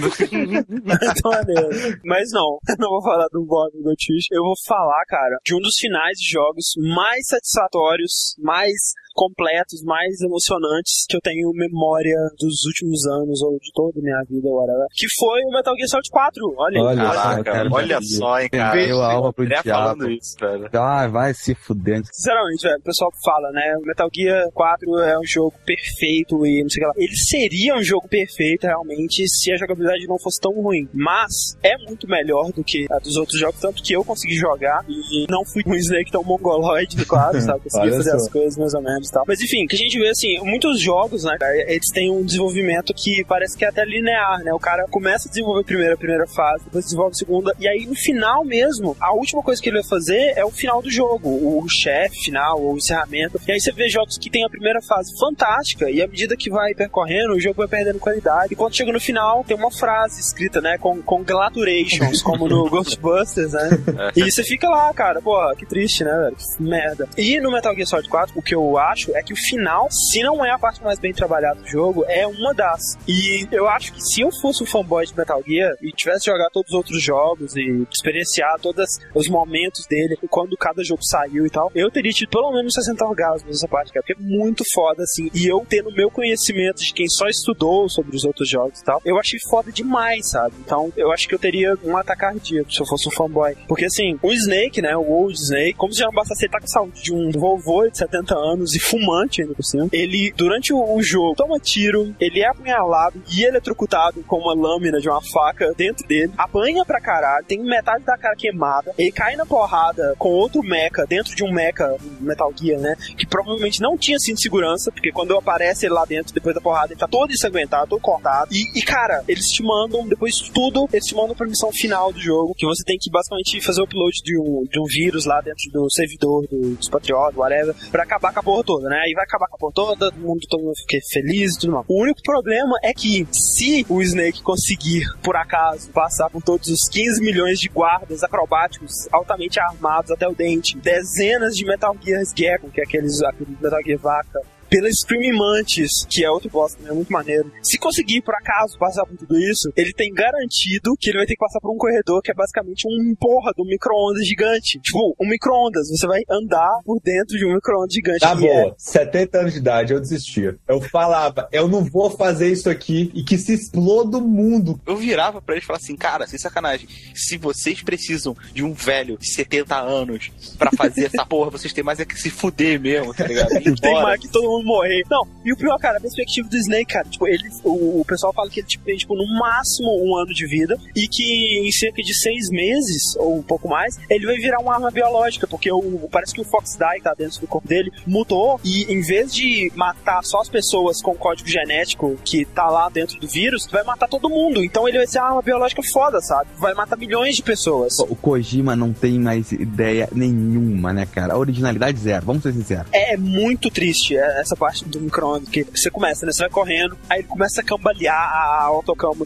Muito maneiro. Mas não, não vou falar do Bob do Goldfish. Eu vou falar, cara, de um dos finais de jogos mais satisfatórios, mais completos, mais emocionantes que eu tenho memória dos últimos anos ou de toda a minha vida, whatever, que foi o Metal Gear Solid 4. Olha, aí.
Olha só,
Caraca,
cara.
olha só, hein, cara.
Vendeu a alma pro diabo.
isso, velho.
Ah, vai se fudendo.
Sinceramente, velho, o pessoal fala, né? O Metal Gear 4 é um jogo perfeito e não sei o que lá. Ele seria um jogo perfeito, realmente, se a jogabilidade não fosse tão ruim. Mas é muito melhor do que a dos outros jogos, tanto que eu consegui jogar e não fui um Snake tão mongoloide do 4, sabe? Consegui fazer
só.
as coisas mais ou menos e tal. Mas enfim, que a gente vê assim, muitos jogos, né, cara, eles têm um desenvolvimento que parece que é até linear, né? O cara começa a desenvolver a primeira, a primeira fase, depois desenvolve a segunda, e aí no final mesmo, a última coisa que ele vai fazer é o final do jogo, o chefe final, ou o encerramento. E aí você vê jogos que tem a primeira fase fantástica, e à medida que vai percorrendo, o jogo vai perdendo qualidade. E quando chega no final, tem uma frase escrita, né? Com congratulations, como no Ghostbusters, né? E você fica lá, cara, pô, que triste, né, velho? Que merda. E no Metal Gear Solid 4, o que eu acho é que o final, se não é a parte mais bem trabalhada do jogo, é uma das. E eu acho que se eu fosse um fanboy de Metal Gear e tivesse jogado todos os outros jogos e experienciar todos os momentos dele, quando cada jogo saiu e tal, eu teria tido pelo menos 60 orgasmos nessa parte, cara, porque é muito foda, assim. E eu tendo meu conhecimento de quem só estudou sobre os outros jogos e tal, eu achei foda demais, sabe? Então, eu acho que eu teria um ataque cardíaco se eu fosse um fanboy. Porque, assim, o Snake, né, o Old Snake, como se já não bastasse ele tá com saúde de um vovô de 70 anos e fumante ainda por cima, ele, durante o, jogo, toma tiro, ele é apunhalado e eletrocutado com uma lâmina de uma faca dentro dele, apanha pra caralho, tem metade da cara queimada, ele cai na porrada com outro mecha, dentro de um mecha Metal Gear, né, que provavelmente não tinha cinto de segurança, porque quando aparece ele lá dentro, depois da porrada, ele tá todo ensanguentado, todo cortado, e, e, cara, eles te mandam, depois de tudo, eles te mandam pra missão final do jogo, que você tem que basicamente fazer o upload de um, de um vírus lá dentro do servidor do, dos Patriotas, whatever, pra acabar com a porra toda, né, e vai acabar com a porra toda, todo mundo, todo mundo fica feliz e tudo mais. O único problema é que, se o Snake conseguir, por acaso, passar por todos os 15 milhões de guardas acrobáticos altamente armados até o dente, dezenas de Metal Gear Gecko, que é aqueles, aquele Metal Gear Vaca, pela Screaming Mantis, que é outro boss também, é muito maneiro. Se conseguir, por acaso, passar por tudo isso, ele tem garantido que ele vai ter que passar por um corredor que é basicamente um porra de um micro-ondas gigante. Tipo, um micro-ondas. Você vai andar por dentro de um micro-ondas gigante.
Tá
que é-
boa, 70 anos de idade, eu desistia. Eu falava, eu não vou fazer isso aqui e que se exploda o mundo.
Eu virava pra eles e falava assim, cara, sem sacanagem, se vocês precisam de um velho de 70 anos pra fazer essa porra, vocês têm mais é que se fuder mesmo, tá ligado?
Tem mais que todo mundo mundo morrer. Não, e o pior, cara, a perspectiva do Snake, cara, tipo, ele, o, o pessoal fala que ele tipo, tem, tipo, no máximo um ano de vida e que em cerca de seis meses, ou um pouco mais, ele vai virar uma arma biológica, porque o, parece que o Fox Die tá dentro do corpo dele mudou e em vez de matar só as pessoas com código genético que tá lá dentro do vírus, vai matar todo mundo. Então ele vai ser uma arma biológica foda, sabe? Vai matar milhões de pessoas.
O Kojima não tem mais ideia nenhuma, né, cara? A originalidade zero, vamos ser sinceros.
É muito triste é, essa parte do micro-ondas, que você começa, né? Você vai correndo, aí ele começa a cambalear a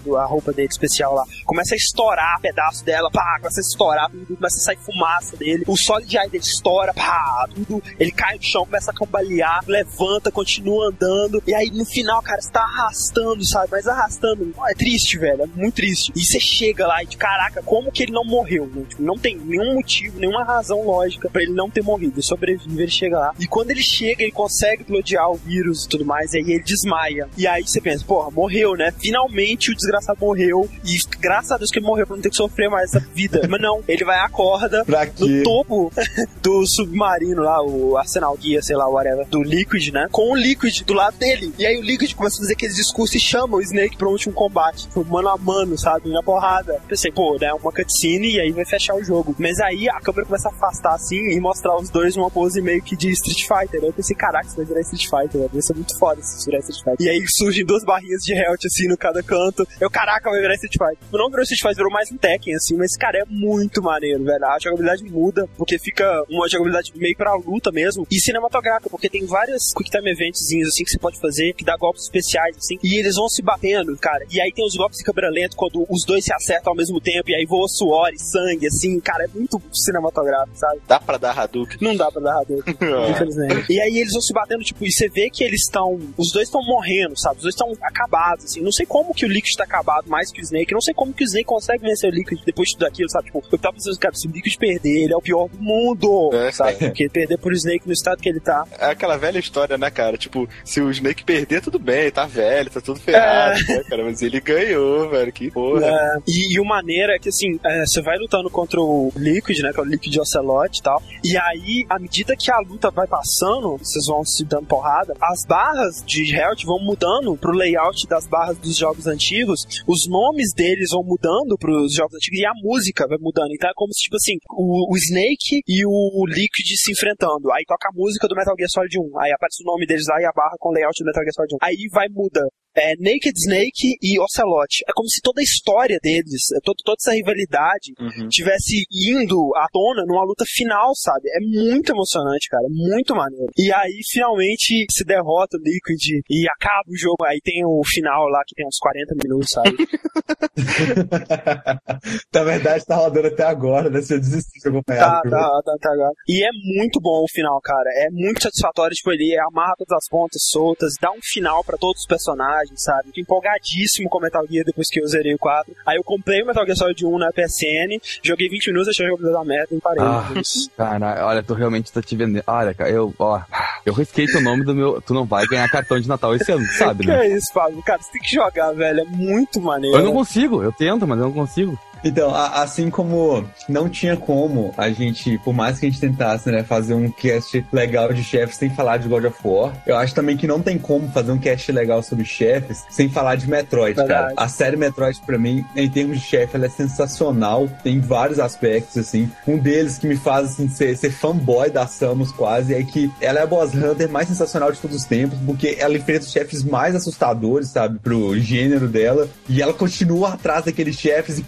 do- a roupa dele especial lá. Começa a estourar pedaço dela, pá, começa a estourar tudo, começa a sair fumaça dele. O Solid Eye dele estoura, pá, tudo. Ele cai no chão, começa a cambalear, levanta, continua andando. E aí no final, cara, você tá arrastando, sabe? Mas arrastando, é triste, velho, é muito triste. E você chega lá e, de, caraca, como que ele não morreu, né? Tipo, não tem nenhum motivo, nenhuma razão lógica pra ele não ter morrido. Ele sobrevive, ele chega lá. E quando ele chega, ele consegue bloquear o vírus e tudo mais, e aí ele desmaia. E aí você pensa, porra, morreu, né? Finalmente o desgraçado morreu. E graças a Deus que ele morreu pra não ter que sofrer mais essa vida. Mas não, ele vai acorda no topo do submarino lá, o Arsenal Guia, sei lá, whatever, do Liquid, né? Com o Liquid do lado dele. E aí o Liquid começa a fazer aqueles discursos e chama o Snake pra um último combate. Tipo, mano a mano, sabe? Na porrada. Pensei, pô, né? Uma cutscene e aí vai fechar o jogo. Mas aí a câmera começa a afastar assim e mostrar os dois numa pose meio que de Street Fighter. Eu pensei, caraca, isso vai virar Street Fighter, velho. Vai ser muito foda se virar Street Fighter. E aí surgem duas barrinhas de health assim no cada canto. Eu, caraca, vai virar Street Fighter. Não virou Street Fighter, virou mais um Tekken, assim, mas, cara, é muito maneiro, velho. A jogabilidade muda, porque fica uma jogabilidade meio pra luta mesmo, e cinematográfica, porque tem várias quick time eventzinhos, assim, que você pode fazer, que dá golpes especiais, assim, e eles vão se batendo, cara. E aí tem os golpes de câmera lenta, quando os dois se acertam ao mesmo tempo, e aí voa suor e sangue, assim, cara, é muito cinematográfico, sabe?
Dá pra dar Hadouken.
Não dá pra dar Hadouken, infelizmente. E aí eles vão se batendo, tipo, você vê que eles estão. Os dois estão morrendo, sabe? Os dois estão acabados, assim. Não sei como que o Liquid tá acabado mais que o Snake. Não sei como que o Snake consegue vencer o Liquid depois de tudo aquilo, sabe? Tipo, eu tava pensando, cara, se o Liquid perder, ele é o pior do mundo,
É,
sabe? Porque perder pro Snake no estado que ele tá.
É aquela velha história, né, cara? Tipo, se o Snake perder, tudo bem, tá velho, tá tudo ferrado, né, cara? Mas ele ganhou, velho, que porra.
É, e, e o maneiro é que, assim, é, você vai lutando contra o Liquid, né? Que é o Liquid Ocelot e tal. E aí, à medida que a luta vai passando, vocês vão se dando porrada, as barras de health vão mudando pro layout das barras dos jogos antigos, os nomes deles vão mudando pros jogos antigos e a música vai mudando. Então é como se, tipo assim, o, o Snake e o Liquid se enfrentando. Aí toca a música do Metal Gear Solid 1. Aí aparece o nome deles lá e a barra com o layout do Metal Gear Solid 1. Aí vai muda é, Naked Snake e Ocelot. É como se toda a história deles, é, to- toda essa rivalidade,
Uhum.
tivesse indo à tona numa luta final, sabe? É muito emocionante, cara. Muito maneiro. E aí, finalmente, se derrota o Liquid e acaba o jogo. Aí tem o final lá que tem uns 40 minutos, sabe?
Na verdade, tá rodando até agora, né? Se eu desistir de acompanhar.
Tá, tá, tá, tá, agora. E é muito bom o final, cara. É muito satisfatório, tipo, ele amarra todas as pontas soltas, dá um final pra todos os personagens, sabe? Tô empolgadíssimo com o Metal Gear depois que eu zerei o 4. Aí eu comprei o Metal Gear Solid 1 na PSN, joguei 20 minutos, achei o jogo da merda e parei.
Ah. Cara, olha, tu realmente tá te vendendo. Olha, cara, eu, ó, eu risquei teu nome do meu. Tu não vai ganhar cartão de Natal esse ano, sabe,
Que
né?
é isso, Fábio? Cara, você tem que jogar, velho. É muito maneiro.
Eu não consigo, eu tento, mas eu não consigo.
Então, a- assim como não tinha como a gente, por mais que a gente tentasse, né, fazer um cast legal de chefes sem falar de God of War, eu acho também que não tem como fazer um cast legal sobre chefes sem falar de Metroid,
Verdade.
cara. A série Metroid, pra mim, em termos de chefe, ela é sensacional, tem vários aspectos, assim. Um deles que me faz, assim, ser, ser fanboy da Samus quase, é que ela é a boss hunter mais sensacional de todos os tempos, porque ela enfrenta os chefes mais assustadores, sabe, pro gênero dela, e ela continua atrás daqueles chefes e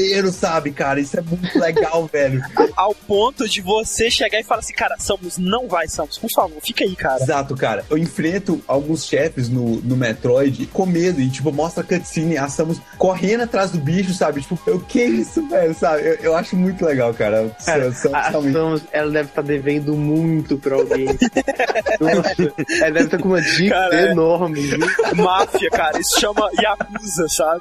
com dinheiro, sabe, cara? Isso é muito legal, velho.
Ao ponto de você chegar e falar assim, cara, Samus, não vai, Samus. Por favor, fica aí, cara.
Exato, cara. Eu enfrento alguns chefes no, no Metroid com medo e, tipo, mostra a cutscene, a Samus correndo atrás do bicho, sabe? Tipo, o que é isso, velho, sabe? Eu, eu acho muito legal, cara.
Cara,
Samus
a
realmente-
Samus, ela deve estar devendo muito pra alguém. Ela deve estar com uma dívida
Cara, é.
enorme, viu?
Máfia, cara. Isso chama Yakuza, sabe?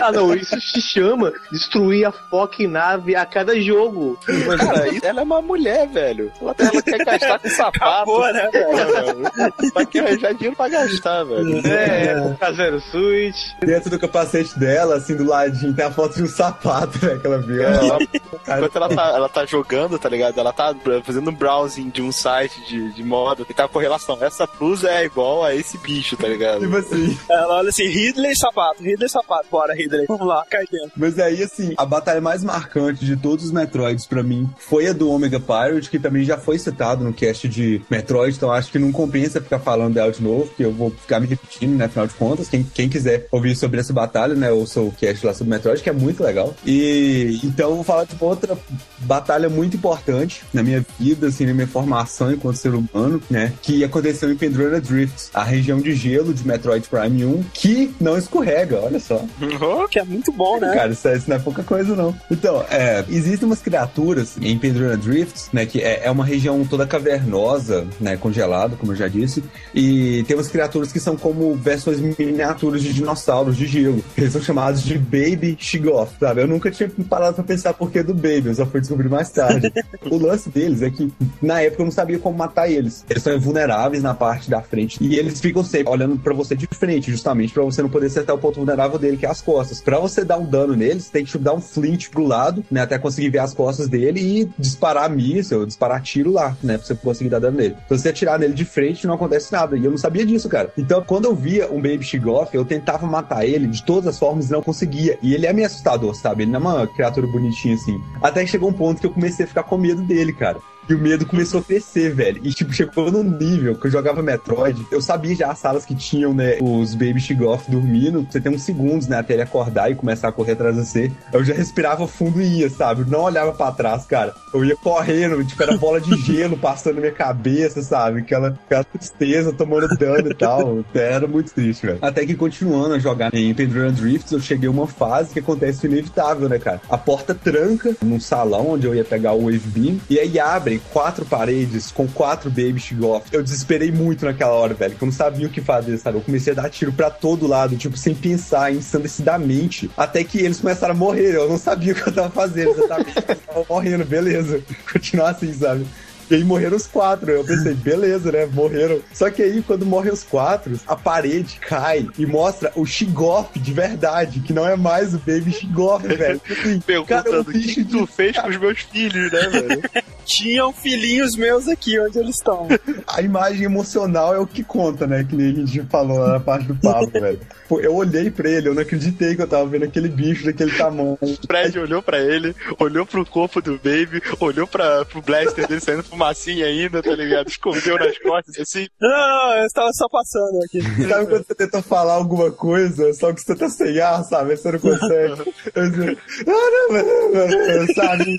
Ah, não, isso se chama, isso
destruir a fucking nave a cada jogo.
Cara, isso- ela é uma mulher, velho. Ela, ela quer gastar com sapato.
Acabou, né, velho?
Vai querer arranjar dinheiro pra gastar, velho.
É, Casero Switch.
Dentro do capacete dela, assim, do ladinho, tem a foto de um sapato, né, que ela viu.
Ela-
Cara,
enquanto ela tá, ela tá jogando, tá ligado? Ela tá fazendo um browsing de um site de, de moda que tá com relação. Essa blusa é igual a esse bicho, tá ligado?
tipo assim,
Ela olha assim, Ridley sapato, Ridley sapato. Bora, Ridley. Vamos lá, cai dentro.
Mas aí, assim, a batalha mais marcante de todos os Metroids pra mim foi a do Omega Pirate, que também já foi citado no cast de Metroid, então acho que não compensa ficar falando dela de novo, porque eu vou ficar me repetindo, né? Afinal de contas, quem, quem quiser ouvir sobre essa batalha, né? Ouça o cast lá sobre Metroid, que é muito legal. E então eu vou falar de uma outra batalha muito importante na minha vida, assim, na minha formação enquanto ser humano, né? Que aconteceu em Pendrona Drift, a região de gelo de Metroid Prime 1, que não escorrega, olha só.
Que é muito bom, né?
Cara, isso, isso não é pouca coisa, não. Então, é, existem umas criaturas em Pendrona Drift, né, que é, é uma região toda cavernosa, né, congelada, como eu já disse, e tem umas criaturas que são como versões miniaturas de dinossauros de gelo. Eles são chamados de Baby Shigoth, sabe? Eu nunca tinha parado pra pensar por que do Baby, eu só fui descobrir mais tarde. o lance deles é que, na época, eu não sabia como matar eles. Eles são vulneráveis na parte da frente, e eles ficam sempre olhando pra você de frente, justamente pra você não poder acertar o ponto vulnerável dele, que é as costas. Pra você dar um dano neles, tem que dar um flint pro lado, né, até conseguir ver as costas dele e disparar míssil, disparar tiro lá, né, pra você conseguir dar dano nele. Se você atirar nele de frente, não acontece nada. E eu não sabia disso, cara. Então, quando eu via um Baby Shigoth, eu tentava matar ele de todas as formas e não conseguia. E ele é meio assustador, sabe? Ele não é uma criatura bonitinha assim. Até que chegou um ponto que eu comecei a ficar com medo dele, cara. E o medo começou a crescer, velho. E, tipo, chegou num nível que eu jogava Metroid. Eu sabia já as salas que tinham, né, os Baby Shigoth dormindo. Você tem uns segundos, né, até ele acordar e começar a correr atrás de você. Eu já respirava fundo e ia, sabe? Não olhava pra trás, cara. Eu ia correndo, tipo, era bola de gelo passando na minha cabeça, sabe? Aquela, aquela tristeza, tomando dano e tal. Era muito triste, velho. Até que continuando a jogar em Pendulum Drifts, eu cheguei a uma fase que acontece o inevitável, né, cara? A porta tranca num salão onde eu ia pegar o Wave Beam, e aí quatro paredes com quatro Baby Shigoth. Eu desesperei muito naquela hora, velho, que eu não sabia o que fazer, sabe? Eu comecei a dar tiro pra todo lado, tipo, sem pensar, ensandecidamente, até que eles começaram a morrer. Eu não sabia o que eu tava fazendo. Eles estavam morrendo, beleza. Continuar assim, sabe? E aí morreram os quatro. Eu pensei, beleza, né? Morreram. Só que aí, quando morrem os quatro, a parede cai e mostra o Shigoth de verdade, que não é mais o Baby Shigoth, velho. Assim, cara,
Perguntando
o
o que,
bicho
que tu fez com os meus filhos, né, velho?
Tinham filhinhos meus aqui, onde eles estão.
a imagem emocional é o que conta, né? Que nem a gente falou lá na parte do papo, velho. Pô, eu olhei pra ele, eu não acreditei que eu tava vendo aquele bicho daquele tamanho.
O Fred olhou pra ele, olhou pro corpo do Baby, olhou pra, pro blaster dele saindo fumacinha ainda, tá ligado? Escondeu nas costas, assim.
Não, eu estava só passando aqui.
Sabe quando você tenta falar alguma coisa, só que você tá sem ar, sabe? Você não consegue. Eu digo, "Ah, não, não, não, não", sabe?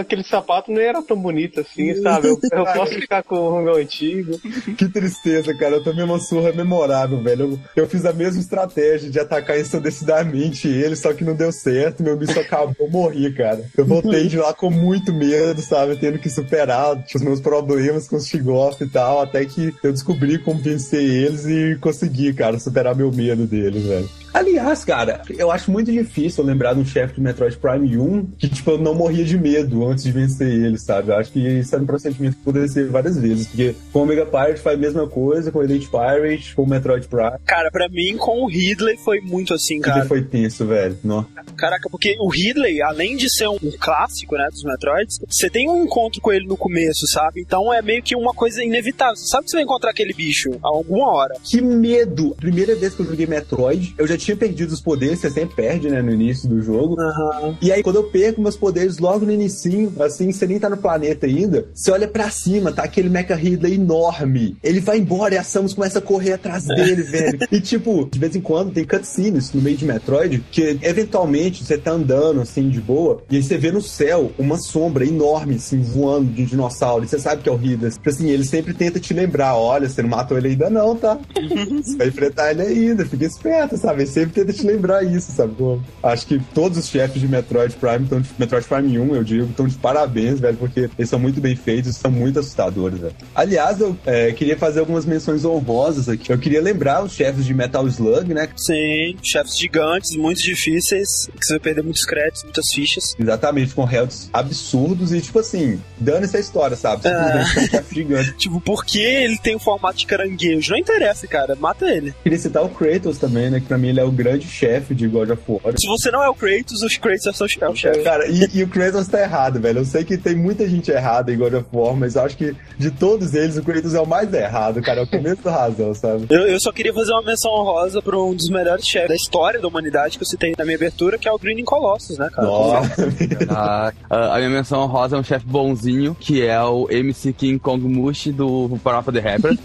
Aquele sapato não era tão bonito assim, sabe? Eu, eu posso ficar com o meu antigo.
Que tristeza, cara. Eu tomei uma surra memorável, velho. Eu, eu fiz a mesma estratégia de atacar ensandecidamente ele, só que não deu certo. Meu bicho acabou, morri, cara. Eu voltei de lá com muito medo, sabe? Tendo que superar os meus problemas com os Shigoth e tal, até que eu descobri como vencer eles e consegui, cara, superar meu medo deles, velho. Aliás, cara, eu acho muito difícil eu lembrar de um chefe de Metroid Prime 1 que, tipo, eu não morria de medo antes de vencer ele, sabe? Eu acho que isso é um procedimento que poderia ser várias vezes, porque com o Omega Pirate faz a mesma coisa, com o Elite Pirate, com o Metroid Prime.
Cara, pra mim, com o Ridley foi muito assim, cara.
Ele foi tenso, velho. Não.
Caraca, porque o Ridley, além de ser um clássico, né, dos Metroids, você tem um encontro com ele no começo, sabe? Então é meio que uma coisa inevitável. Você sabe que você vai encontrar aquele bicho a alguma hora.
Que medo! Primeira vez que eu joguei Metroid, eu já tinha perdido os poderes, você sempre perde, né, no início do jogo.
Aham.
E aí, quando eu perco meus poderes logo no inicinho, assim, você nem tá no planeta ainda, você olha pra cima, tá aquele Mecha Ridley enorme. Ele vai embora e a Samus começa a correr atrás dele, velho. E tipo, de vez em quando tem cutscenes no meio de Metroid, que eventualmente você tá andando, assim, de boa, e aí você vê no céu uma sombra enorme, assim, voando de dinossauro. E você sabe que é o Ridley. Tipo Assim, ele sempre tenta te lembrar, olha, você não matou ele ainda não, tá? Você vai enfrentar ele ainda, fica esperto, sabe? Ele sempre tenta te lembrar isso, sabe? Pô, acho que todos os chefes de Metroid Prime estão de Metroid Prime 1, eu digo, estão de parabéns, velho, porque eles são muito bem feitos são muito assustadores, velho. Aliás, eu é, queria fazer algumas menções honrosas aqui. Eu queria lembrar os chefes de Metal Slug, né?
Sim, chefes gigantes, muito difíceis, que você vai perder muitos créditos, muitas fichas.
Exatamente, com healths absurdos e, tipo assim, dane-se a história, sabe? Simplesmente é um chefe gigante.
Tipo, por que ele tem o formato de caranguejo? Não interessa, cara, mata ele.
Queria citar o Kratos também, né? Que pra mim ele é o grande chefe de God of War.
Se você não é o Kratos, os Kratos é o seu- é o chefe.
Cara, e, e o Kratos tá errado, velho. Eu sei que tem muita gente errada em God of War, mas eu acho que de todos eles, o Kratos é o mais errado, cara. É o começo da razão, sabe?
Eu, eu só queria fazer uma menção honrosa pra um dos melhores chefes da história da humanidade que eu citei na minha abertura, que é o Green Colossus, né, cara?
Nossa.
A, a- a minha menção rosa é um chefe bonzinho, que é o MC King Kong Mushi do Parappa the Rapper,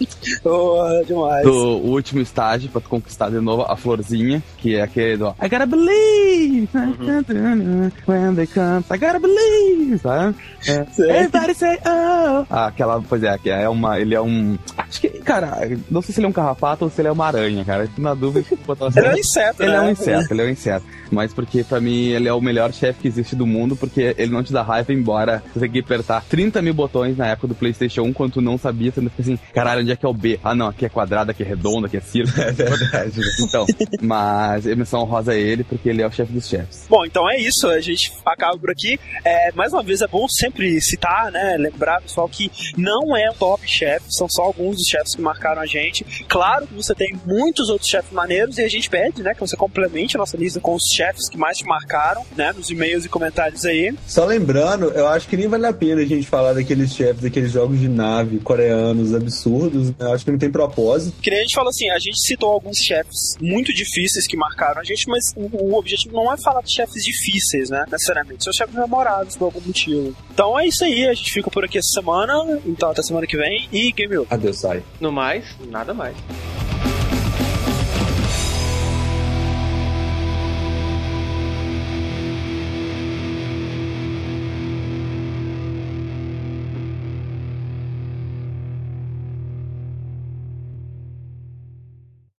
Oh, demais.
do último estágio, pra tu conquistar de novo a florzinha, que é aquele do I gotta believe when they come, I gotta believe, sabe? É. Everybody say oh. Ah, aquela, pois é, é uma, ele é um, acho que, cara, não sei se ele é um carrapato ou se ele é uma aranha, cara, na dúvida, botar
Ele é um inseto,
Ele
né?
é um inseto, ele é um inseto. Mas porque pra mim ele é o melhor chefe que existe do mundo, porque ele não te dá raiva, embora você tenha que apertar 30 mil botões na época do PlayStation 1, quando tu não sabia, você não fica assim, caralho, onde é que é o B? Ah, não, aqui é quadrado, aqui é redondo, aqui é círculo.
É verdade.
Então, mas a menção rosa é ele, porque ele é o chefe dos chefes.
Bom, então é isso, a gente acaba por aqui. É, mais uma vez, é bom sempre citar, né, lembrar, pessoal, que não é o top chefe, são só alguns dos chefes que marcaram a gente. Claro que você tem muitos outros chefes maneiros e a gente pede, né, que você complemente a nossa lista com os chefes que mais te marcaram, né, nos e-mails e comentários aí.
Só lembrando, eu acho que nem vale a pena a gente falar daqueles chefes, daqueles jogos de nave coreanos absurdos. né? Eu acho que não tem propósito.
Que nem a gente falou assim, a gente citou alguns chefes muito difíceis que marcaram a gente, mas o, o objetivo não é falar de chefes difíceis, né? Necessariamente. São chefes memoráveis por algum motivo. Então é isso aí, a gente fica por aqui essa semana. Então até semana que vem e Game Over.
Adeus, sai.
No mais, nada mais.